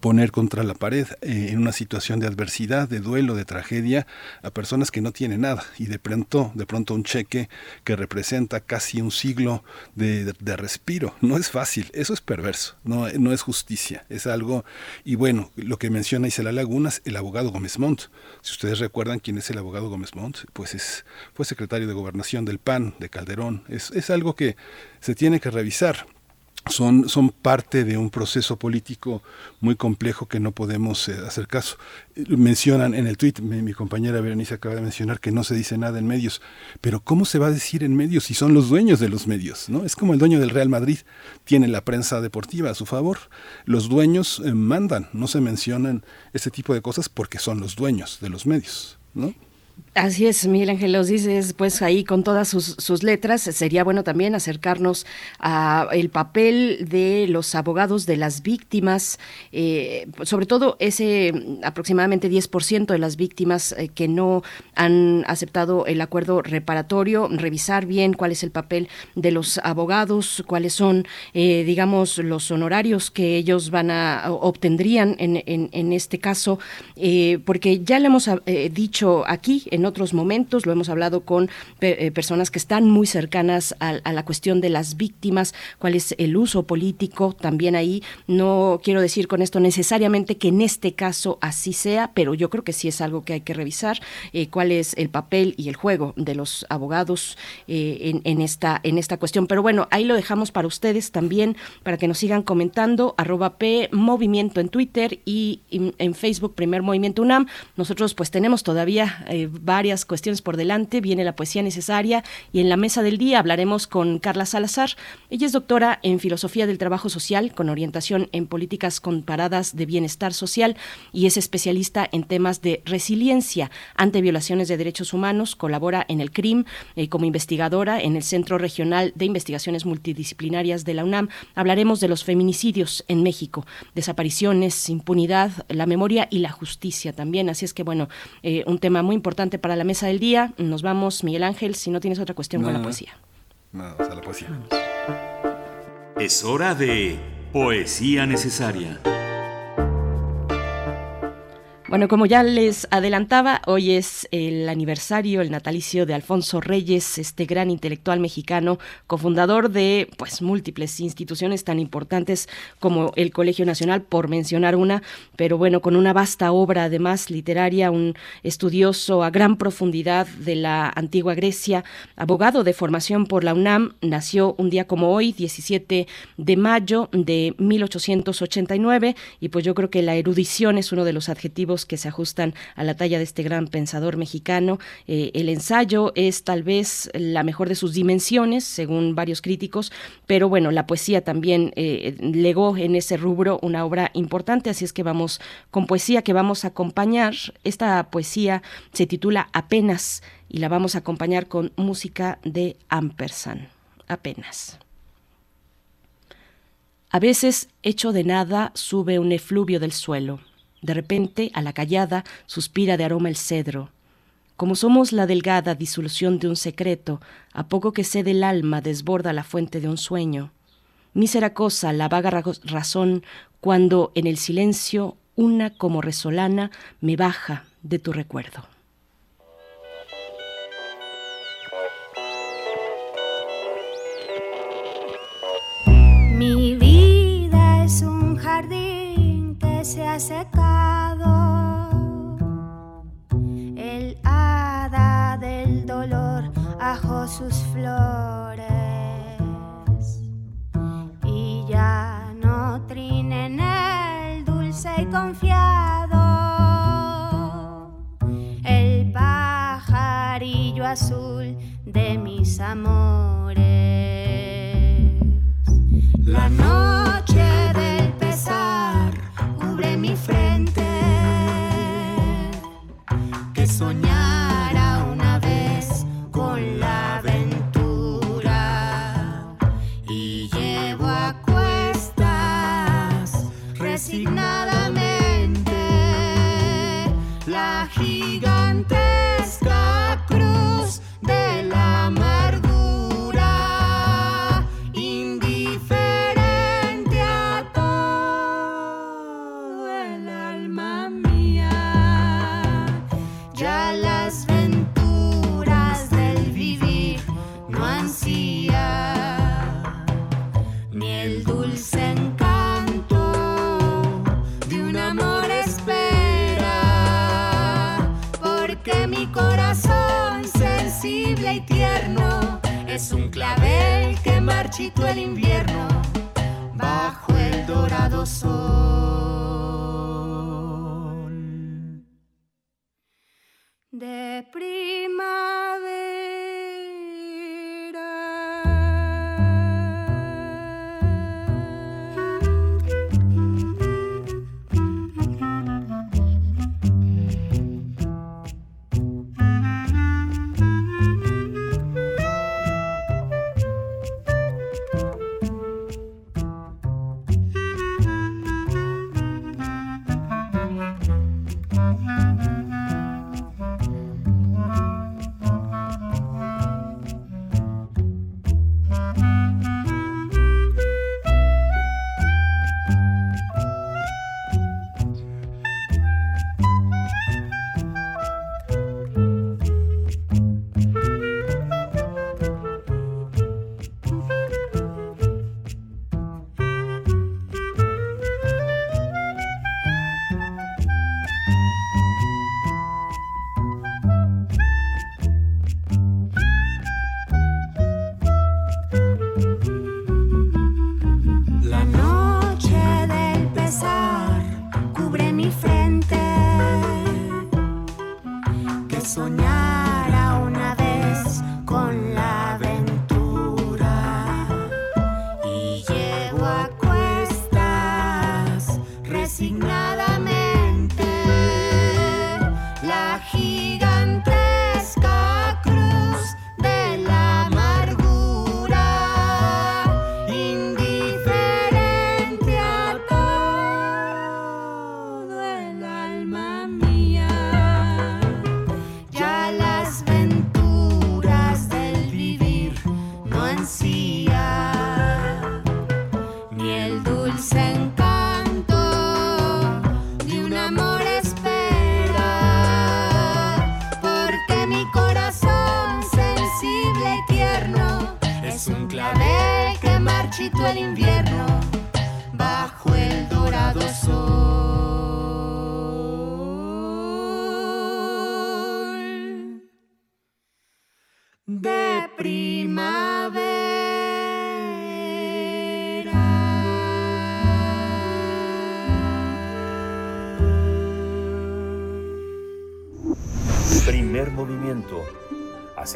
Speaker 1: poner contra la pared eh, en una situación de adversidad, de duelo, de tragedia a personas que no tienen nada y de pronto, de pronto un cheque que representa casi un siglo de, respiro. No es fácil, eso es perverso, no, no es justicia, es algo y bueno, lo que menciona Isela Lagunas, el abogado Gómez Montt. Si ustedes recuerdan quién es el abogado Gómez Montt, pues es, fue secretario de gobernación del PAN, de Calderón. Es, es algo que se tiene que revisar son, son parte de un proceso político muy complejo que no podemos eh, hacer caso. Mencionan en el tuit, mi, compañera Berenice acaba de mencionar que no se dice nada en medios, pero ¿cómo se va a decir en medios si son los dueños de los medios? ¿no? Es como el dueño del Real Madrid, tiene la prensa deportiva a su favor, los dueños eh, mandan, no se mencionan ese tipo de cosas porque son los dueños de los medios. ¿no?
Speaker 2: Así es, Miguel Ángel, los dices pues ahí con todas sus, letras. Sería bueno también acercarnos a el papel de los abogados de las víctimas, eh, sobre todo ese aproximadamente 10% de las víctimas eh, que no han aceptado el acuerdo reparatorio, revisar bien cuál es el papel de los abogados, cuáles son, eh, digamos, los honorarios que ellos van a obtendrían en, en este caso, porque ya le hemos dicho aquí en otros momentos, lo hemos hablado con eh, personas que están muy cercanas a, la cuestión de las víctimas, cuál es el uso político también ahí. No quiero decir con esto necesariamente que en este caso así sea, pero yo creo que sí es algo que hay que revisar, eh, cuál es el papel y el juego de los abogados eh, en, esta, en esta cuestión. Pero bueno, ahí lo dejamos para ustedes también, para que nos sigan comentando, arroba P Movimiento en Twitter y en, Facebook Primer Movimiento UNAM. Nosotros pues tenemos todavía varias cuestiones por delante, viene la poesía necesaria y en la mesa del día hablaremos con Carla Salazar. Ella es doctora en Filosofía del Trabajo Social con orientación en políticas comparadas de bienestar social y es especialista en temas de resiliencia ante violaciones de derechos humanos, colabora en el CRIM eh, como investigadora en el Centro Regional de Investigaciones Multidisciplinarias de la UNAM. Hablaremos de los feminicidios en México, desapariciones, impunidad, la memoria y la justicia también. Así es que bueno, eh, un tema muy importante para la mesa del día. Nos vamos, Miguel Ángel, si no tienes otra cuestión con la poesía.
Speaker 1: Nada, a la poesía.
Speaker 7: Es hora de poesía necesaria.
Speaker 2: Bueno, como ya les adelantaba, hoy es el aniversario, el natalicio de Alfonso Reyes, este gran intelectual mexicano, cofundador de pues múltiples instituciones tan importantes como el Colegio Nacional, por mencionar una, pero bueno, con una vasta obra además literaria, un estudioso a gran profundidad de la antigua Grecia, abogado de formación por la UNAM, nació un día como hoy, 17 de mayo de 1889, y pues yo creo que la erudición es uno de los adjetivos que se ajustan a la talla de este gran pensador mexicano. Eh, el ensayo es tal vez la mejor de sus dimensiones, según varios críticos, pero bueno, la poesía también eh, legó en ese rubro una obra importante, así es que vamos con poesía que vamos a acompañar. Esta poesía se titula Apenas y la vamos a acompañar con música de Ampersand. Apenas. A veces, hecho de nada, sube un efluvio del suelo de repente, a la callada, suspira de aroma el cedro. Como somos la delgada disolución de un secreto, a poco que cede el alma desborda la fuente de un sueño. Mísera cosa la vaga razón cuando en el silencio una como resolana me baja de tu recuerdo.
Speaker 15: Se ha secado. El hada del dolor ajó sus flores y ya no trinen el dulce y confiado. El pajarillo azul de mis amores. La noche del pesar Que soñara es un clavel que marchitó el invierno bajo el dorado sol. De La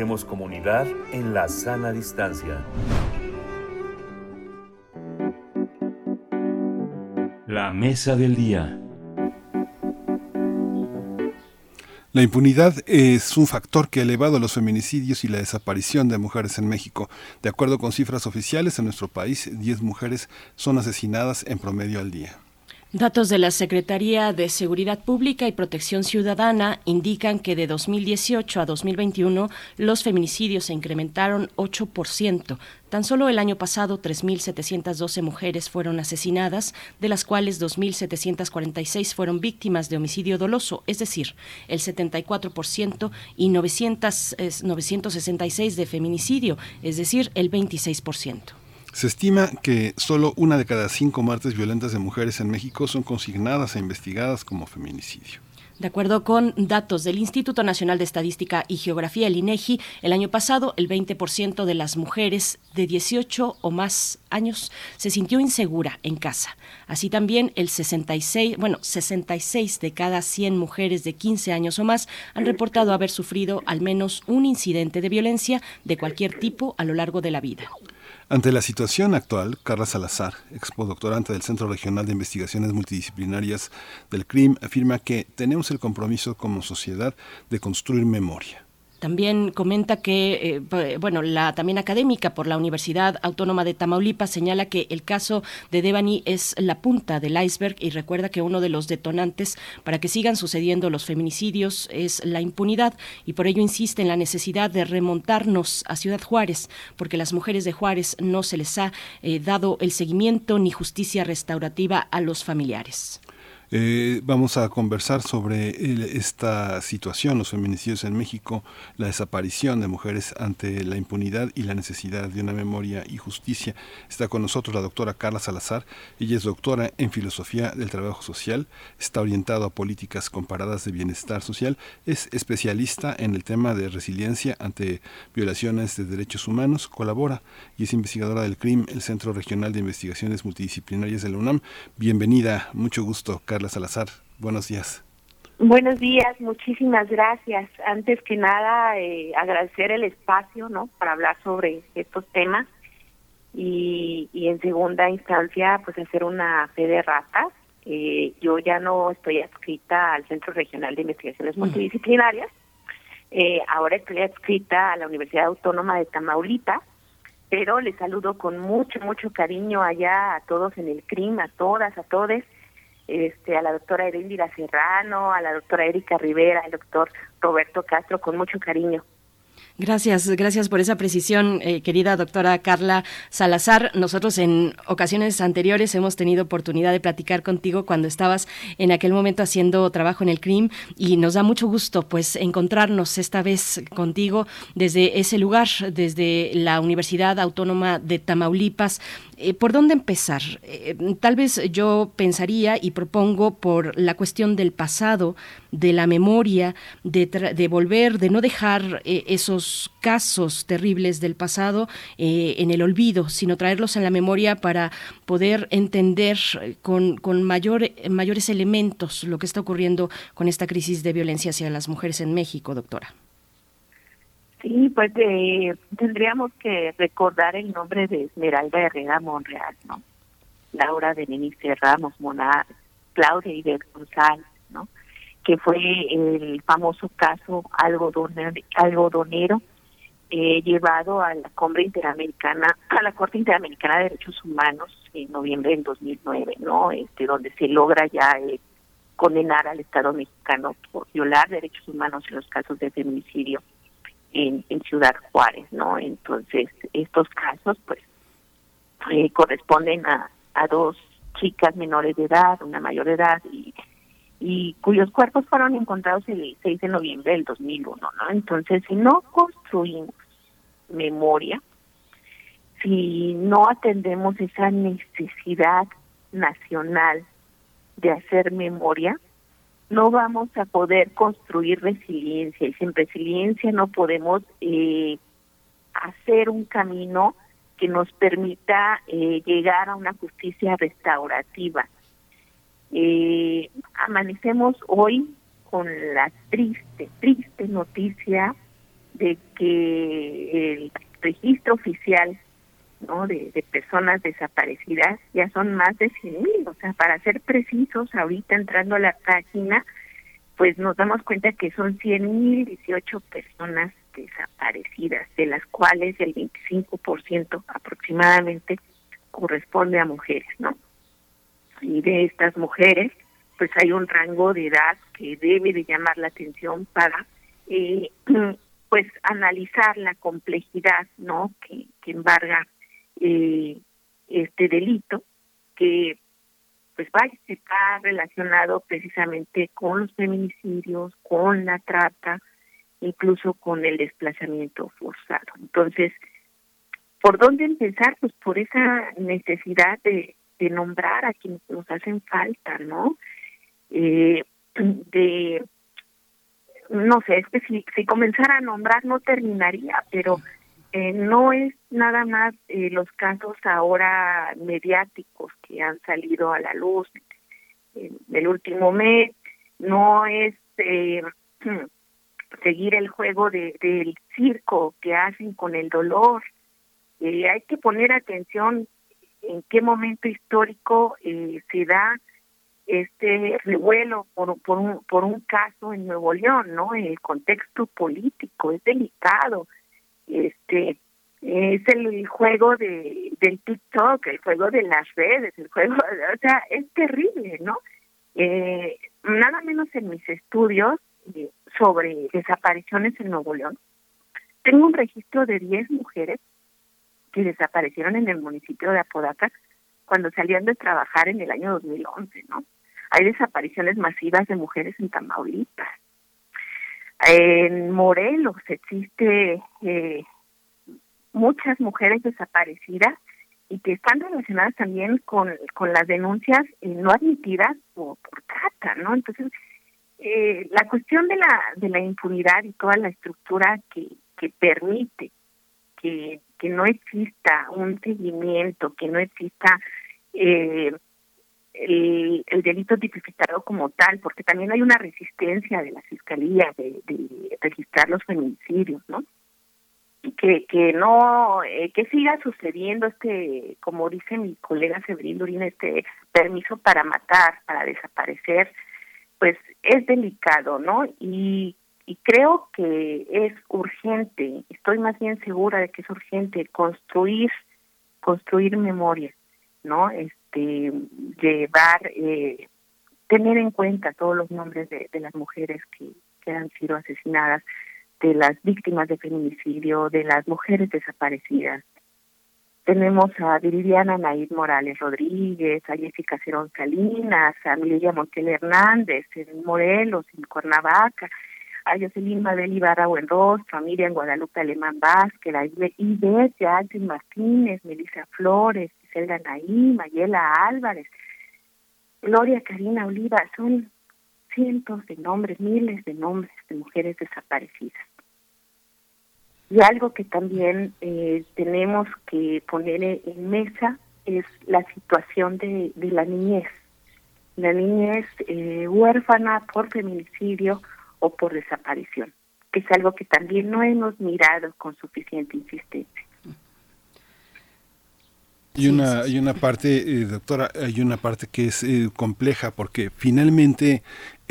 Speaker 7: Hacemos comunidad en la sana distancia. La mesa del día.
Speaker 1: La impunidad es un factor que ha elevado los feminicidios y la desaparición de mujeres en México. De acuerdo con cifras oficiales, en nuestro país 10 mujeres son asesinadas en promedio al día.
Speaker 2: Datos de la Secretaría de Seguridad Pública y Protección Ciudadana indican que de 2018 a 2021 los feminicidios se incrementaron 8%. Tan solo el año pasado 3.712 mujeres fueron asesinadas, de las cuales 2.746 fueron víctimas de homicidio doloso, es decir, el 74%, y 900, eh, 966 de feminicidio, es decir, el 26%.
Speaker 1: Se estima que solo una de cada cinco muertes violentas de mujeres en México son consignadas e investigadas como feminicidio.
Speaker 2: De acuerdo con datos del Instituto Nacional de Estadística y Geografía, el INEGI, el año pasado el 20% de las mujeres de 18 o más años se sintió insegura en casa. Así también el 66, bueno, 66 de cada 100 mujeres de 15 años o más han reportado haber sufrido al menos un incidente de violencia de cualquier tipo a lo largo de la vida.
Speaker 1: Ante la situación actual, Carla Salazar, expodoctorante del Centro Regional de Investigaciones Multidisciplinarias del CRIM, afirma que tenemos el compromiso como sociedad de construir memoria.
Speaker 2: También comenta que, eh, bueno, la también académica por la Universidad Autónoma de Tamaulipas señala que el caso de Devani es la punta del iceberg y recuerda que uno de los detonantes para que sigan sucediendo los feminicidios es la impunidad y por ello insiste en la necesidad de remontarnos a Ciudad Juárez, porque las mujeres de Juárez no se les ha eh, dado el seguimiento ni justicia restaurativa a los familiares.
Speaker 1: Eh, vamos a conversar sobre esta situación, los feminicidios en México, la desaparición de mujeres ante la impunidad y la necesidad de una memoria y justicia. Está con nosotros la doctora Carla Salazar. Ella es doctora en filosofía del trabajo social, está orientada a políticas comparadas de bienestar social, es especialista en el tema de resiliencia ante violaciones de derechos humanos, colabora y es investigadora del CRIM, el Centro Regional de Investigaciones Multidisciplinarias de la UNAM. Bienvenida, mucho gusto, Carla. Salazar. Buenos días.
Speaker 17: Buenos días, muchísimas gracias. Antes que nada, eh, agradecer el espacio, ¿no? Para hablar sobre estos temas y, y en segunda instancia, pues hacer una fe de ratas. Eh, yo ya no estoy adscrita al Centro Regional de Investigaciones Multidisciplinarias. Eh, ahora estoy adscrita a la Universidad Autónoma de Tamaulipas, pero les saludo con mucho, mucho cariño allá a todos en el CRIM, a todas, a todes este, a la doctora Erendira Serrano, a la doctora Erika Rivera, al doctor Roberto Castro, con mucho cariño.
Speaker 2: Gracias, gracias por esa precisión, eh, querida doctora Carla Salazar. Nosotros en ocasiones anteriores hemos tenido oportunidad de platicar contigo cuando estabas en aquel momento haciendo trabajo en el CRIM y nos da mucho gusto pues encontrarnos esta vez contigo desde ese lugar, desde la Universidad Autónoma de Tamaulipas. Eh, ¿Por dónde empezar? Eh, tal vez yo pensaría y propongo por la cuestión del pasado, de la memoria, de, de volver, de no dejar esos casos terribles del pasado eh, en el olvido, sino traerlos en la memoria para poder entender con, con mayor, mayores elementos lo que está ocurriendo con esta crisis de violencia hacia las mujeres en México, doctora.
Speaker 17: Sí, pues eh, tendríamos que recordar el nombre de Esmeralda Herrera Monreal, ¿no? Laura Berenice Ramos Monar, Claudia Iber González, ¿no? que fue el famoso caso algodonero, algodonero eh, llevado a la Cumbre Interamericana, a la Corte Interamericana de Derechos Humanos en noviembre del 2009, ¿no? Este, donde se logra ya eh, condenar al Estado mexicano por violar derechos humanos en los casos de feminicidio en, Ciudad Juárez, ¿no? Entonces, estos casos, pues, eh, corresponden a, a dos chicas menores de edad, una mayor de edad y y cuyos cuerpos fueron encontrados el 6 de noviembre del 2001, ¿no? Entonces, si no construimos memoria, si no atendemos esa necesidad nacional de hacer memoria, no vamos a poder construir resiliencia y sin resiliencia no podemos eh, hacer un camino que nos permita eh, llegar a una justicia restaurativa. Eh, amanecemos hoy con la triste, triste noticia de que el registro oficial ¿no? de, personas desaparecidas ya son más de 100 mil. O sea, para ser precisos, ahorita entrando a la página, pues nos damos cuenta que son 100 mil 18 personas desaparecidas, de las cuales el 25% aproximadamente corresponde a mujeres, ¿no? y de estas mujeres, pues hay un rango de edad que debe de llamar la atención para eh, (clears throat) pues analizar la complejidad no que embarga eh, este delito que pues va está relacionado precisamente con los feminicidios con la trata incluso con el desplazamiento forzado entonces por dónde empezar pues por esa necesidad de de nombrar a quienes nos hacen falta, ¿no? Eh, de no sé, es que si, si comenzara a nombrar no terminaría, pero eh, no es nada más eh, los casos ahora mediáticos que han salido a la luz en el último mes, no es eh, (clears throat) seguir el juego de, del circo que hacen con el dolor. Eh, hay que poner atención en qué momento histórico eh, se da este revuelo por, por, un, por un caso en Nuevo León, ¿no? El contexto político es delicado. Este es el juego de del TikTok, el juego de las redes, el juego, o sea, es terrible, ¿no? Eh, nada menos en mis estudios eh, sobre desapariciones en Nuevo León, tengo un registro de 10 mujeres que desaparecieron en el municipio de Apodaca cuando salían de trabajar en el año 2011, ¿no? Hay desapariciones masivas de mujeres en Tamaulipas. En Morelos existe eh, muchas mujeres desaparecidas y que están relacionadas también con, con las denuncias eh, no admitidas por, por trata, ¿no? Entonces, eh, la cuestión de la, de la impunidad y toda la estructura que, que permite que, que no exista un seguimiento, que no exista eh, el, el, delito tipificado como tal, porque también hay una resistencia de la fiscalía de, registrar los feminicidios, ¿no? Y que, no, eh, que siga sucediendo este, como dice mi colega Severín Durín, este permiso para matar, para desaparecer, pues es delicado, ¿no? Y, y creo que es urgente, estoy más bien segura de que es urgente construir, construir memoria, ¿no? Este, llevar, eh, tener en cuenta todos los nombres de, de las mujeres que, que han sido asesinadas, de las víctimas de feminicidio, de las mujeres desaparecidas. Tenemos a Viviana Naid Morales Rodríguez, a Jessica Cerón Salinas, a Mireya Montiel Hernández en Morelos, en Cuernavaca, a Jocelyn Mabel Ibarra Buenrostro, a Miriam Guadalupe Alemán Vázquez, a Ivette Alvin Martínez, Melissa Flores, Iselda Naí, Mayela Álvarez, Gloria Karina Oliva, son cientos de nombres, miles de nombres de mujeres desaparecidas. Y algo que también eh, tenemos que poner en mesa es la situación de, de la niñez. La niñez eh, huérfana por feminicidio o por desaparición, que es algo que también no hemos mirado con suficiente insistencia.
Speaker 1: Y una, hay una parte, eh, doctora, hay una parte que es eh, compleja porque finalmente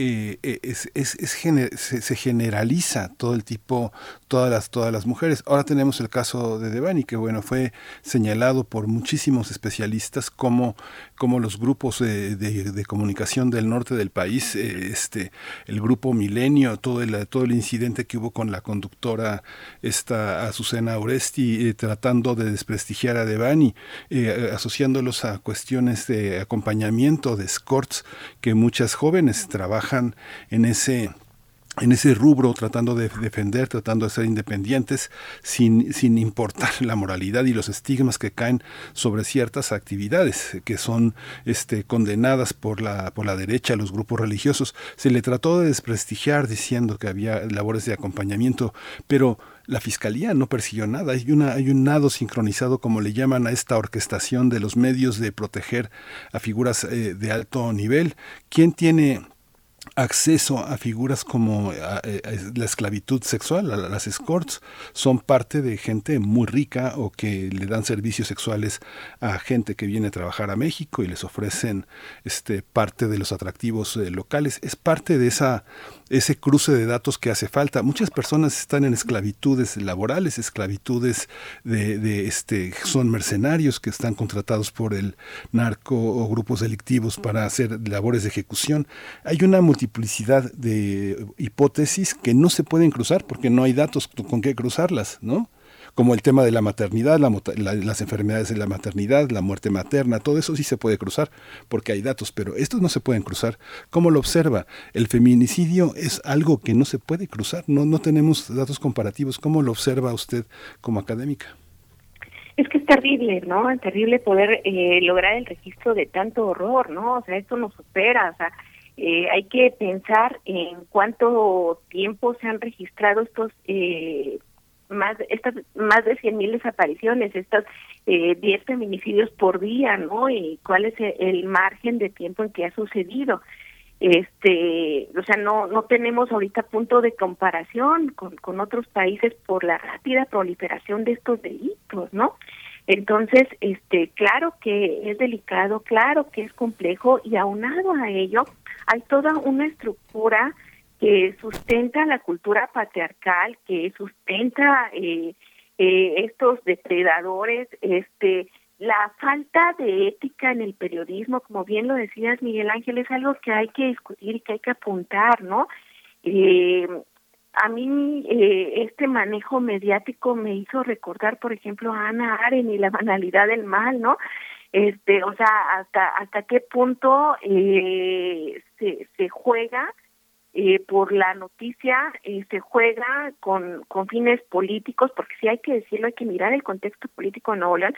Speaker 1: eh, eh, se, generaliza todo el tipo, todas las, mujeres. Ahora tenemos el caso de Devani, que bueno, fue señalado por muchísimos especialistas como, como los grupos de, comunicación del norte del país, eh, este, el grupo Milenio, todo el, todo el incidente que hubo con la conductora esta Azucena Oresti, tratando de desprestigiar a Devani, asociándolos a cuestiones de acompañamiento, de escorts, que muchas jóvenes trabajan en ese en ese rubro, tratando de defender, tratando de ser independientes, sin, sin importar la moralidad y los estigmas que caen sobre ciertas actividades que son este, condenadas por la, por la derecha, los grupos religiosos. Se le trató de desprestigiar diciendo que había labores de acompañamiento, pero la fiscalía no persiguió nada. Hay, una, hay un nado sincronizado, como le llaman a esta orquestación de los medios de proteger a figuras eh, de alto nivel. ¿Quién tiene acceso a figuras como a, a la esclavitud sexual, las escorts, son parte de gente muy rica o que le dan servicios sexuales a gente que viene a trabajar a México y les ofrecen este parte de los atractivos eh, locales. Es parte de esa ese cruce de datos que hace falta. Muchas personas están en esclavitudes laborales, esclavitudes de, este son mercenarios que están contratados por el narco o grupos delictivos para hacer labores de ejecución. Hay una multiplicidad de hipótesis que no se pueden cruzar porque no hay datos con qué cruzarlas, ¿no? Como el tema de la maternidad, la, la, las enfermedades de la maternidad, la muerte materna, todo eso sí se puede cruzar porque hay datos, pero estos no se pueden cruzar. ¿Cómo lo observa? El feminicidio es algo que no se puede cruzar, no, no tenemos datos comparativos. ¿Cómo lo observa usted como académica?
Speaker 17: Es que es terrible, ¿no? Es terrible poder eh, lograr el registro de tanto horror, ¿no? O sea, esto nos supera, o sea, Eh, hay que pensar en cuánto tiempo se han registrado estos eh, más estas más de 100.000 desapariciones, estos eh, 10 feminicidios por día, ¿no? Y cuál es el margen de tiempo en que ha sucedido. Este, o sea, no no tenemos ahorita punto de comparación con, con otros países por la rápida proliferación de estos delitos, ¿no? Entonces, este, claro que es delicado, claro que es complejo y aunado a ello, hay toda una estructura que sustenta la cultura patriarcal, que sustenta eh, eh, estos depredadores, este, la falta de ética en el periodismo, como bien lo decías Miguel Ángel, es algo que hay que discutir y que hay que apuntar, ¿no? Eh, a mí eh, este manejo mediático me hizo recordar, por ejemplo, a Ana Aren y la banalidad del mal, ¿no? Este, o sea, hasta hasta qué punto eh, se, se juega eh, por la noticia, eh, se juega con, fines políticos, porque sí hay que decirlo, hay que mirar el contexto político en Nuevo León,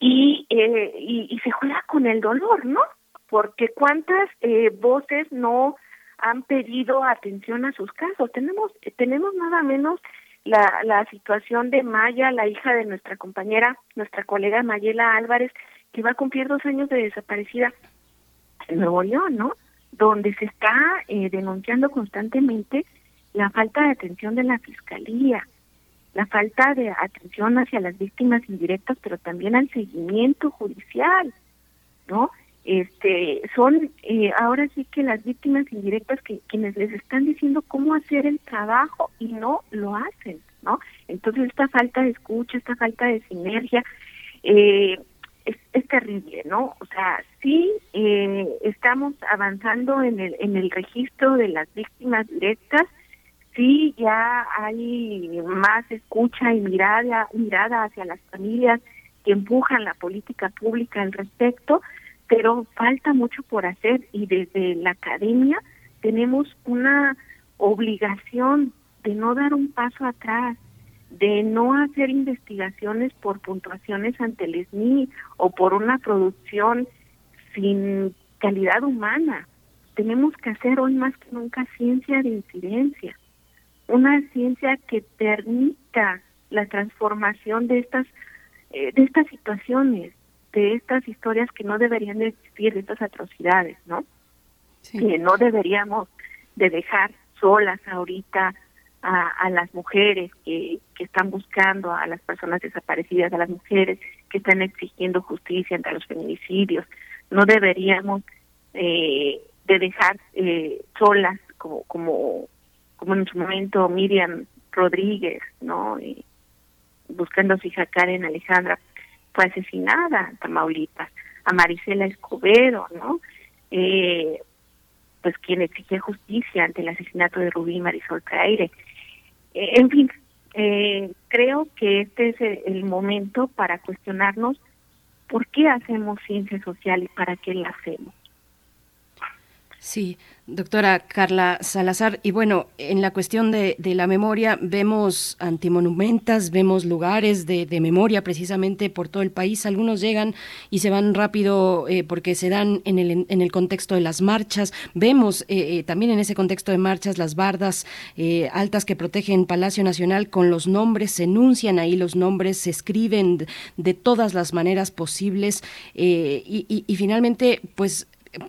Speaker 17: y, eh, y, y se juega con el dolor, ¿no? Porque cuántas eh, voces no han pedido atención a sus casos. Tenemos tenemos nada menos la, la situación de Maya, la hija de nuestra compañera, nuestra colega Mayela Álvarez, que va a cumplir dos años de desaparecida en Nuevo León, ¿no? Donde se está eh, denunciando constantemente la falta de atención de la fiscalía, la falta de atención hacia las víctimas indirectas, pero también al seguimiento judicial, ¿no? este son eh, ahora sí que las víctimas indirectas que quienes les están diciendo cómo hacer el trabajo y no lo hacen no entonces esta falta de escucha esta falta de sinergia eh, es, es terrible no o sea sí eh, estamos avanzando en el en el registro de las víctimas directas. Sí ya hay más escucha y mirada mirada hacia las familias que empujan la política pública al respecto pero falta mucho por hacer y desde la academia tenemos una obligación de no dar un paso atrás, de no hacer investigaciones por puntuaciones ante el SNI o por una producción sin calidad humana. Tenemos que hacer hoy más que nunca ciencia de incidencia, una ciencia que permita la transformación de estas eh, de estas situaciones, de estas historias que no deberían de existir, de estas atrocidades, ¿no? Que no deberíamos de dejar solas ahorita a, a las mujeres que, que están buscando, a las personas desaparecidas, a las mujeres que están exigiendo justicia ante los feminicidios. No deberíamos eh, de dejar eh, solas como, como, como en su momento Miriam Rodríguez, ¿no? Y buscando a su hija Karen Alejandra fue asesinada en Tamaulipas, a Marisela Escobedo, ¿no? Eh, pues quien exige justicia ante el asesinato de Rubí Marisol Caire. Eh, en fin, eh, creo que este es el, el momento para cuestionarnos por qué hacemos ciencia social y para qué la hacemos.
Speaker 2: Sí, doctora Carla Salazar. Y bueno, en la cuestión de, de la memoria, vemos antimonumentas, vemos lugares de, memoria precisamente por todo el país. Algunos llegan y se van rápido eh, porque se dan en el, en el contexto de las marchas. Vemos eh, eh, también en ese contexto de marchas las bardas eh, altas que protegen Palacio Nacional con los nombres, se enuncian ahí los nombres, se escriben de, todas las maneras posibles eh, y finalmente, pues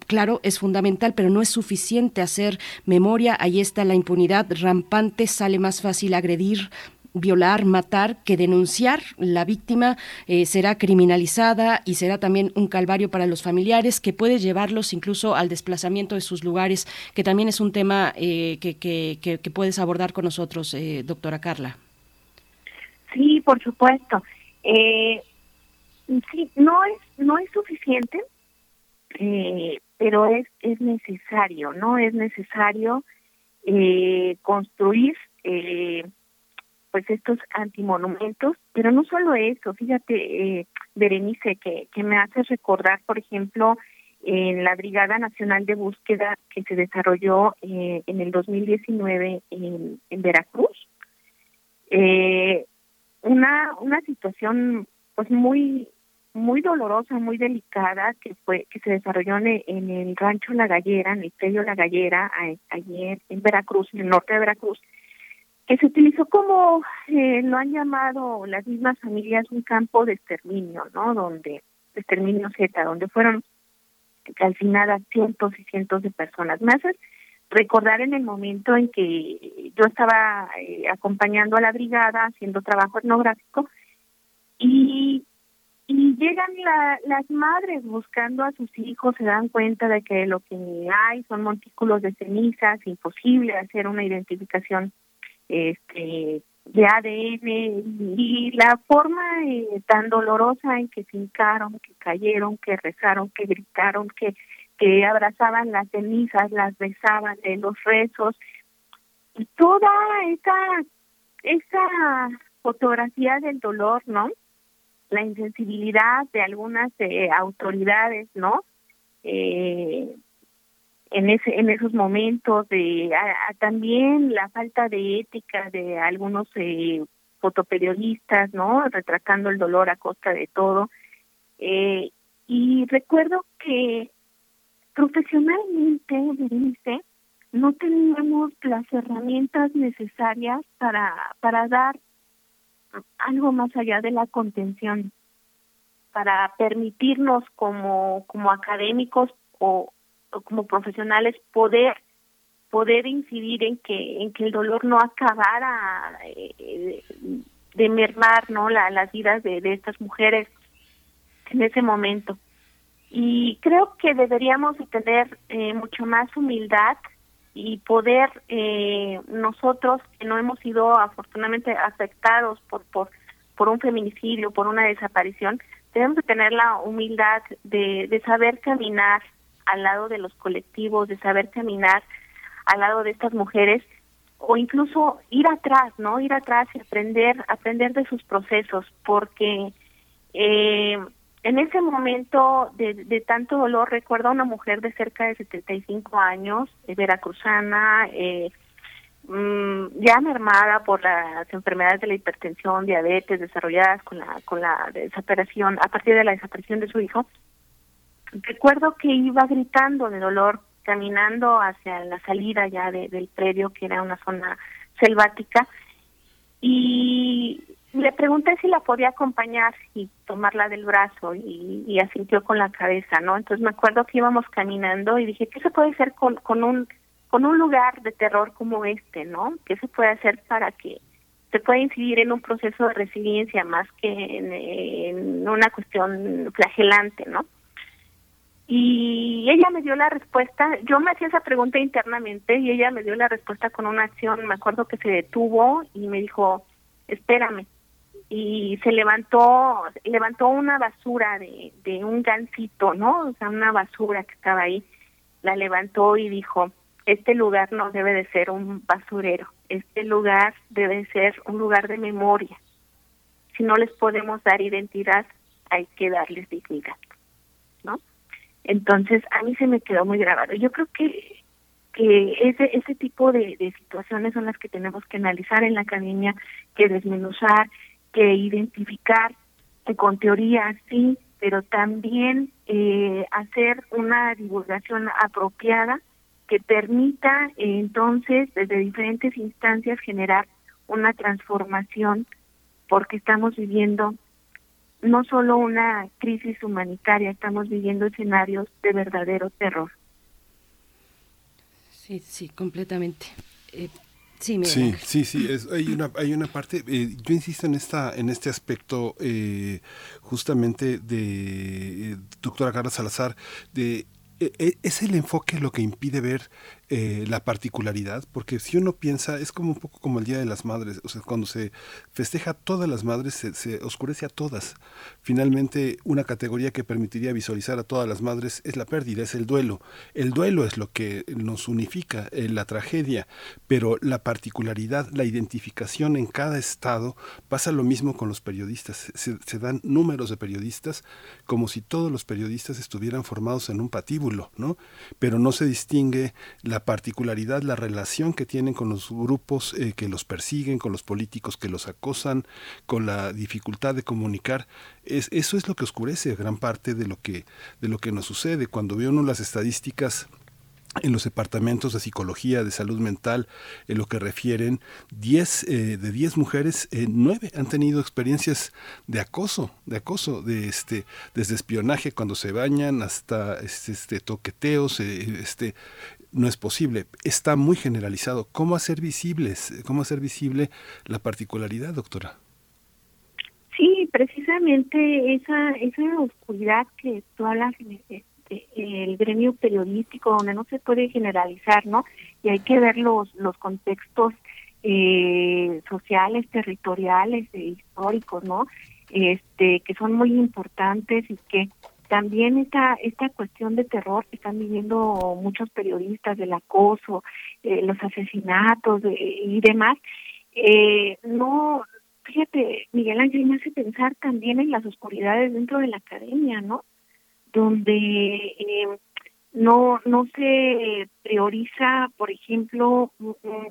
Speaker 2: claro, es fundamental, pero no es suficiente hacer memoria. Ahí está la impunidad rampante, sale más fácil agredir, violar, matar, que denunciar. La víctima eh, será criminalizada y será también un calvario para los familiares que puede llevarlos incluso al desplazamiento de sus lugares, que también es un tema eh, que, que, puedes abordar con nosotros, eh, doctora Carla.
Speaker 17: Sí, por supuesto. sí, no es, no es suficiente eh, pero es es necesario, ¿no? Es necesario eh, construir eh, pues estos antimonumentos, pero no solo eso, fíjate, eh, Berenice, que, que me hace recordar, por ejemplo, en la Brigada Nacional de Búsqueda que se desarrolló eh, en el 2019 en, en Veracruz, eh, una, una situación pues muy muy dolorosa, muy delicada que fue que se desarrolló en, en el rancho La Gallera, en el predio La Gallera, ayer en Veracruz, en el norte de Veracruz, que se utilizó como eh, lo han llamado las mismas familias un campo de exterminio, ¿no? Donde exterminio Z, donde fueron calcinadas cientos y cientos de personas. Me hace recordar en el momento en que yo estaba eh, acompañando a la brigada haciendo trabajo etnográfico y y llegan las madres buscando a sus hijos, se dan cuenta de que lo que hay son montículos de cenizas, imposible hacer una identificación este de ADN y la forma eh, tan dolorosa en que se hincaron, que cayeron, que rezaron, que gritaron, que que abrazaban las cenizas, las besaban de los rezos, y toda esa esa fotografía del dolor, ¿no? La insensibilidad de algunas eh, autoridades, ¿no? Eh, en ese en esos momentos de también la falta de ética de algunos eh, fotoperiodistas, ¿no? Retratando el dolor a costa de todo. Eh, y recuerdo que profesionalmente, no teníamos las herramientas necesarias para para dar algo más allá de la contención para permitirnos como como académicos o, como profesionales poder poder incidir en que en que el dolor no acabara eh, de mermar no la, las vidas de, estas mujeres en ese momento. Y creo que deberíamos tener eh, mucho más humildad y poder eh, nosotros que no hemos sido afortunadamente afectados por por por un feminicidio, por una desaparición, debemos de tener la humildad de, de saber caminar al lado de los colectivos, de saber caminar al lado de estas mujeres o incluso ir atrás, ¿no? Ir atrás y aprender, aprender de sus procesos, porque eh, en ese momento de, tanto dolor, recuerdo a una mujer de cerca de 75 años, eh, veracruzana, eh, mmm, ya mermada por las enfermedades de la hipertensión, diabetes desarrolladas con la con la desaparición, a partir de la desaparición de su hijo. Recuerdo que iba gritando de dolor caminando hacia la salida ya de, del predio, que era una zona selvática, y le pregunté si la podía acompañar y tomarla del brazo y, asintió con la cabeza, ¿no? Entonces me acuerdo que íbamos caminando y dije, ¿qué se puede hacer con, con un con un lugar de terror como este, ¿no? ¿Qué se puede hacer para que se pueda incidir en un proceso de resiliencia más que en una cuestión flagelante, ¿no? Y ella me dio la respuesta, yo me hacía esa pregunta internamente y ella me dio la respuesta con una acción, me acuerdo que se detuvo y me dijo, espérame, y se levantó levantó una basura de, de un gancito, ¿no? O sea, una basura que estaba ahí, la levantó y dijo, este lugar no debe de ser un basurero, este lugar debe ser un lugar de memoria. Si no les podemos dar identidad, hay que darles dignidad, ¿no? Entonces, a mí se me quedó muy grabado. Yo creo que que ese ese tipo de, de situaciones son las que tenemos que analizar en la academia, que desmenuzar, que identificar que con teoría sí, pero también eh, hacer una divulgación apropiada que permita eh, entonces desde diferentes instancias generar una transformación porque estamos viviendo no solo una crisis humanitaria, estamos viviendo escenarios de verdadero terror.
Speaker 2: Sí, sí, completamente. Eh, Sí,
Speaker 1: sí, sí, hay una hay una parte. Eh, yo insisto en esta en este aspecto eh, justamente de eh, doctora Carla Salazar e, e, es el enfoque lo que impide ver eh, la particularidad, porque si uno piensa, es como un poco como el Día de las Madres, o sea, cuando se festeja a todas las madres, se, oscurece a todas. Finalmente, una categoría que permitiría visualizar a todas las madres es la pérdida, es el duelo. El duelo es lo que nos unifica, eh, la tragedia, pero la particularidad, la identificación en cada estado, pasa lo mismo con los periodistas. Se, dan números de periodistas como si todos los periodistas estuvieran formados en un patíbulo, ¿no? Pero no se distingue la la particularidad, la relación que tienen con los grupos eh, que los persiguen, con los políticos que los acosan, con la dificultad de comunicar. Es, eso es lo que oscurece gran parte de lo que, de lo que nos sucede. Cuando ve uno las estadísticas en los departamentos de psicología, de salud mental, en lo que refieren, 10 eh, de 10 mujeres, eh, 9 han tenido experiencias de acoso, de acoso, de este, desde espionaje cuando se bañan hasta este, este toqueteos, eh, este, no es posible. Está muy generalizado. ¿Cómo hacer visibles, cómo hacer visible la particularidad, doctora?
Speaker 17: Sí, precisamente esa esa oscuridad que tú hablas el gremio periodístico donde no se puede generalizar, ¿no? Y hay que ver los, los contextos eh, sociales, territoriales e históricos, ¿no? Este, que son muy importantes y que también esta, esta cuestión de terror que están viviendo muchos periodistas del acoso, eh, los asesinatos y demás, eh, no, fíjate, Miguel Ángel me hace pensar también en las oscuridades dentro de la academia, ¿no? donde eh, no no se prioriza, por ejemplo,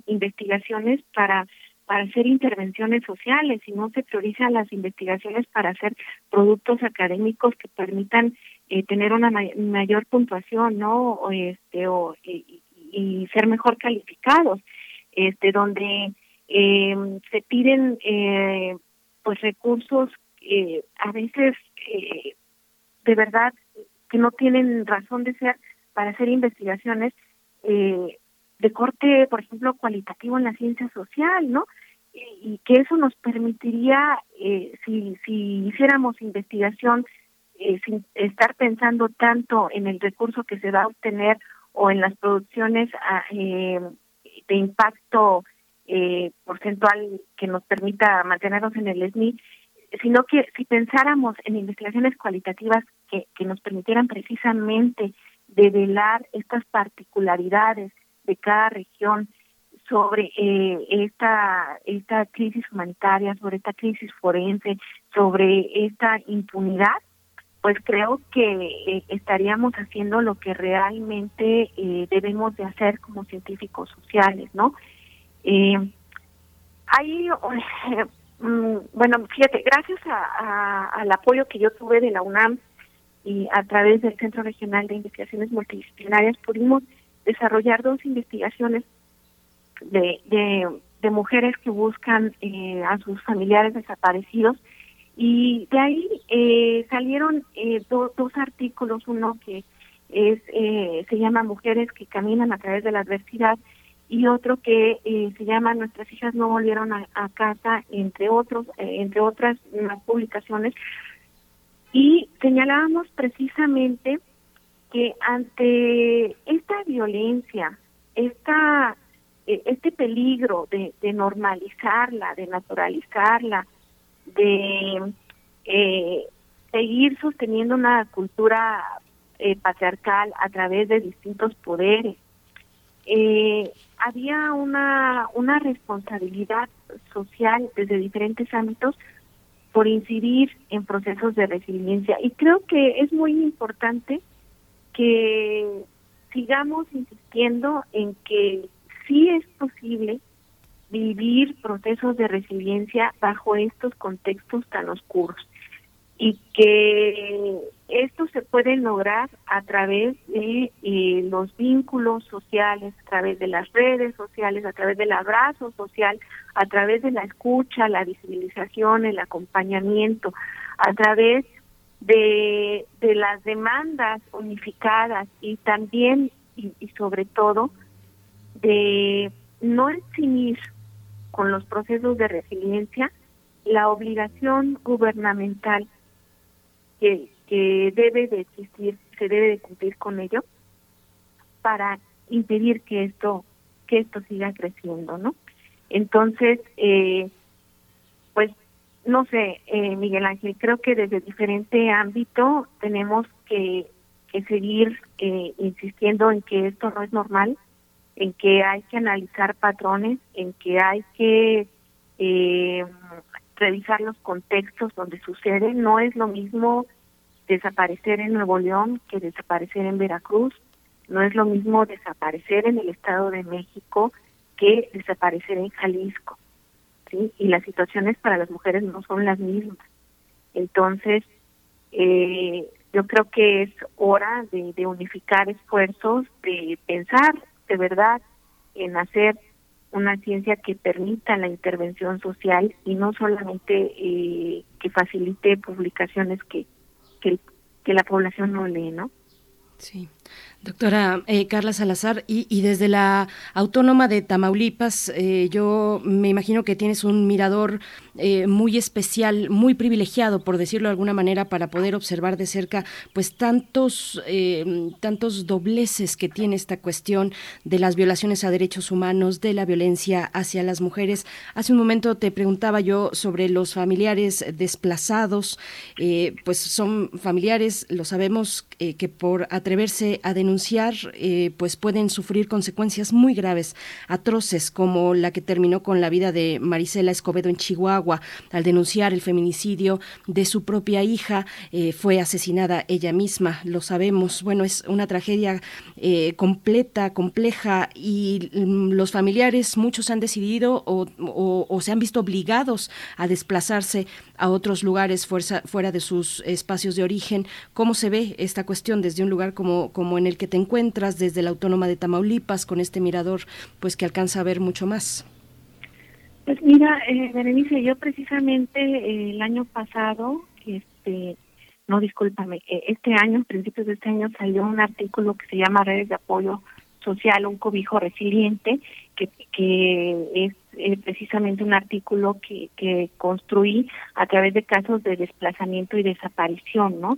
Speaker 17: investigaciones para para hacer intervenciones sociales, sino se priorizan las investigaciones para hacer productos académicos que permitan eh, tener una mayor puntuación, ¿no? O este o y, ser mejor calificados, este donde eh, se piden eh, pues recursos eh, a veces eh, de verdad que no tienen razón de ser para hacer investigaciones eh, de corte, por ejemplo, cualitativo en la ciencia social, ¿no? Y, que eso nos permitiría, eh, si, si hiciéramos investigación eh, sin estar pensando tanto en el recurso que se va a obtener o en las producciones ah, eh, de impacto eh, porcentual que nos permita mantenernos en el SNI, sino que si pensáramos en investigaciones cualitativas que, nos permitieran precisamente develar estas particularidades de cada región sobre eh, esta esta crisis humanitaria, sobre esta crisis forense, sobre esta impunidad, pues creo que eh, estaríamos haciendo lo que realmente eh, debemos de hacer como científicos sociales, ¿no? Eh, hay, (laughs) mm, bueno, fíjate, gracias a, al apoyo que yo tuve de la UNAM y a través del Centro Regional de Investigaciones Multidisciplinarias pudimos desarrollar dos investigaciones de, de, mujeres que buscan eh, a sus familiares desaparecidos. Y de ahí eh, salieron eh, dos artículos, uno que es eh, se llama Mujeres que caminan a través de la adversidad y otro que eh, se llama Nuestras hijas no volvieron a, casa, entre otros, entre otras publicaciones. Y señalábamos precisamente que ante esta violencia, esta, eh, este peligro de, normalizarla, de naturalizarla, de eh, seguir sosteniendo una cultura eh, patriarcal a través de distintos poderes, había una, una responsabilidad social desde diferentes ámbitos por incidir en procesos de resiliencia. Y creo que es muy importante que sigamos insistiendo en que sí es posible vivir procesos de resiliencia bajo estos contextos tan oscuros y que esto se puede lograr a través de eh, los vínculos sociales, a través de las redes sociales, a través del abrazo social, a través de la escucha, la visibilización, el acompañamiento, a través de, de las demandas unificadas y también y, y sobre todo de no eximir con los procesos de resiliencia la obligación gubernamental que, que debe de existir, se debe de cumplir con ello para impedir que esto que esto siga creciendo, ¿no? Entonces, eh, no sé, eh, Miguel Ángel, creo que desde diferente ámbito tenemos que, que seguir eh, insistiendo en que esto no es normal, en que hay que analizar patrones, en que hay que eh, revisar los contextos donde sucede. No es lo mismo desaparecer en Nuevo León que desaparecer en Veracruz. No es lo mismo desaparecer en el Estado de México que desaparecer en Jalisco, ¿sí? Y las situaciones para las mujeres no son las mismas. Entonces, eh, yo creo que es hora de, unificar esfuerzos, de pensar de verdad en hacer una ciencia que permita la intervención social y no solamente eh, que facilite publicaciones que, que, que la población no lee, ¿no?
Speaker 2: Sí. Doctora eh, Carla Salazar, y, desde la Autónoma de Tamaulipas, eh, yo me imagino que tienes un mirador eh, muy especial, muy privilegiado, por decirlo de alguna manera, para poder observar de cerca, pues tantos, tantos dobleces que tiene esta cuestión de las violaciones a derechos humanos, de la violencia hacia las mujeres. Hace un momento te preguntaba yo sobre los familiares desplazados, pues son familiares, lo sabemos, que por atreverse a denunciar eh, pues pueden sufrir consecuencias muy graves, atroces, como la que terminó con la vida de Marisela Escobedo en Chihuahua, al denunciar el feminicidio de su propia hija, eh, fue asesinada ella misma, lo sabemos. Bueno, es una tragedia eh, completa, compleja, y mm, los familiares, muchos han decidido o, se han visto obligados a desplazarse a otros lugares fuera de sus espacios de origen. ¿Cómo se ve esta cuestión desde un lugar como, como en el que te encuentras desde la Autónoma de Tamaulipas con este mirador pues que alcanza a ver mucho más.
Speaker 17: Pues mira, eh, Berenice, yo precisamente eh, el año pasado, este, no discúlpame, eh, este año, principios de este año salió un artículo que se llama Redes de Apoyo Social, un cobijo resiliente, que, que es precisamente un artículo que, que construí a través de casos de desplazamiento y desaparición, ¿no?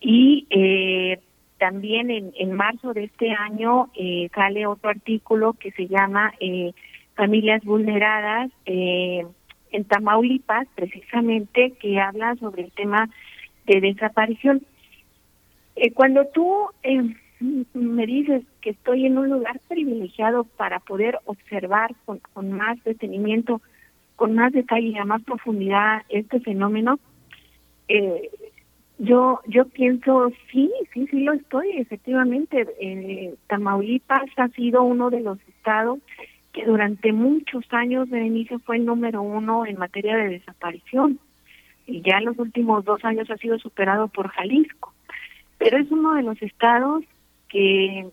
Speaker 17: Y eh, también en, en marzo de este año eh, sale otro artículo que se llama eh, Familias Vulneradas eh, en Tamaulipas, precisamente, que habla sobre el tema de desaparición. cuando tú me dices que estoy en un lugar privilegiado para poder observar con, con más detenimiento, con más detalle y a más profundidad este fenómeno, eh, yo yo pienso, sí, sí, sí lo estoy, efectivamente. Eh, Tamaulipas ha sido uno de los estados que durante muchos años de inicio fue el número uno en materia de desaparición y ya en los últimos dos años ha sido superado por Jalisco. Pero es uno de los estados que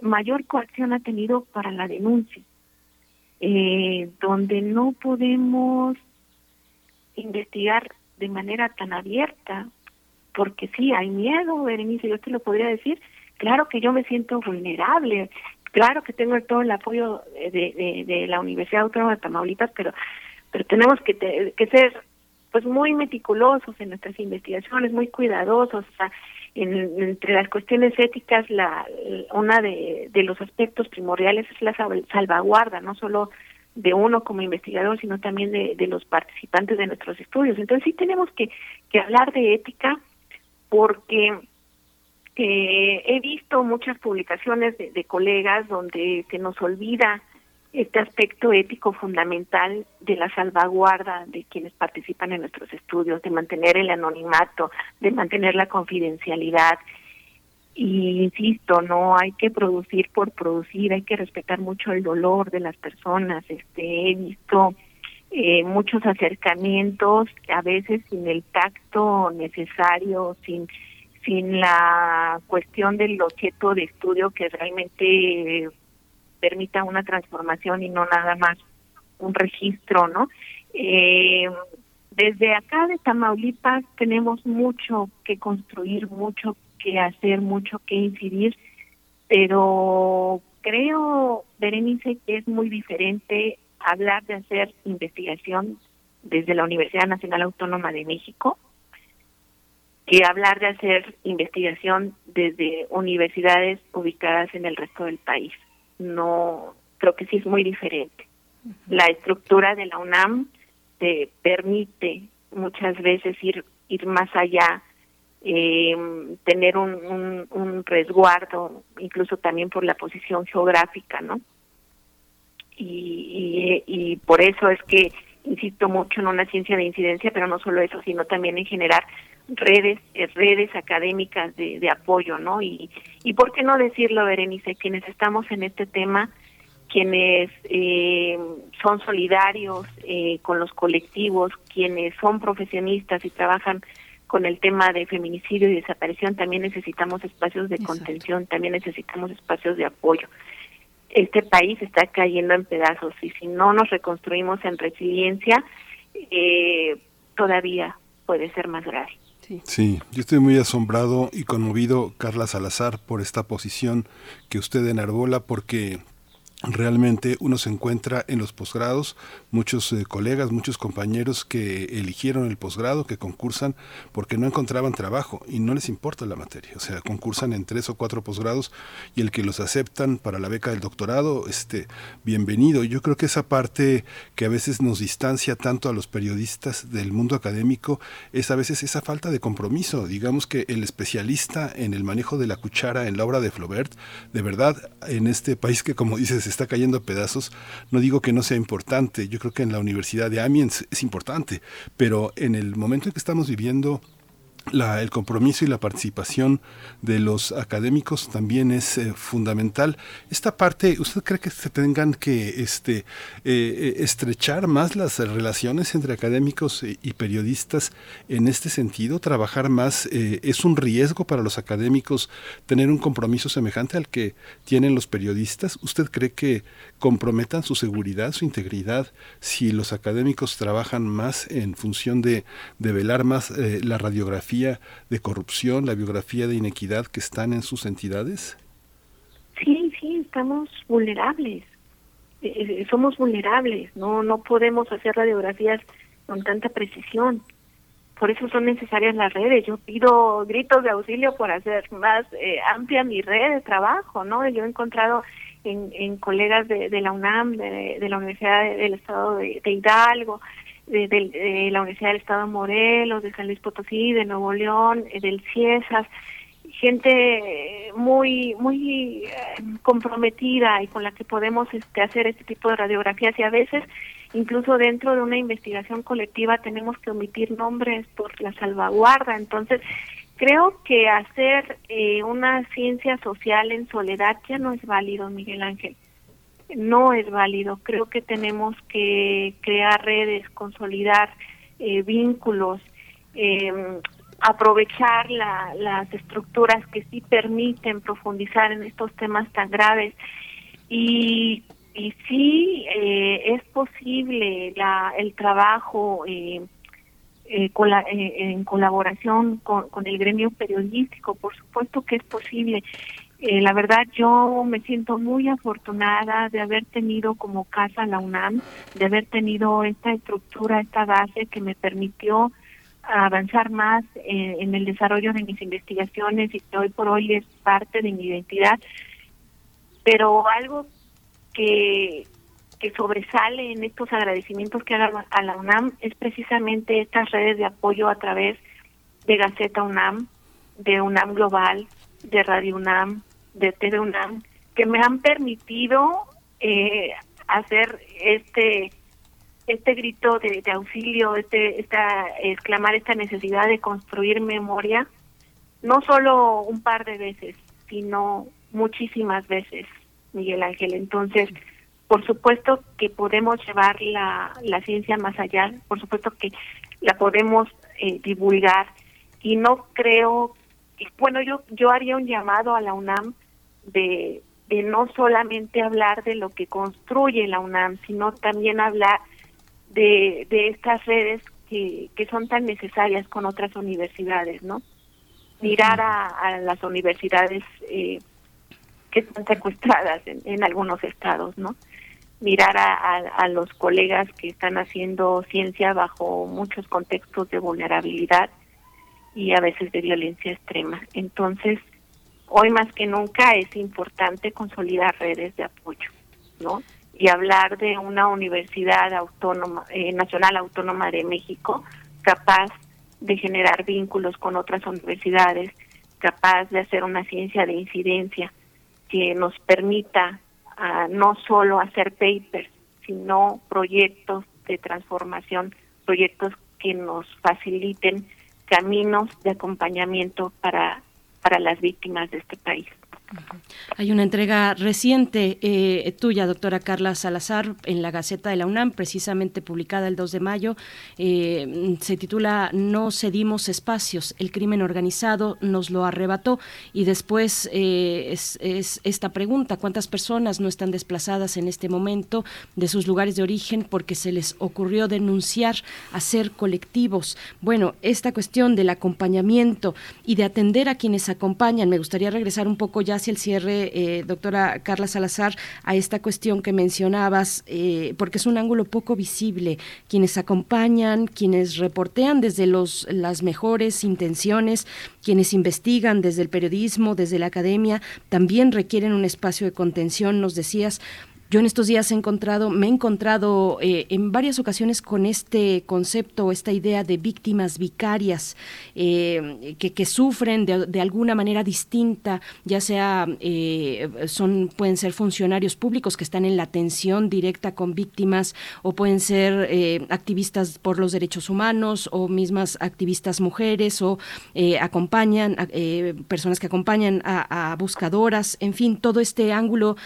Speaker 17: mayor coacción ha tenido para la denuncia, eh, donde no podemos investigar de manera tan abierta porque sí, hay miedo, Berenice, yo te lo podría decir. Claro que yo me siento vulnerable, claro que tengo todo el apoyo de, de, la Universidad Autónoma de Tamaulipas, pero, pero tenemos que, que ser pues muy meticulosos en nuestras investigaciones, muy cuidadosos. O sea, en, entre las cuestiones éticas, la una de, de los aspectos primordiales es la salvaguarda, no solo de uno como investigador, sino también de, de los participantes de nuestros estudios. Entonces sí tenemos que, que hablar de ética, porque eh, he visto muchas publicaciones de, colegas donde se nos olvida este aspecto ético fundamental de la salvaguarda de quienes participan en nuestros estudios, de mantener el anonimato, de mantener la confidencialidad. Y insisto, no hay que producir por producir, hay que respetar mucho el dolor de las personas. Este, he visto eh, muchos acercamientos, a veces sin el tacto necesario, sin sin la cuestión del objeto de estudio que realmente permita una transformación y no nada más un registro, ¿no? Eh, desde acá de Tamaulipas tenemos mucho que construir, mucho que hacer, mucho que incidir, pero creo, Berenice, que es muy diferente hablar de hacer investigación desde la Universidad Nacional Autónoma de México que hablar de hacer investigación desde universidades ubicadas en el resto del país. No, creo que sí es muy diferente. La estructura de la UNAM te permite muchas veces ir ir más allá, eh, tener un, un, un resguardo, incluso también por la posición geográfica, ¿no? Y, y, por eso es que insisto mucho en una ciencia de incidencia, pero no solo eso, sino también en generar redes eh, redes académicas de, de apoyo, ¿no? Y, y por qué no decirlo, Berenice, quienes estamos en este tema, quienes eh, son solidarios eh, con los colectivos, quienes son profesionistas y trabajan con el tema de feminicidio y desaparición, también necesitamos espacios de contención, también necesitamos espacios de apoyo. Este país está cayendo en pedazos y si no nos reconstruimos en resiliencia, eh, todavía puede ser más grave.
Speaker 1: Sí, yo estoy muy asombrado y conmovido, Carla Salazar, por esta posición que usted enarbola, porque realmente uno se encuentra en los posgrados, muchos eh, colegas, muchos compañeros que eligieron el posgrado, que concursan porque no encontraban trabajo y no les importa la materia, o sea, concursan en tres o cuatro posgrados y el que los aceptan para la beca del doctorado, este, bienvenido. Yo creo que esa parte que a veces nos distancia tanto a los periodistas del mundo académico es a veces esa falta de compromiso. Digamos que el especialista en el manejo de la cuchara en la obra de Flaubert, de verdad, en este país que como dices está cayendo a pedazos, no digo que no sea importante, yo creo que en la Universidad de Amiens es importante, pero en el momento en que estamos viviendo la, el compromiso y la participación de los académicos también es eh, fundamental. Esta parte, ¿usted cree que se tengan que este, eh, eh, estrechar más las relaciones entre académicos y periodistas en este sentido? ¿Trabajar más? ¿Es un riesgo para los académicos tener un compromiso semejante al que tienen los periodistas? ¿Usted cree que comprometan su seguridad, su integridad, si los académicos trabajan más en función de, de velar más la radiografía? De corrupción, la biografía de inequidad que están en sus entidades?
Speaker 17: Sí, sí, estamos vulnerables. Eh, eh, somos vulnerables, no no podemos hacer radiografías con tanta precisión. Por eso son necesarias las redes. Yo pido gritos de auxilio por hacer más eh, amplia mi red de trabajo, ¿no? Yo he encontrado en, en colegas de, la UNAM, de, la Universidad del Estado de Hidalgo, de, la Universidad del Estado de Morelos, de San Luis Potosí, de Nuevo León, eh, del CIESAS, gente muy muy eh, comprometida y con la que podemos este, hacer este tipo de radiografías. Y a veces incluso dentro de una investigación colectiva tenemos que omitir nombres por la salvaguarda. Entonces creo que hacer eh, una ciencia social en soledad ya no es válido Miguel Ángel no es válido. Creo que tenemos que crear redes, consolidar eh, vínculos, eh, aprovechar la, las estructuras que sí permiten profundizar en estos temas tan graves. Y, y sí eh, es posible la, el trabajo eh, eh, la, en colaboración con, con el gremio periodístico, por supuesto que es posible. Eh, la verdad yo me siento muy afortunada de haber tenido como casa la UNAM, de haber tenido esta estructura, esta base que me permitió avanzar más eh, en el desarrollo de mis investigaciones y que hoy por hoy es parte de mi identidad. Pero algo que, que sobresale en estos agradecimientos que hago a la UNAM es precisamente estas redes de apoyo a través de Gaceta UNAM, de UNAM Global, de Radio UNAM, de TV UNAM que me han permitido eh, hacer este este grito de, auxilio, este, esta, exclamar esta necesidad de construir memoria, no solo un par de veces, sino muchísimas veces, Miguel Ángel. Entonces, por supuesto que podemos llevar la, la ciencia más allá, por supuesto que la podemos eh, divulgar y no creo, bueno, yo, yo haría un llamado a la UNAM de, no solamente hablar de lo que construye la UNAM, sino también hablar de, de estas redes que, que son tan necesarias con otras universidades, ¿no? Mirar a, a las universidades eh, que están secuestradas en, algunos estados, ¿no? Mirar a, a los colegas que están haciendo ciencia bajo muchos contextos de vulnerabilidad y a veces de violencia extrema. Entonces, hoy más que nunca es importante consolidar redes de apoyo, ¿no? Y hablar de una universidad autónoma, eh, nacional autónoma de México, capaz de generar vínculos con otras universidades, capaz de hacer una ciencia de incidencia que nos permita uh, no solo hacer papers, sino proyectos de transformación, proyectos que nos faciliten caminos de acompañamiento para, para las víctimas de este país.
Speaker 2: Hay una entrega reciente eh, tuya, doctora Carla Salazar, en la Gaceta de la UNAM, precisamente publicada el 2 de mayo. Eh, se titula No cedimos espacios, el crimen organizado nos lo arrebató. Y después eh, es, esta pregunta, ¿cuántas personas no están desplazadas en este momento de sus lugares de origen porque se les ocurrió denunciar, hacer colectivos? Bueno, esta cuestión del acompañamiento y de atender a quienes acompañan, me gustaría regresar un poco ya el cierre, eh, doctora Carla Salazar, a esta cuestión que mencionabas, eh, porque es un ángulo poco visible. Quienes acompañan, quienes reportean desde los, las mejores intenciones, quienes investigan desde el periodismo, desde la academia, también requieren un espacio de contención, nos decías. Yo en estos días he encontrado, me he encontrado eh, en varias ocasiones con este concepto, esta idea de víctimas vicarias eh, que, sufren de, alguna manera distinta, ya sea eh, son pueden ser funcionarios públicos que están en la atención directa con víctimas o pueden ser activistas por los derechos humanos o mismas activistas mujeres o acompañan personas que acompañan a, buscadoras, en fin, todo este ángulo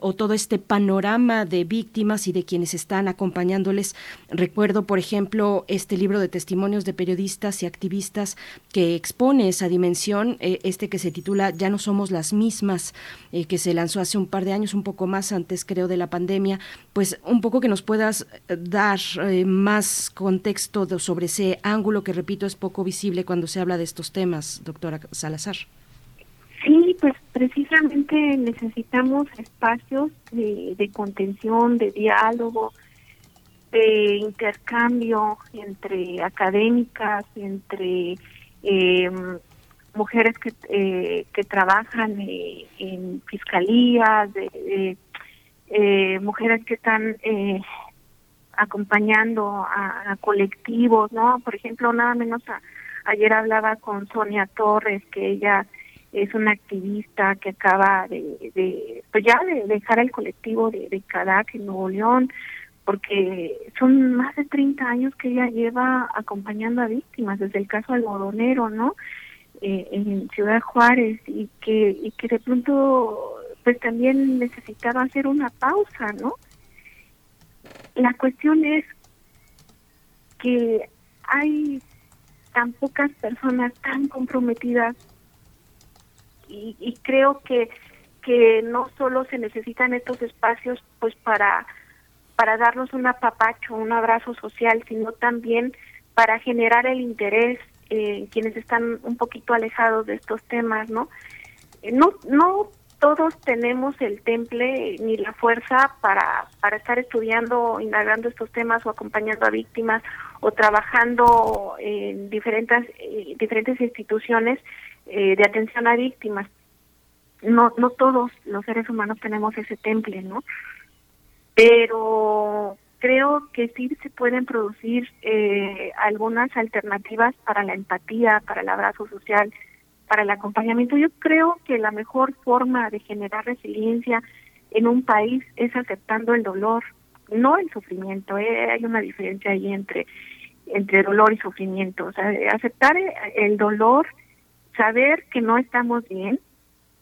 Speaker 2: o todo este panorama panorama de víctimas y de quienes están acompañándoles. Recuerdo, por ejemplo, este libro de testimonios de periodistas y activistas que expone esa dimensión, eh, este que se titula Ya no somos las mismas, eh, que se lanzó hace un par de años, un poco más antes, creo, de la pandemia. Pues un poco que nos puedas eh, dar más contexto sobre ese ángulo que, repito, es poco visible cuando se habla de estos temas, doctora Salazar.
Speaker 17: Sí, pues precisamente necesitamos espacios de, contención, de diálogo, de intercambio entre académicas, entre em, mujeres que, eh, que trabajan eh, en fiscalías, de, eh, mujeres que están acompañando a, colectivos, ¿no? Por ejemplo, nada menos ayer hablaba con Sonia Torres, que ella es una activista que acaba de, pues ya de dejar el colectivo de, de en Nuevo León, porque son más de 30 años que ella lleva acompañando a víctimas, desde el caso algodonero, ¿no? Eh, en Ciudad Juárez, y que, y que de pronto pues también necesitaba hacer una pausa, ¿no? La cuestión es que hay tan pocas personas tan comprometidas y, creo que que no solo se necesitan estos espacios pues para para darnos un apapacho, un abrazo social, sino también para generar el interés en quienes están un poquito alejados de estos temas, ¿no? Eh, no no todos tenemos el temple ni la fuerza para para estar estudiando, indagando estos temas o acompañando a víctimas o trabajando en diferentes eh, diferentes instituciones eh, de atención a víctimas. No, no todos los seres humanos tenemos ese temple, ¿no? Pero creo que sí se pueden producir eh, algunas alternativas para la empatía, para el abrazo social, para el acompañamiento. Yo creo que la mejor forma de generar resiliencia en un país es aceptando el dolor, no el sufrimiento. ¿eh? Hay una diferencia ahí entre entre dolor y sufrimiento. O sea, aceptar el dolor saber que no estamos bien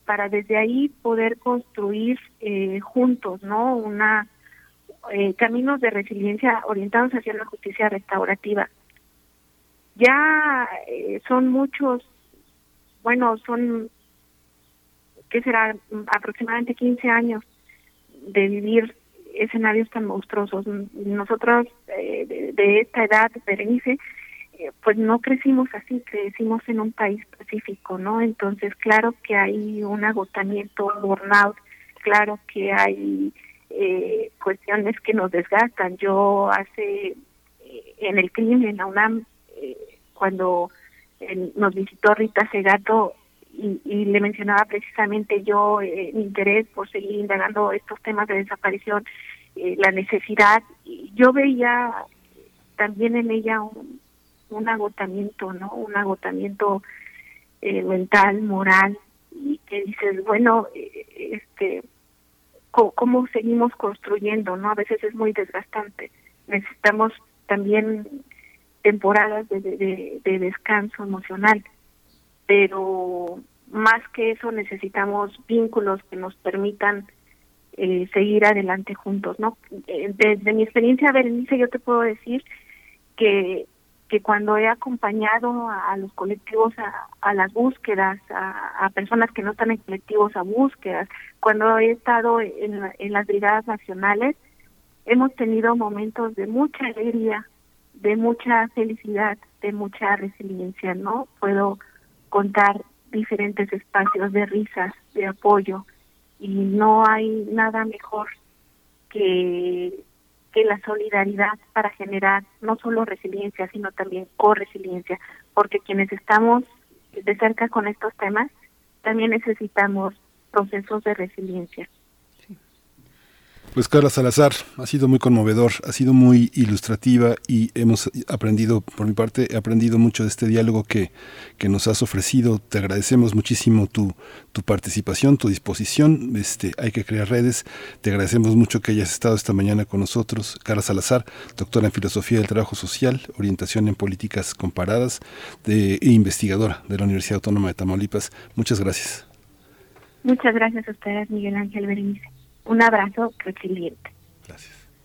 Speaker 17: para desde ahí poder construir eh, juntos, ¿no? Una eh, caminos de resiliencia orientados hacia la justicia restaurativa. Ya eh, son muchos, bueno, son, ¿qué será? Aproximadamente 15 años de vivir escenarios tan monstruosos. Nosotros de, de, esta edad, Berenice, pues no crecimos así, crecimos en un país pacífico, ¿no? Entonces, claro que hay un agotamiento, un burnout, claro que hay eh, cuestiones que nos desgastan. Yo hace, eh, en el crimen, en la UNAM, eh, cuando nos visitó Rita Segato y, y, le mencionaba precisamente yo mi interés por seguir indagando estos temas de desaparición, la necesidad, yo veía también en ella un, un agotamiento, ¿no? Un agotamiento eh, mental, moral, y que dices, bueno, eh, este, ¿cómo, seguimos construyendo, no? A veces es muy desgastante. Necesitamos también temporadas de, de, de descanso emocional, pero más que eso necesitamos vínculos que nos permitan eh, seguir adelante juntos, ¿no? Eh, Desde mi experiencia, Berenice, yo te puedo decir que que cuando he acompañado a, los colectivos a, a las búsquedas, a, a personas que no están en colectivos a búsquedas, cuando he estado en, en las brigadas nacionales, hemos tenido momentos de mucha alegría, de mucha felicidad, de mucha resiliencia, ¿no? Puedo contar diferentes espacios de risas, de apoyo, y no hay nada mejor que, que la solidaridad para generar no solo resiliencia, sino también corresiliencia, porque quienes estamos de cerca con estos temas, también necesitamos procesos de resiliencia.
Speaker 1: Pues Carla Salazar, ha sido muy conmovedor, ha sido muy ilustrativa y hemos aprendido, por mi parte, he aprendido mucho de este diálogo que, que nos has ofrecido. Te agradecemos muchísimo tu, tu participación, tu disposición. Este, hay que crear redes. Te agradecemos mucho que hayas estado esta mañana con nosotros. Carla Salazar, doctora en Filosofía del Trabajo Social, orientación en políticas comparadas de, e investigadora de la Universidad Autónoma de Tamaulipas. Muchas gracias.
Speaker 17: Muchas gracias a ustedes, Miguel Ángel Berenice. Un abrazo resiliente.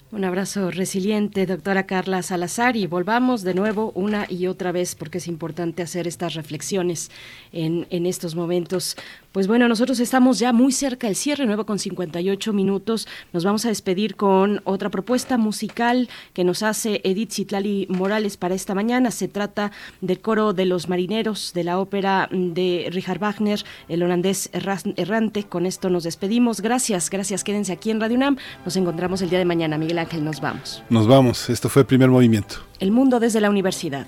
Speaker 2: Un abrazo resiliente, doctora Carla Salazar, y volvamos de nuevo una y otra vez porque es importante hacer estas reflexiones en, en estos momentos. Pues bueno, nosotros estamos ya muy cerca del cierre, nuevo con 58 minutos. Nos vamos a despedir con otra propuesta musical que nos hace Edith Citlali Morales para esta mañana. Se trata del coro de los marineros de la ópera de Richard Wagner, el holandés errante. Con esto nos despedimos. Gracias, gracias. Quédense aquí en Radio UNAM. Nos encontramos el día de mañana. Miguel Ángel, nos vamos.
Speaker 1: Nos vamos. Esto fue el primer movimiento.
Speaker 2: El mundo desde la universidad.